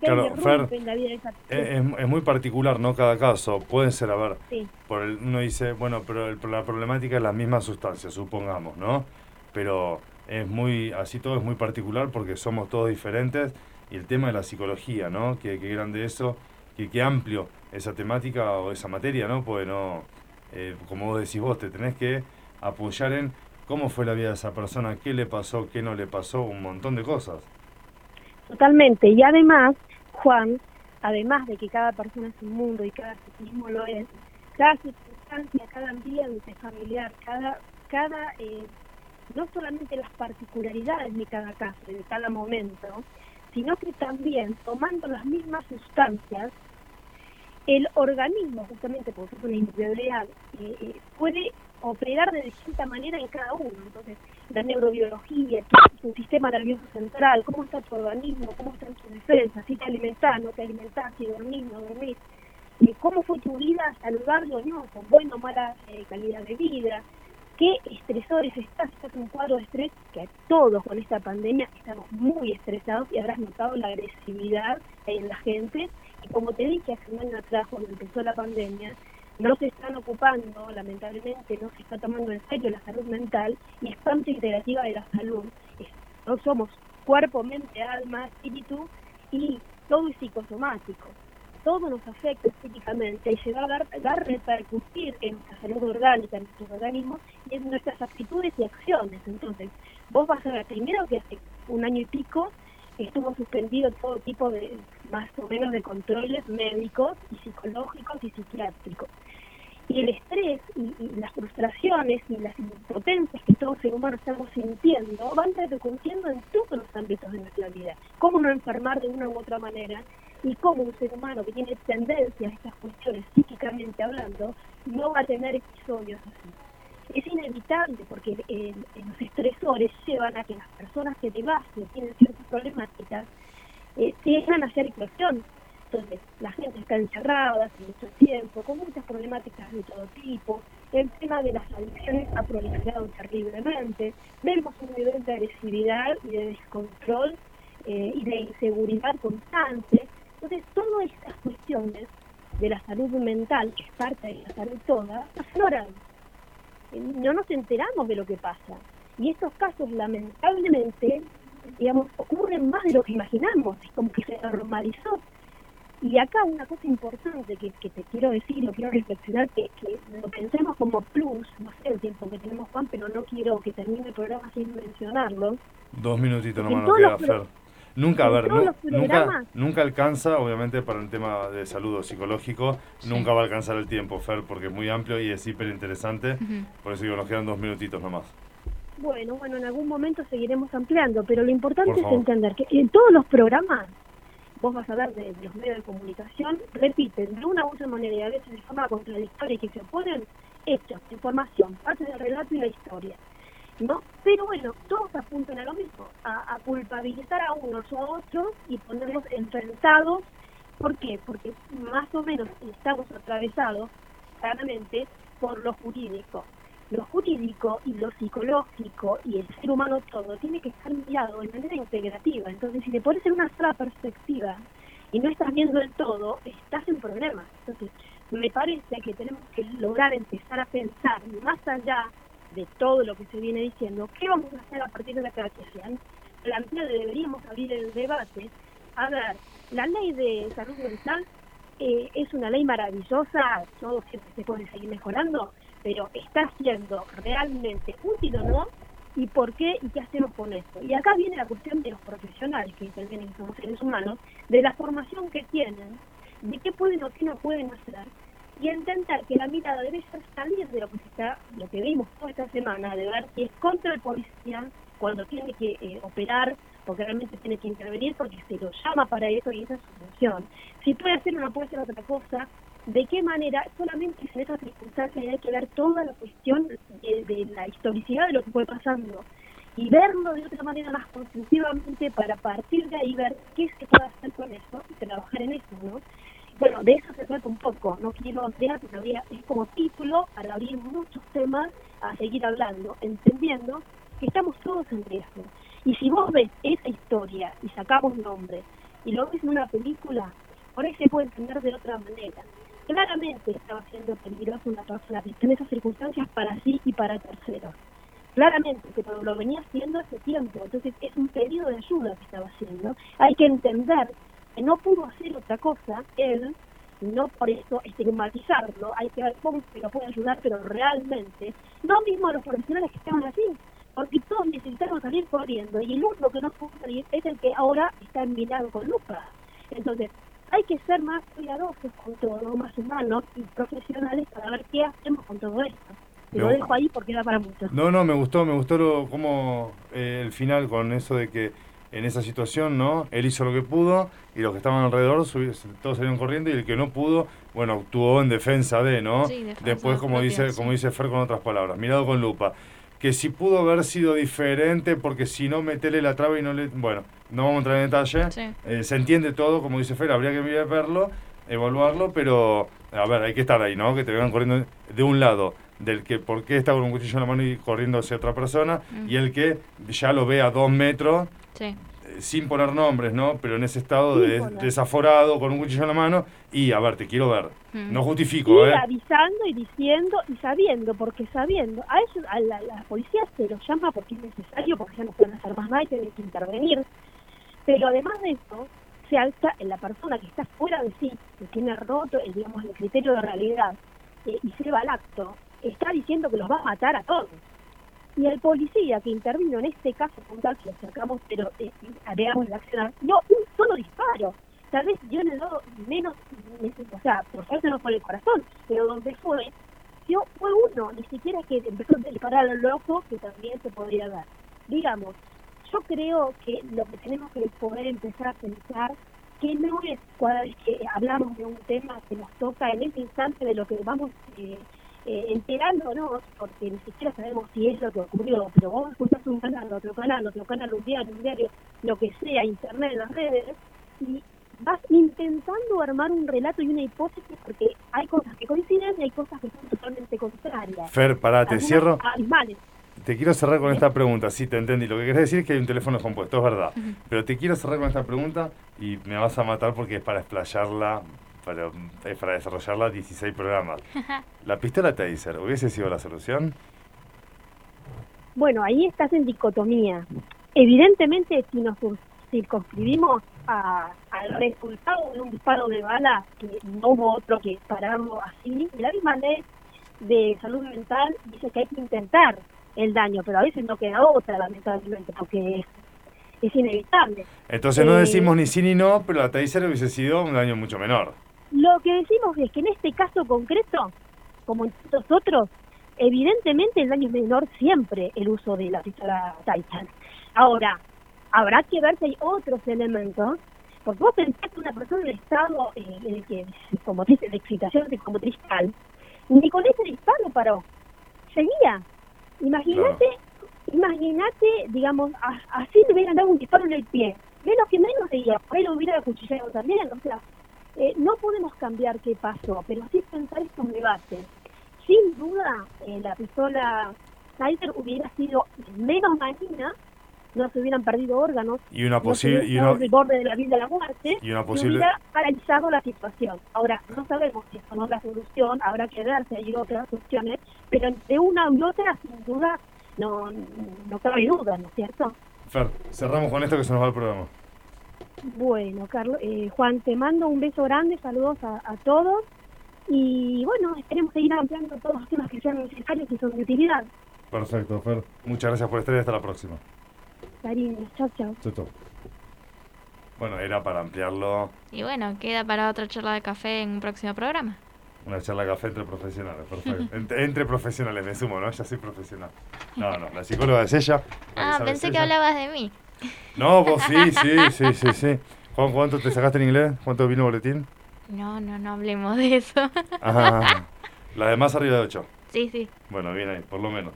qué Claro, Fer, la vida de esa Es, muy particular, ¿no? Cada caso. Puede ser, a ver, Sí. por el, uno dice, bueno, pero el- la problemática es la misma sustancia, supongamos, ¿no? Pero es muy, así todo es muy particular porque somos todos diferentes y el tema de la psicología, ¿no? Que, que grande eso, que, que amplio esa temática o esa materia, ¿no? Pues no, eh, como vos decís vos, te tenés que apoyar en cómo fue la vida de esa persona, qué le pasó, qué no le pasó, un montón de cosas. Totalmente. Y además, Juan, además de que cada persona es un mundo y cada psiquismo lo es, cada circunstancia, cada ambiente familiar, cada, cada eh, no solamente las particularidades de cada caso, de cada momento, sino que también tomando las mismas sustancias, el organismo, justamente porque es una individualidad, eh, eh, puede operar de distinta manera en cada uno. Entonces, la neurobiología, tu sistema nervioso central, cómo está tu organismo, cómo están tus defensas, si te alimentás, no te alimentás, si dormís, no dormís, cómo fue tu vida saludable o no, con buena o mala eh, calidad de vida, qué estresores estás, estás en un cuadro de estrés, que todos con esta pandemia estamos muy estresados y habrás notado la agresividad en la gente. Y como te dije hace un año atrás, cuando empezó la pandemia, no se están ocupando, lamentablemente, no se está tomando en serio la salud mental y es parte integrativa de la salud. No somos cuerpo, mente, alma, espíritu y todo es psicosomático. Todo nos afecta físicamente y se va a, dar, va a repercutir en nuestra salud orgánica, en nuestros organismos y en nuestras actitudes y acciones. Entonces, vos vas a ver primero que hace un año y pico estuvo suspendido todo tipo de, más o menos, de controles médicos y psicológicos y psiquiátricos. Y el estrés y, las frustraciones y las impotencias que todo ser humano estamos sintiendo van repercutiendo en todos los ámbitos de nuestra vida. Cómo no enfermar de una u otra manera y cómo un ser humano que tiene tendencia a estas cuestiones psíquicamente hablando no va a tener episodios así es inevitable porque eh, los estresores llevan a que las personas que de base tienen ciertas problemáticas eh, a hacer explosión. Entonces, la gente está encerrada hace mucho tiempo, con muchas problemáticas de todo tipo. El tema de las adicciones ha proliferado terriblemente. Vemos un nivel de agresividad y de descontrol eh, y de inseguridad constante. Entonces, todas estas cuestiones de la salud mental, que es parte de la salud toda, afloran eh, no nos enteramos de lo que pasa. Y estos casos, lamentablemente, digamos, ocurren más de lo que imaginamos, es como que se normalizó. Y acá una cosa importante que, que te quiero decir, lo quiero reflexionar, que, que lo pensemos como plus, no sé el tiempo que tenemos Juan, pero no quiero que termine el programa sin mencionarlo. Dos minutitos nomás nos queda, Fer. Nunca, a ver, nu- nunca, nunca alcanza, obviamente para el tema de salud o psicológico, nunca va a alcanzar el tiempo, Fer, porque es muy amplio y es hiper interesante. Por eso digo, nos quedan dos minutitos nomás. Bueno, bueno, en algún momento seguiremos ampliando, pero lo importante Por es entender que en todos los programas, vos vas a ver de, de los medios de comunicación, repiten de una u otra manera y a veces de forma contradictoria y que se oponen hechos, información, parte del relato y la historia. ¿No? Pero bueno, todos apuntan a lo mismo, a, culpabilizar a unos o a otros y ponerlos enfrentados. ¿Por qué? Porque más o menos estamos atravesados claramente por lo jurídico. Lo jurídico y lo psicológico y el ser humano todo tiene que estar mirado de manera integrativa. Entonces, si te pones en una sola perspectiva y no estás viendo el todo, estás en problemas. Entonces, me parece que tenemos que lograr empezar a pensar más allá de todo lo que se viene diciendo, ¿qué vamos a hacer a partir de la creación? Plantear, deberíamos abrir el debate. A ver, la ley de salud mental eh, es una ley maravillosa, todo siempre se puede seguir mejorando, pero está siendo realmente útil o no, y por qué y qué hacemos con esto. Y acá viene la cuestión de los profesionales que intervienen, que somos seres humanos, de la formación que tienen, de qué pueden o qué no pueden hacer, y entender que la mirada debe ser salir de lo que está, lo que vimos toda esta semana, de ver si es contra el policía cuando tiene que eh, operar, porque realmente tiene que intervenir, porque se lo llama para eso y esa es su función. Si puede hacer no puede hacer otra cosa, de qué manera, solamente en esas circunstancias hay que ver toda la cuestión de, de la historicidad de lo que fue pasando y verlo de otra manera más constructivamente para partir de ahí ver qué se puede hacer con eso y trabajar en eso, ¿no? Bueno, de eso se trata un poco, no quiero ampliar, pero es como título para abrir muchos temas a seguir hablando, entendiendo que estamos todos en riesgo. Y si vos ves esa historia y sacamos nombres y lo ves en una película, por ahí se puede entender de otra manera. Claramente estaba siendo peligrosa una persona que está en esas circunstancias para sí y para terceros. Claramente, pero lo venía haciendo hace tiempo, entonces es un pedido de ayuda que estaba haciendo. Hay que entender que no pudo hacer otra cosa él, no por eso estigmatizarlo, hay que ver cómo se lo puede ayudar, pero realmente, no mismo a los profesionales que estaban así, porque todos necesitaron salir corriendo y el único que no pudo salir es el que ahora está mirado con lupa. Entonces, hay que ser más cuidadosos con todo, más humanos y profesionales para ver qué hacemos con todo esto. Te lo dejo ahí porque da para mucho. No, no, me gustó, me gustó lo, como eh, el final con eso de que en esa situación, ¿no? Él hizo lo que pudo y los que estaban alrededor todos salieron corriendo y el que no pudo, bueno, actuó en defensa de, ¿no? Sí, defensa Después, como propia, dice, sí. como dice Fer con otras palabras, mirado con lupa. Que si pudo haber sido diferente, porque si no, metele la traba y no le. Bueno, no vamos a entrar en detalle. Sí. Eh, se entiende todo, como dice Fer, habría que verlo, evaluarlo, pero a ver, hay que estar ahí, ¿no? Que te vengan corriendo de un lado, del que por qué está con un cuchillo en la mano y corriendo hacia otra persona, Mm. y el que ya lo ve a dos metros, Sí. eh, sin poner nombres, ¿no? Pero en ese estado de desaforado, con un cuchillo en la mano, y a ver, te quiero ver. Mm. No justifico, Y ¿eh? avisando y diciendo y sabiendo, porque sabiendo, a eso a la, la policía se los llama porque es necesario, porque ya no pueden hacer más nada y tienen que intervenir. Pero además de eso, se alza en la persona que está fuera de sí, que tiene roto el, digamos, el criterio de realidad eh, y se va al acto, está diciendo que los va a matar a todos. Y el policía que intervino en este caso puntual, que lo sacamos, pero eh, veamos la acción, no, un solo disparo. Tal vez dio en el lado menos, o sea, por suerte no fue el corazón, pero donde fue, dio, fue uno, ni siquiera que empezó a disparar al ojo, que también se podría dar. Digamos, yo creo que lo que tenemos que poder empezar a pensar que no es que hablamos de un tema que nos toca en ese instante de lo que vamos eh, eh, enterándonos, porque ni siquiera sabemos si es lo que ocurrió, pero vos escuchás un canal, otro canal, otro canal, un diario, un diario, lo que sea, internet, las redes, y vas intentando armar un relato y una hipótesis porque hay cosas que coinciden y hay cosas que son totalmente contrarias. Fer, pará, te Algunas cierro. Te quiero cerrar con esta pregunta, sí, te entendí. Lo que querés decir es que hay un teléfono compuesto, es verdad. Pero te quiero cerrar con esta pregunta y me vas a matar porque es para explayarla, para, es para desarrollarla 16 programas. ¿La pistola Taser hubiese sido la solución? Bueno, ahí estás en dicotomía. Evidentemente, si nos cir- circunscribimos a- al resultado de un disparo de bala, que no hubo otro que pararlo así, la misma ley de salud mental dice que hay que intentar el daño, pero a veces no queda otra, lamentablemente, porque es, es inevitable. Entonces no Eh, decimos ni sí ni no, pero la taser hubiese sido un daño mucho menor. Lo que decimos es que en este caso concreto, como en tantos otros, evidentemente el daño es menor siempre el uso de la pistola Titan. Ahora, habrá que ver si hay otros elementos, porque vos pensás que una persona en estado eh, en el que, como dice, de excitación de como cristal, ni con ese disparo paró, seguía. Imagínate, imagínate, digamos, a- así le hubieran dado un disparo en el pie, menos que menos seguía, por ahí lo hubiera acuchillado también, o sea, eh, no podemos cambiar qué pasó, pero sí pensar estos debates. Sin duda, eh, la pistola Tiger hubiera sido menos dañina, no se hubieran perdido órganos, Y una no se posible y una, borde de la vida y la muerte, y una y posible hubiera paralizado la situación. Ahora, no sabemos si esto no es la solución, habrá que ver si hay otras opciones, pero entre una y otra, sin duda, no, no cabe duda, ¿no es cierto? Fer, cerramos con esto que se nos va el programa. Bueno, Carlos, eh, Juan, te mando un beso grande, saludos a, a todos y bueno, esperemos seguir ampliando todos los temas que sean necesarios y son de utilidad. Perfecto, Fer. Muchas gracias por estar y hasta la próxima. Cariño, chao, chao. Chau, chau. Bueno, era para ampliarlo Y bueno, queda para otra charla de café en un próximo programa. una charla de café entre profesionales. Perfecto. Entre, entre profesionales, me sumo, ¿no? Ya soy profesional. No, no, la psicóloga es ella. la que Ah, pensé que ella. hablabas de mí. No, vos sí, sí, sí, sí, sí. Juan, ¿cuánto te sacaste en inglés? ¿Cuánto vino boletín? No, no, no hablemos de eso. Ajá. La de más arriba de 8. sí, sí. Bueno, bien ahí, por lo menos.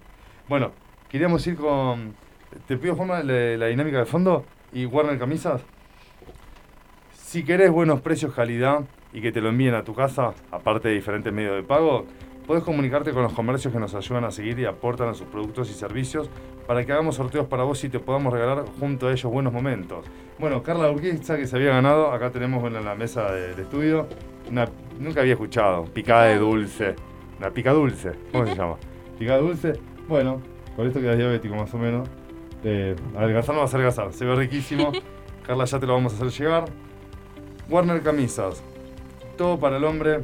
Bueno, queríamos ir con. Te pido, Juanma, la, la dinámica de fondo y Warner Camisas. Si querés buenos precios, calidad y que te lo envíen a tu casa, aparte de diferentes medios de pago, podés comunicarte con los comercios que nos ayudan a seguir y aportan a sus productos y servicios para que hagamos sorteos para vos y te podamos regalar junto a ellos buenos momentos. Bueno, Carla Urquiza, que se había ganado, acá tenemos en la mesa del estudio, una, nunca había escuchado, picada de dulce, una pica dulce, ¿cómo se llama? Picada dulce, bueno, con esto quedas diabético más o menos. Eh, adelgazar no va a ser adelgazar, se ve riquísimo. Carla, ya te lo vamos a hacer llegar. Warner Camisas, todo para el hombre,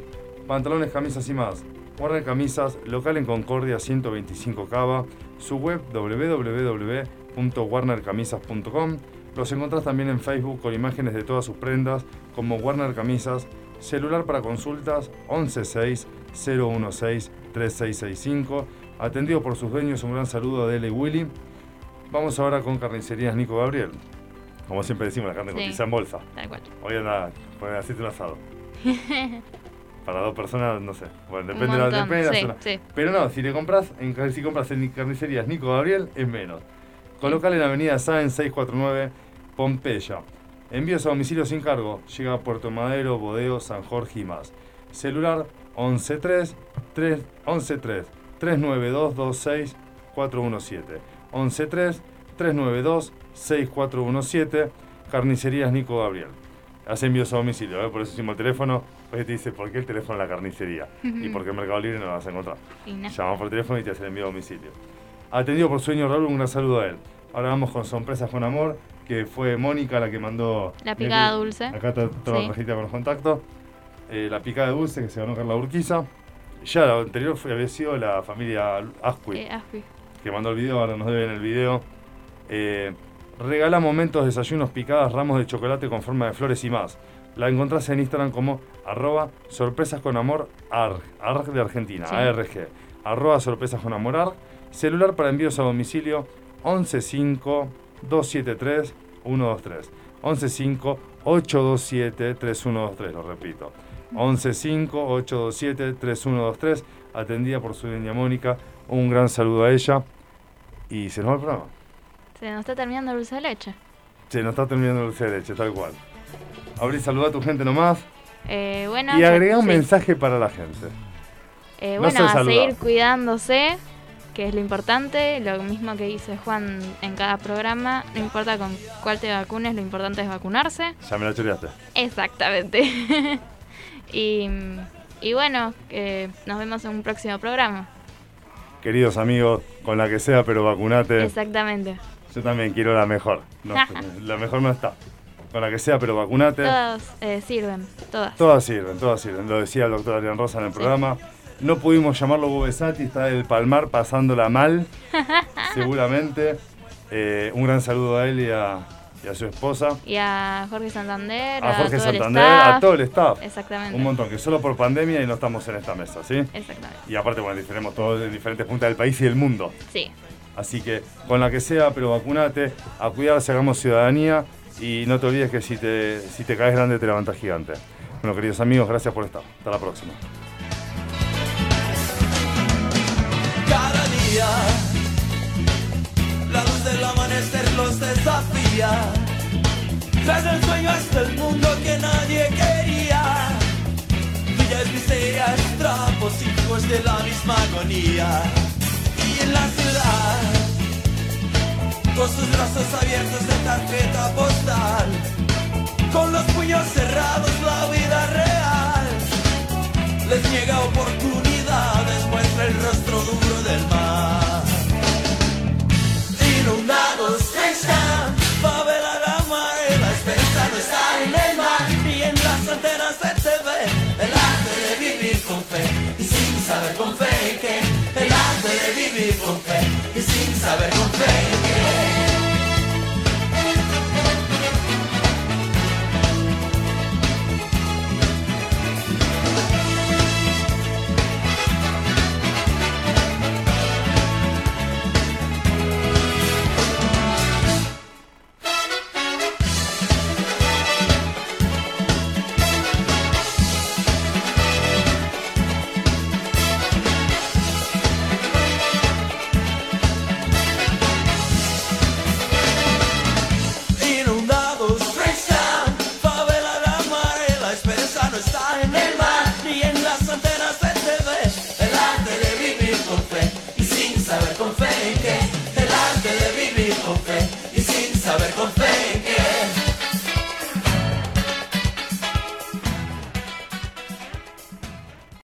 pantalones, camisas y más. Warner Camisas, local en Concordia 125 Cava, su web www.warnercamisas.com. Los encontrás también en Facebook con imágenes de todas sus prendas como Warner Camisas, celular para consultas 116 016 3665. Atendido por sus dueños, un gran saludo a Dele y Willy. Vamos ahora con Carnicerías Nico Gabriel. Como siempre decimos, la carne Sí. cotiza en bolsa. Tal cual. Hoy anda, hacerte un asado. Para dos personas, no sé. Bueno, depende, de la, depende de la sí, zona. sí. Pero no, si le compras, en, si compras en carnicerías Nico Gabriel, es menos. Con local en Avenida Sáenz 649, Pompeya. Envíos a domicilio sin cargo. Llega a Puerto Madero, Bodeo, San Jorge y más. Celular 113 3 113 392 26 417. 113 392 6417. Carnicerías Nico Gabriel. Hace envíos a domicilio, ¿eh? por eso hicimos el teléfono. Pues te dice, ¿por qué el teléfono de la carnicería? y porque en Mercado Libre no lo vas a encontrar. No. Llamamos por teléfono y te hacen envío a domicilio. Atendido por sueño Raúl, un gran saludo a él. Ahora vamos con Sorpresas con Amor, que fue Mónica la que mandó... La picada dulce. Acá está toda Sí. la cajita con los contactos. Eh, la picada dulce que se ganó Carla Urquiza. Ya la anterior fue, había sido la familia Asqui Eh, que mandó el video, ahora nos deben el video. Eh, regala momentos, desayunos, picadas, ramos de chocolate con forma de flores y más. La encontrás en Instagram como arroba sorpresas con amor arg, arg de Argentina, Sí. ARG. Arroba sorpresas con amor arg. Celular para envíos a domicilio 115 273 123. 115 827 3123, lo repito. 115 827 3123, atendida por su niña Mónica. Un gran saludo a ella. Y se nos va el programa. Se nos está terminando el dulce de leche. Se nos está terminando el dulce de leche, tal cual. Abrí, saluda a tu gente nomás. Eh, bueno, Y agrega un sí. mensaje para la gente. Eh, No bueno, a saludar. seguir cuidándose, que es lo importante. Lo mismo que dice Juan en cada programa. No importa con cuál te vacunes, lo importante es vacunarse. Ya me la choreaste. Exactamente. y, y bueno, eh, nos vemos en un próximo programa. Queridos amigos, con la que sea, pero vacunate. Exactamente. Yo también quiero la mejor. No, la mejor no está. Con la que sea, pero vacunate. Todas eh, sirven, todas. Todas sirven, todas sirven. Lo decía el doctor Adrián Rosa en el programa. No pudimos llamarlo Bobesati, está del Palmar pasándola mal, seguramente. Eh, un gran saludo a él y a, y a su esposa, Y a Jorge Santander, a Jorge Santander, a todo el staff. Exactamente. Un montón, que solo por pandemia y no estamos en esta mesa, ¿sí? Exactamente. Y aparte, bueno, tenemos todos en diferentes puntas del país y del mundo. Sí. Así que con la que sea, pero vacunate, a cuidarse, hagamos ciudadanía y no te olvides que si te, si te caes grande te levantas gigante. Bueno, queridos amigos, gracias por estar. Hasta la próxima. Cada día, la luz del amanecer los desafía. Tras el sueño hasta el mundo que nadie quería. Villas, miserias, trapos, hijos de la misma agonía. Y en la ciudad, con sus brazos abiertos de tarjeta postal, con los puños cerrados, la vida real. Les niega oportunidades, muestra el rostro duro del mar. Inundados están, favela la mar, la esperanza no está en el mar, ni en las antenas de TV, el arte de vivir con fe, y sin saber con fe que, el arte de vivir con fe, saber confiar.